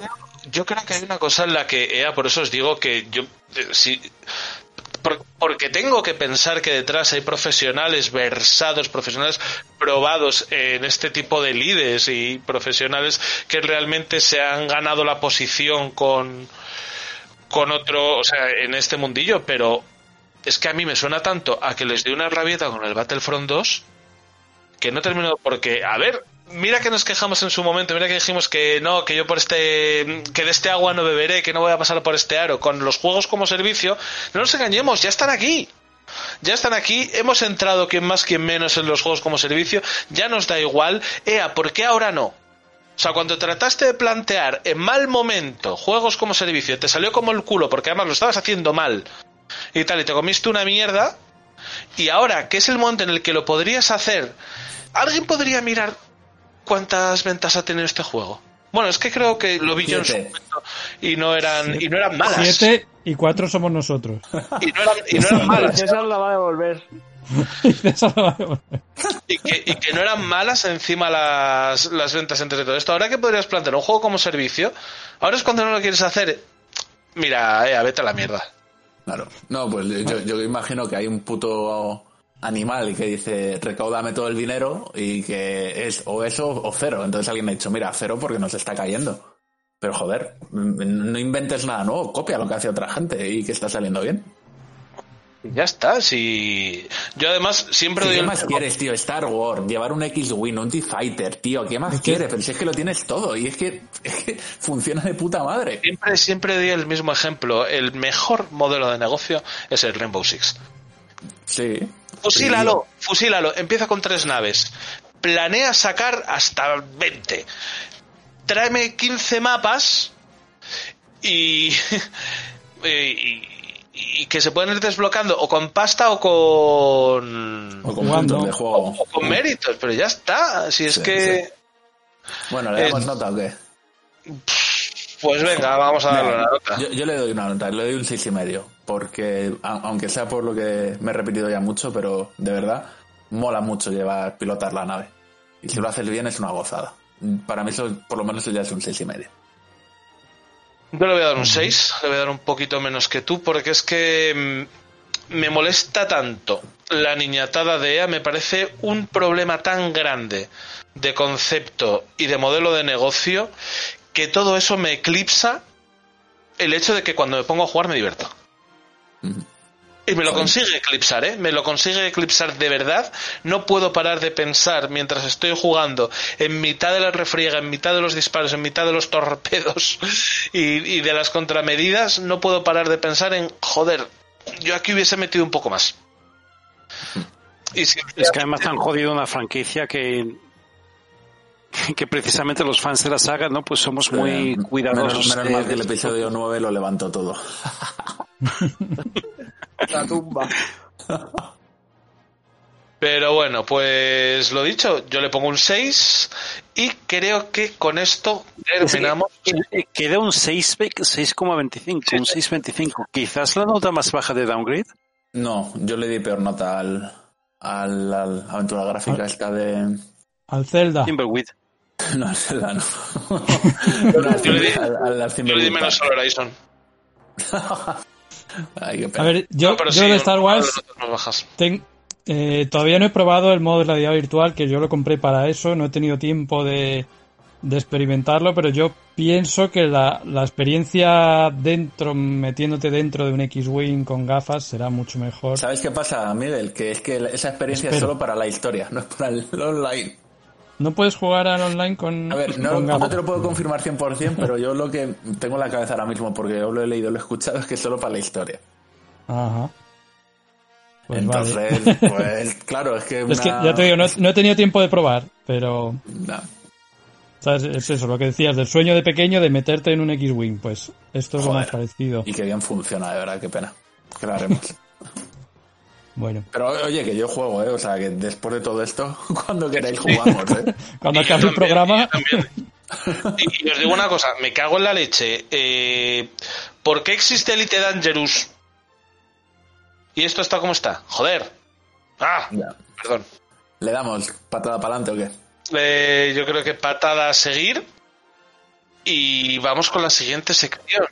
yo creo que hay una cosa en la que EA, por eso os digo que yo, eh, sí, por- porque tengo que pensar que detrás hay profesionales versados, profesionales probados en este tipo de líderes y profesionales que realmente se han ganado la posición con, con otro, o sea, en este mundillo, pero es que a mí me suena tanto a que les di una rabieta con el Battlefront 2 que no termino porque, a ver, mira que nos quejamos en su momento, mira que dijimos que no, que yo por este, que de este agua no beberé, que no voy a pasar por este aro. Con los juegos como servicio, no nos engañemos, ya están aquí. Ya están aquí, hemos entrado quien más, quien menos en los juegos como servicio, ya nos da igual. Ea, ¿por qué ahora no? O sea, cuando trataste de plantear en mal momento juegos como servicio, te salió como el culo porque además lo estabas haciendo mal y tal, y te comiste una mierda, y ahora que es el momento en el que lo podrías hacer, ¿alguien podría mirar cuántas ventas ha tenido este juego? Bueno, es que creo que lo vi yo en su momento y no eran, y no eran malas. Siete y cuatro somos nosotros. Y no eran, y no eran malas. César la va a devolver. y, que, y que no eran malas encima las, las ventas entre todo esto. Ahora que podrías plantear un juego como servicio, ahora es cuando no lo quieres hacer. Mira, eh, vete a la mierda. Claro. No, pues yo, yo imagino que hay un puto animal que dice recaudame todo el dinero y que es o eso o cero. Entonces alguien ha dicho, mira, cero porque nos está cayendo. Pero joder, no inventes nada nuevo, copia lo que hace otra gente y que está saliendo bien. Ya está, si... Yo además siempre ¿Y doy ¿Qué el- más quieres, tío? Star Wars, llevar un X-Wing, un T-Fighter, tío, ¿qué más quieres? Pero si es que lo tienes todo y es que, es que funciona de puta madre. Siempre, siempre doy el mismo ejemplo. El mejor modelo de negocio es el Rainbow Six. Sí. Fusílalo, fusílalo. Empieza con tres naves. Planea sacar hasta 20. Tráeme 15 mapas y, y, y que se pueden ir desbloqueando o con pasta o con O con puntos de juego. o con méritos, pero ya está. Si es Sí, que Bueno, ¿le damos Eh, nota o qué? Pues venga, vamos a darle No, una nota. Yo, yo le doy una nota, le doy un seis y medio, porque a- aunque sea por lo que me he repetido ya mucho, pero de verdad mola mucho llevar pilotar la nave. Y si lo haces bien es una gozada. Para mí eso, por lo menos eso ya es un seis y medio. Yo le voy a dar un 6, le voy a dar un poquito menos que tú, porque es que mm, me molesta tanto la niñatada de EA, me parece un problema tan grande de concepto y de modelo de negocio que todo eso me eclipsa el hecho de que cuando me pongo a jugar me divierto. Y me lo consigue eclipsar, ¿eh? Me lo consigue eclipsar de verdad. No puedo parar de pensar mientras estoy jugando en mitad de la refriega, en mitad de los disparos, en mitad de los torpedos y, y de las contramedidas. No puedo parar de pensar en, joder, yo aquí hubiese metido un poco más. Y si- Es que además han jodido una franquicia que que precisamente los fans de la saga, ¿no? Pues somos muy Eh, cuidadosos. Menos, menos mal que el episodio 9 lo levantó todo. La tumba. Pero bueno, pues lo dicho, yo le pongo un 6 y creo que con esto terminamos. Queda un 6 ve- 6,25, un 6,25. Quizás la nota más baja de Downgrade. No, yo le di peor nota al, al, al aventura gráfica esta de... Al Zelda. Timberweed. No, al Zelda no. No, al, Yo le di- Yo le di menos al Horizon. Ay, qué A ver, yo, No, yo sí, de Star Wars ten- eh, todavía no he probado el modo de realidad virtual, que yo lo compré para eso, no he tenido tiempo de, de experimentarlo, pero yo pienso que la, la experiencia dentro, metiéndote dentro de un X-Wing con gafas, será mucho mejor. ¿Sabes qué pasa, Miguel? Que es que esa experiencia es solo para la historia, no es para el online. ¿No puedes jugar al online con, A ver, no, con no gafas? te lo puedo confirmar 100%, pero yo lo que tengo en la cabeza ahora mismo, porque yo lo he leído, lo he escuchado, es que es solo para la historia. Ajá. Pues Entonces, vale. pues claro, es que... Es que ya te digo, no, no he tenido tiempo de probar, pero No. ¿sabes? es eso, lo que decías, del sueño de pequeño de meterte en un X-Wing, pues esto es lo más parecido. Y que bien funciona, de verdad, qué pena. Que lo haremos. Bueno, Pero oye, que yo juego, ¿eh? O sea, que después de todo esto, cuando queráis jugamos, ¿eh? cuando acabe el programa, y os digo una cosa, me cago en la leche. Eh, ¿Por qué existe Elite Dangerous? Y esto está como está. Joder. Ah, perdón. ¿Le damos patada para adelante o qué? Eh, yo creo que patada a seguir. Y vamos con la siguiente sección.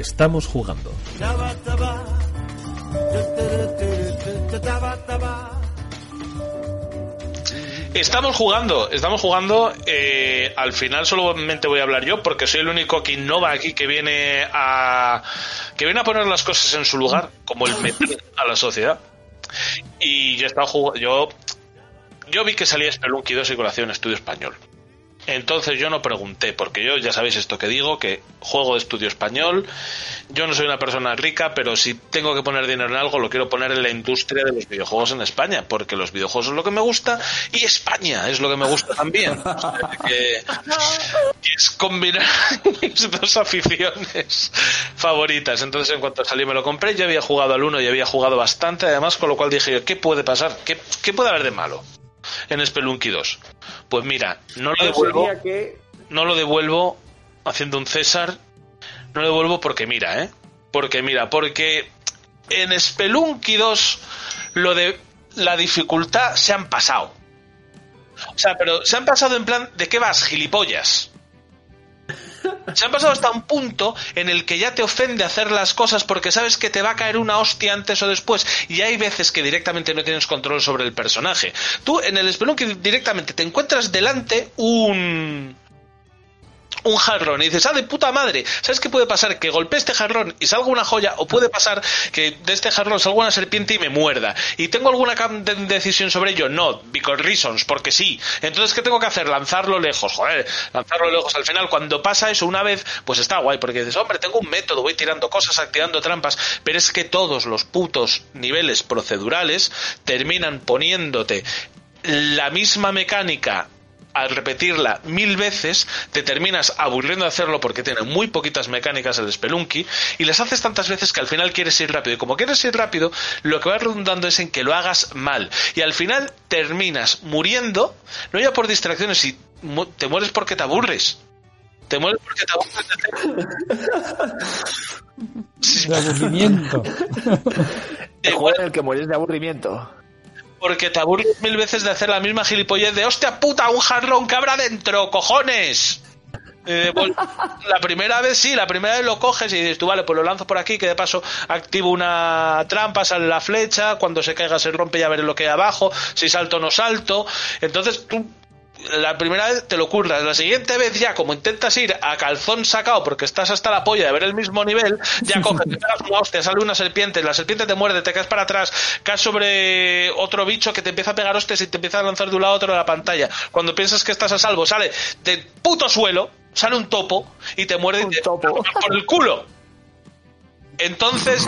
Estamos jugando. Estamos jugando, estamos jugando. eh, al final solamente voy a hablar yo porque soy el único que innova aquí, que viene a que viene a poner las cosas en su lugar, como el meter a la sociedad. Y yo he estado jugando, yo yo vi que salía Spelunky 2 y que lo hacía un estudio español. Entonces yo no pregunté, porque yo ya sabéis esto que digo, que juego de estudio español. Yo no soy una persona rica, pero si tengo que poner dinero en algo, lo quiero poner en la industria de los videojuegos en España, porque los videojuegos es lo que me gusta y España es lo que me gusta también. O sea, que, que es combinar mis dos aficiones favoritas. Entonces en cuanto salí me lo compré, ya había jugado al 1 y había jugado bastante, además, con lo cual dije, ¿qué puede pasar? ¿Qué, qué puede haber de malo en Spelunky 2? Pues mira, no lo devuelvo que no lo devuelvo haciendo un César. No lo devuelvo porque mira, ¿eh? Porque mira, porque en Spelunky 2 lo de la dificultad se han pasado. O sea, pero se han pasado en plan, ¿de qué vas, gilipollas? Se han pasado hasta un punto en el que ya te ofende hacer las cosas porque sabes que te va a caer una hostia antes o después y hay veces que directamente no tienes control sobre el personaje. Tú en el Spelunky directamente te encuentras delante un un jarrón y dices, ah, de puta madre, ¿sabes qué puede pasar? Que golpee este jarrón y salga una joya, o puede pasar que de este jarrón salga una serpiente y me muerda. ¿Y tengo alguna de- decisión sobre ello? No, because reasons, porque sí. Entonces, ¿qué tengo que hacer? Lanzarlo lejos, joder, lanzarlo lejos. Al final, cuando pasa eso una vez, pues está guay, porque dices, hombre, tengo un método, voy tirando cosas, activando trampas, pero es que todos los putos niveles procedurales terminan poniéndote la misma mecánica al repetirla mil veces te terminas aburriendo de hacerlo porque tiene muy poquitas mecánicas el Spelunky y las haces tantas veces que al final quieres ir rápido y como quieres ir rápido lo que va redundando es en que lo hagas mal y al final terminas muriendo no ya por distracciones si mu- te mueres porque te aburres te mueres porque te aburres De aburrimiento. juego en el que mueres de aburrimiento. Porque te aburres mil veces de hacer la misma gilipollez de hostia puta, un jarrón que habrá dentro, cojones. Eh, pues, la primera vez sí, la primera vez lo coges y dices tú, vale, pues lo lanzo por aquí, que de paso activo una trampa, sale la flecha, cuando se caiga se rompe, ya veré lo que hay abajo, si salto no salto. Entonces tú la primera vez te lo curras, la siguiente vez ya como intentas ir a calzón sacado porque estás hasta la polla de ver el mismo nivel, ya coges, te pegas una hostia, sale una serpiente, la serpiente te muerde, te caes para atrás, caes sobre otro bicho que te empieza a pegar hostias y te empieza a lanzar de un lado a otro de la pantalla. Cuando piensas que estás a salvo, sale del puto suelo, sale un topo y te muerde y te- por el culo. Entonces,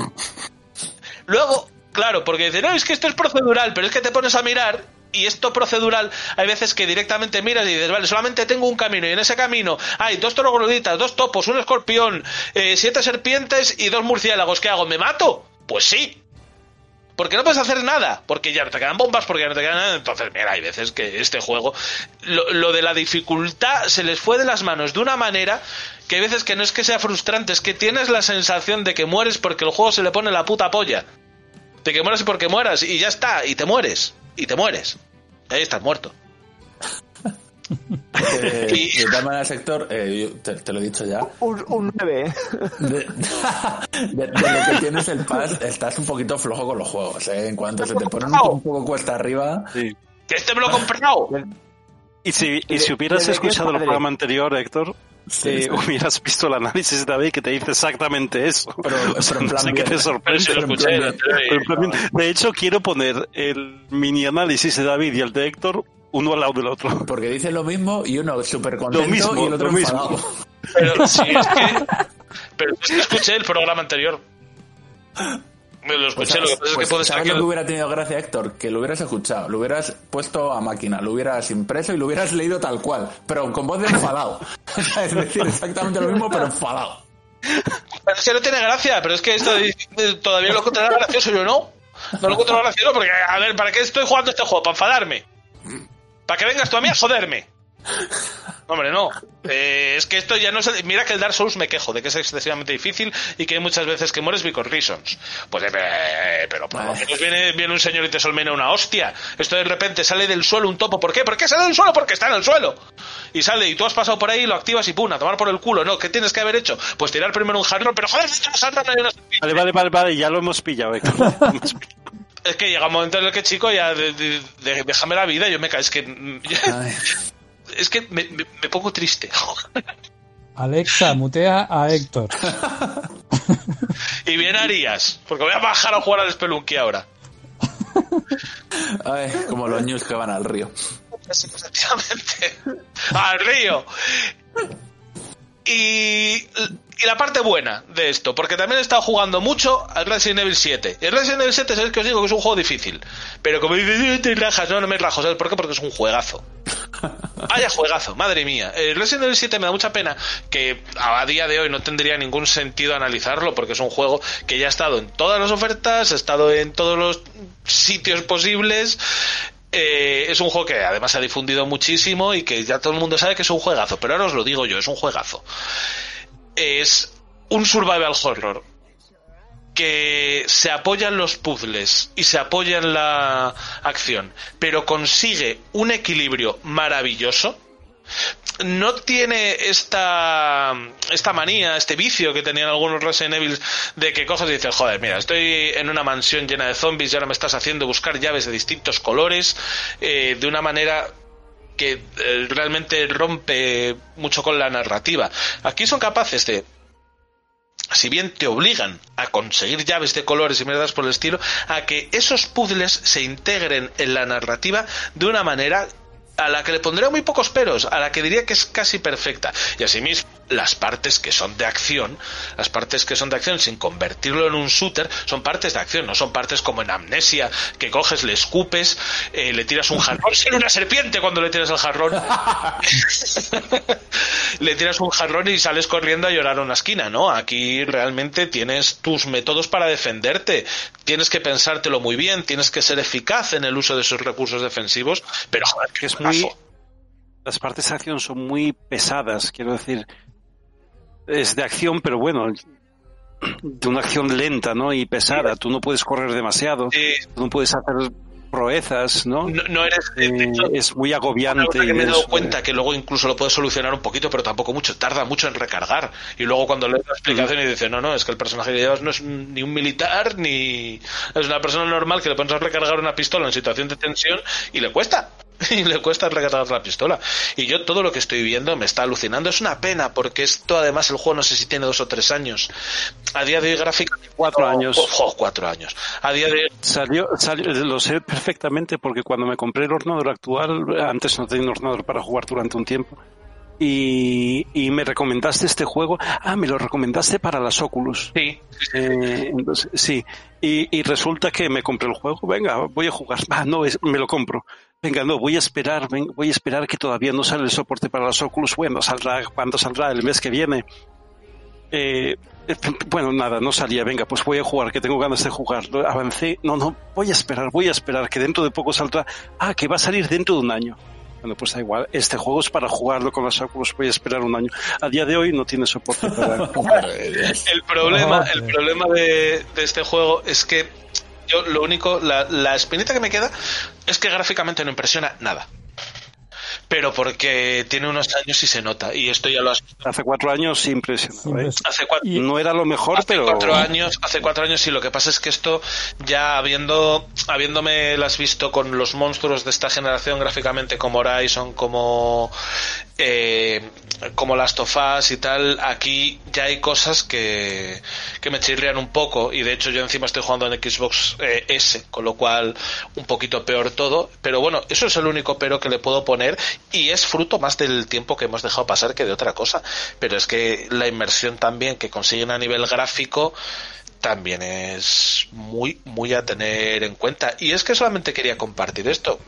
luego, claro, porque dicen, no, es que esto es procedural, pero es que te pones a mirar y esto procedural, hay veces que directamente miras y dices, vale, solamente tengo un camino y en ese camino hay dos trogloditas, dos topos, un escorpión, eh, siete serpientes y dos murciélagos. ¿Qué hago? ¿Me mato? Pues sí. Porque no puedes hacer nada, porque ya no te quedan bombas, porque ya no te quedan nada. Entonces, mira, hay veces que este juego, lo de la dificultad se les fue de las manos de una manera que hay veces que no es que sea frustrante, es que tienes la sensación de que mueres porque el juego se le pone la puta polla. De que mueras y porque mueras, y ya está, y te mueres, y te mueres. Y ahí estás muerto. Eh, de tal manera, sector, eh, yo te, te lo he dicho ya. Un, un 9. De, de- de lo que tienes el pass, estás un poquito flojo con los juegos. ¿eh? En cuanto se te ponen un, un poco cuesta arriba. ¡Que este me lo he comprado! Y si, y si hubieras escuchado el programa anterior, Héctor, Sí, sí. hubieras visto el análisis de David que te dice exactamente eso. Pero- O sea, pero no sé qué te sorprende. Pero Pero. De hecho, quiero poner el mini análisis de David y el de Héctor uno al lado del otro. Porque dicen lo mismo y uno súper contento Lo mismo, y el otro lo mismo. enfadado. Pero si es que Pero es que escuché el programa anterior. Me lo escuché, lo que pasa es que Pues, puede ser ¿sabes que... lo que hubiera tenido gracia, Héctor? Que lo hubieras escuchado, lo hubieras puesto a máquina, lo hubieras impreso y lo hubieras leído tal cual, pero con voz de enfadado. es decir, exactamente lo mismo, pero enfadado. Pero es que no tiene gracia, pero es que esto todavía lo encontrará gracioso, yo no. No lo encuentro gracioso porque, a ver, ¿para qué estoy jugando este juego? ¿Para enfadarme? ¿Para que vengas tú a mí a joderme? Hombre, no. Eh, es que esto ya no es... Mira que el Dark Souls me quejo de que es excesivamente difícil y que hay muchas veces que mueres because reasons. Pues, eh, pero por lo menos viene, viene un señor y te solmena una hostia. Esto de repente sale del suelo un topo. ¿Por qué? ¿Por qué sale del suelo? Porque está en el suelo. Y sale y tú has pasado por ahí, lo activas y pum, a tomar por el culo. No, ¿qué tienes que haber hecho? Pues tirar primero un jarrón, pero joder, no hay una Vale, vale, vale, vale, ya lo hemos pillado. Héctor. Es que llega un momento en el que, chico, ya de- de- de- déjame la vida, yo me cae. Es que. Es que me, me- me pongo triste. Alexa, mutea a Héctor. y bien harías, porque voy a bajar a jugar al Spelunky ahora. Ay, como los news que van al río. Efectivamente. Al río. Y, y la parte buena de esto, porque también he estado jugando mucho al Resident Evil 7. El Resident Evil 7 es el que os digo que es un juego difícil. Pero como dices, "Eh, te rajas, no, no me. ¿Sabes por qué? Porque es un juegazo. Vaya juegazo, madre mía. El Resident Evil 7 me da mucha pena que a día de hoy no tendría ningún sentido analizarlo porque es un juego que ya ha estado en todas las ofertas, ha estado en todos los sitios posibles. Eh, es un juego que además se ha difundido muchísimo y que ya todo el mundo sabe que es un juegazo, pero ahora os lo digo yo, es un juegazo. Es un survival horror que se apoya en los puzzles y se apoya en la acción, pero consigue un equilibrio maravilloso. No tiene esta, esta manía, este vicio que tenían algunos Resident Evil de que coges y dices, joder, mira, estoy en una mansión llena de zombies y ahora me estás haciendo buscar llaves de distintos colores eh, de una manera que eh, realmente rompe mucho con la narrativa. Aquí son capaces de si bien te obligan a conseguir llaves de colores y mierdas por el estilo, a que esos puzzles se integren en la narrativa de una manera a la que le pondría muy pocos peros, a la que diría que es casi perfecta. Y asimismo, las partes que son de acción, las partes que son de acción sin convertirlo en un shooter, son partes de acción, no son partes como en Amnesia, que coges, le escupes, eh, le tiras un jarrón, ser una serpiente cuando le tiras el jarrón. le tiras un jarrón y sales corriendo a llorar a una esquina, ¿no? Aquí realmente tienes tus métodos para defenderte, tienes que pensártelo muy bien, tienes que ser eficaz en el uso de esos recursos defensivos, pero joder, que es muy las partes de acción son muy pesadas quiero decir es de acción pero bueno de una acción lenta no y pesada. Tú no puedes correr demasiado tú no puedes hacer proezas no, no, eres Eh, es muy agobiante que y me he dado es- cuenta que luego incluso lo puedes solucionar un poquito, pero tampoco mucho, tarda mucho en recargar. Y luego cuando lees la explicación y dices, no, no, es que el personaje que llevas no es ni un militar ni es una persona normal que le pones a recargar una pistola en situación de tensión y le cuesta. Y le cuesta recargar la pistola. Y yo todo lo que estoy viendo me está alucinando. Es una pena, porque esto además el juego no sé si tiene dos o tres años. A día de hoy gráfica... Cuatro años. Ojo, cuatro años. A día de Salió, salió- lo sé perfectamente porque cuando me compré el ordenador actual, antes no tenía un ordenador para jugar durante un tiempo, y, y me recomendaste este juego. Ah, me lo recomendaste para las Oculus. Sí. Eh, entonces, sí. Y, y resulta que me compré el juego. Venga, voy a jugar. Ah, no, es- me lo compro. Venga, no, voy a esperar, ven- voy a esperar que todavía no sale el soporte para las Oculus. Bueno, saldrá, ¿cuándo saldrá? El mes que viene. Eh, bueno, nada, no salía. Venga, pues voy a jugar, que tengo ganas de jugar. Avancé. No, no, voy a esperar, voy a esperar, que dentro de poco saldrá. Ah, que va a salir dentro de un año. Bueno, pues da igual. Este juego es para jugarlo con las Oculus. Voy a esperar un año. A día de hoy no tiene soporte para. El problema, el problema de, de este juego es que yo lo único, la, la espinita que me queda es que gráficamente no impresiona nada. Pero porque tiene unos años y se nota. Y esto ya lo has Hace cuatro años sí impresionaba. ¿eh? Hace cuatro, No era lo mejor, hace pero. cuatro años, hace cuatro años sí. Lo que pasa es que esto ya habiendo, habiéndome las visto con los monstruos de esta generación gráficamente como Horizon, como eh, como las tofás y tal, aquí ya hay cosas que, que me chirrian un poco y de hecho yo encima estoy jugando en Xbox eh, S, con lo cual un poquito peor todo, pero bueno, eso es el único pero que le puedo poner y es fruto más del tiempo que hemos dejado pasar que de otra cosa, pero es que la inmersión también que consiguen a nivel gráfico también es muy, muy a tener en cuenta. Y es que solamente quería compartir esto,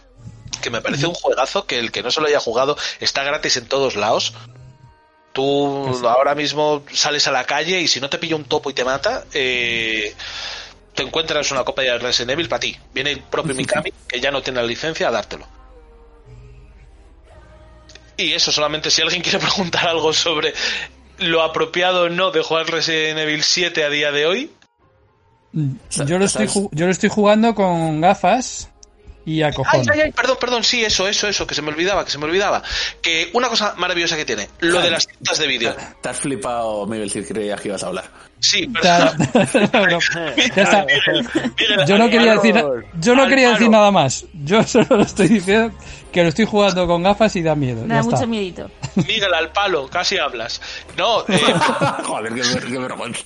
que me parece un juegazo que el que no se lo haya jugado está gratis en todos lados. Tú ahora mismo sales a la calle y si no te pilla un topo y te mata, eh, te encuentras una copia de Resident Evil para ti. Viene el propio Mikami, que ya no tiene la licencia, a dártelo. Y eso solamente si alguien quiere preguntar algo sobre lo apropiado o no de jugar Resident Evil 7 a día de hoy, Yo lo, estoy, yo lo estoy jugando con gafas y a Ay, ay, ay, perdón, perdón, sí, eso, eso, eso, que se me olvidaba, que se me olvidaba. Que una cosa maravillosa que tiene, lo de las cintas de vídeo. Te has flipado, Miguel, si creías que ibas a hablar. Sí, pero... ya está. Yo no quería decir, yo no quería decir nada más. Yo solo estoy diciendo que lo estoy jugando con gafas y da miedo. Me da está. mucho miedito. Miguel, al palo, casi hablas. No, eh, Joder, qué, qué vergüenza.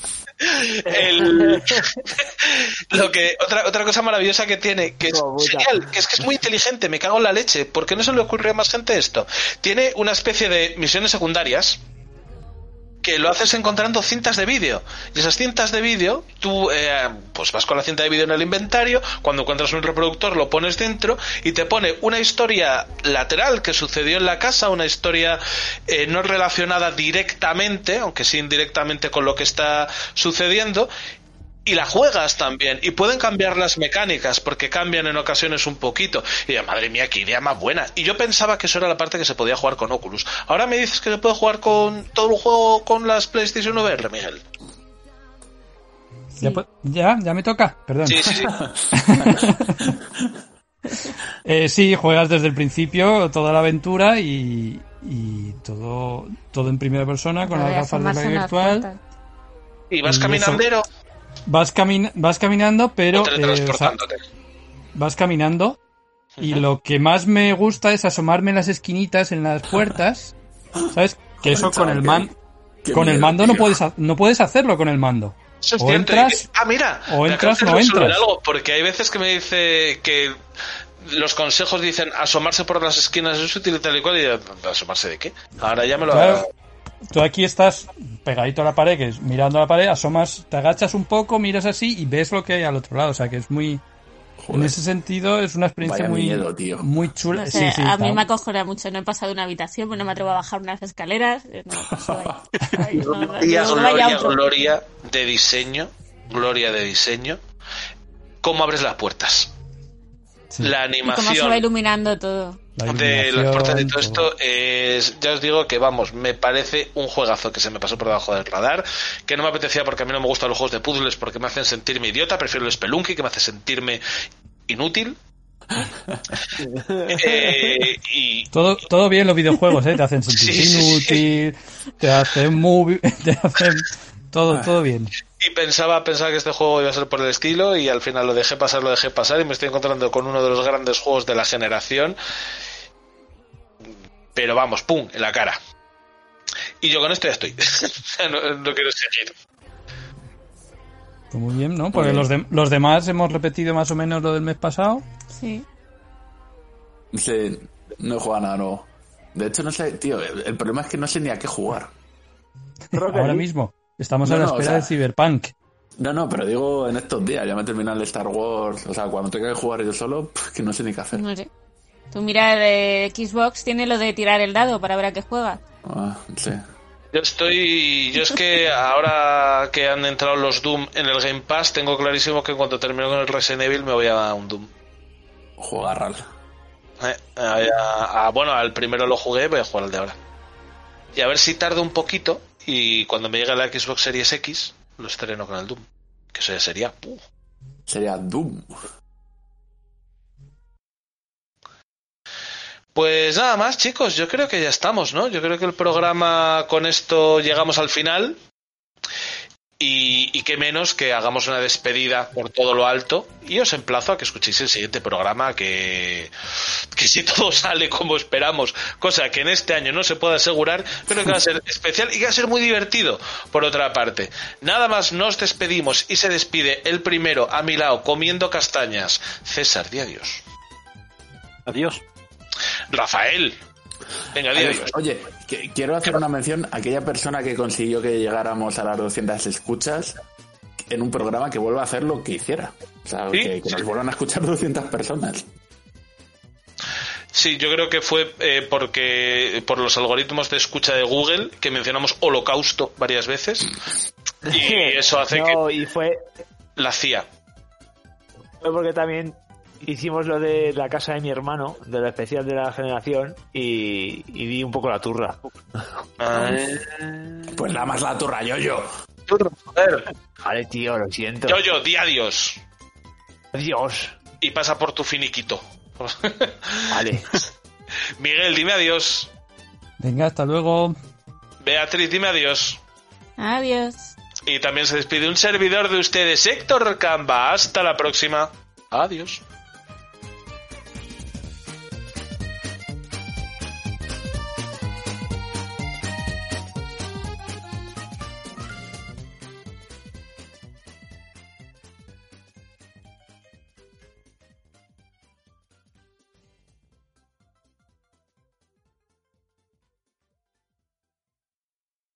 El- lo que otra otra cosa maravillosa que tiene que es genial que es que es muy inteligente me cago en la leche ¿por qué no se le ocurre a más gente esto? tiene una especie de misiones secundarias que lo haces encontrando cintas de vídeo. Y esas cintas de vídeo tú eh, pues vas con la cinta de vídeo en el inventario cuando encuentras un reproductor lo pones dentro y te pone una historia lateral que sucedió en la casa una historia eh, no relacionada directamente aunque sí indirectamente con lo que está sucediendo y la juegas también y pueden cambiar las mecánicas porque cambian en ocasiones un poquito. Y yo, madre mía qué idea más buena. Y yo pensaba que eso era la parte que se podía jugar con Oculus. Ahora me dices que se puede jugar con todo el juego con las PlayStation VR Miguel. Ya, pu- ya, ya me toca, perdón. sí sí sí. Eh, sí, juegas desde el principio toda la aventura y, y todo, todo en primera persona con las gafas de unas virtual. y vas Y caminandero Vas, camin- vas caminando, pero o eh, o sea, teletransportándote vas caminando y lo que más me gusta es asomarme en las esquinitas, en las puertas, ¿sabes? Que eso con el man, con el mando no puedes no puedes hacerlo con el mando. Eso es O cierto. entras ah, mira. o entras no entras. algo, porque hay veces que me dice que los consejos dicen asomarse por las esquinas es útil y tal y cual. Y ¿asomarse de qué? Ahora ya me lo Claro, tú aquí estás pegadito a la pared, que es mirando a la pared, asomas, te agachas un poco, miras así y ves lo que hay al otro lado. O sea que es muy. En ese sentido es una experiencia Vaya muy, miedo, tío. muy chula. No Sí, sé, sí, a mí me acojona mucho. No he pasado una habitación, pues no me atrevo a bajar unas escaleras. Gloria, de diseño. Gloria de diseño. ¿Cómo abres las puertas? La Y cómo se va animación iluminando todo. La de las puertas y todo esto es, ya os digo que vamos, me parece un juegazo que se me pasó por debajo del radar, que no me apetecía porque a mí no me gustan los juegos de puzzles porque me hacen sentirme idiota, prefiero el Spelunky que me hace sentirme inútil. Eh, y Todo, todo bien los videojuegos, ¿eh? Te hacen sentir Sí, sí, sí. inútil, te hacen movie, te hacen todo, todo bien. Y pensaba, pensaba que este juego iba a ser por el estilo y al final lo dejé pasar, lo dejé pasar y me estoy encontrando con uno de los grandes juegos de la generación. Pero vamos, pum, en la cara. Y yo con esto ya estoy. no, no quiero seguir. Pues muy bien, ¿no? Porque bien. los, de- los demás hemos repetido más o menos lo del mes pasado. Sí. Sí, no he jugado nada nuevo. De hecho, no sé, tío, el, el problema es que no sé ni a qué jugar. Ahora mismo. Estamos No, a la no, o espera sea- de Cyberpunk. No, no, pero digo en estos días, ya me he terminado el Star Wars. O sea, cuando tenga que jugar yo solo, pff, que no sé ni qué hacer. No sé. Tú mira de Xbox tiene lo de tirar el dado para ver a qué juega. Ah, sí. Yo estoy. Yo es que ahora que han entrado los Doom en el Game Pass, tengo clarísimo que cuando termino con el Resident Evil me voy a un Doom. Jugar Eh, a- a- bueno, al primero lo jugué, voy a jugar al de ahora. Y a ver si tardo un poquito y cuando me llegue la Xbox Series X, lo estreno con el Doom. Que eso ya sería. Sería Doom. Pues nada más, chicos, yo creo que ya estamos, ¿no? Yo creo que el programa con esto llegamos al final. Y, qué menos que hagamos una despedida por todo lo alto. Y os emplazo a que escuchéis el siguiente programa que, que si todo sale como esperamos, cosa que en este año no se puede asegurar, pero que va a ser especial y que va a ser muy divertido, por otra parte. Nada más nos despedimos y se despide el primero a mi lado comiendo castañas. César, di adiós. Adiós. Rafael. Venga, di Adiós. adiós. Oye, que- quiero hacer una mención a aquella persona que consiguió que llegáramos a las 200 escuchas en un programa que vuelva a hacer lo que hiciera. O sea, ¿Sí? que, que nos vuelvan a escuchar 200 personas. Sí, yo creo que fue eh, porque por los algoritmos de escucha de Google que mencionamos holocausto varias veces y eso hace No, que y fue, la CIA. fue porque también hicimos lo de la casa de mi hermano, de la especial de la generación, y, y di un poco la turra. Pues nada más la turra, yo, yo. Vale, tío, lo siento. Yo, yo, di adiós. Adiós. Y pasa por tu finiquito. Vale. Miguel, dime adiós. Venga, hasta luego. Beatriz, dime adiós. Adiós. Y también se despide un servidor de ustedes, Héctor Camba. Hasta la próxima. Adiós.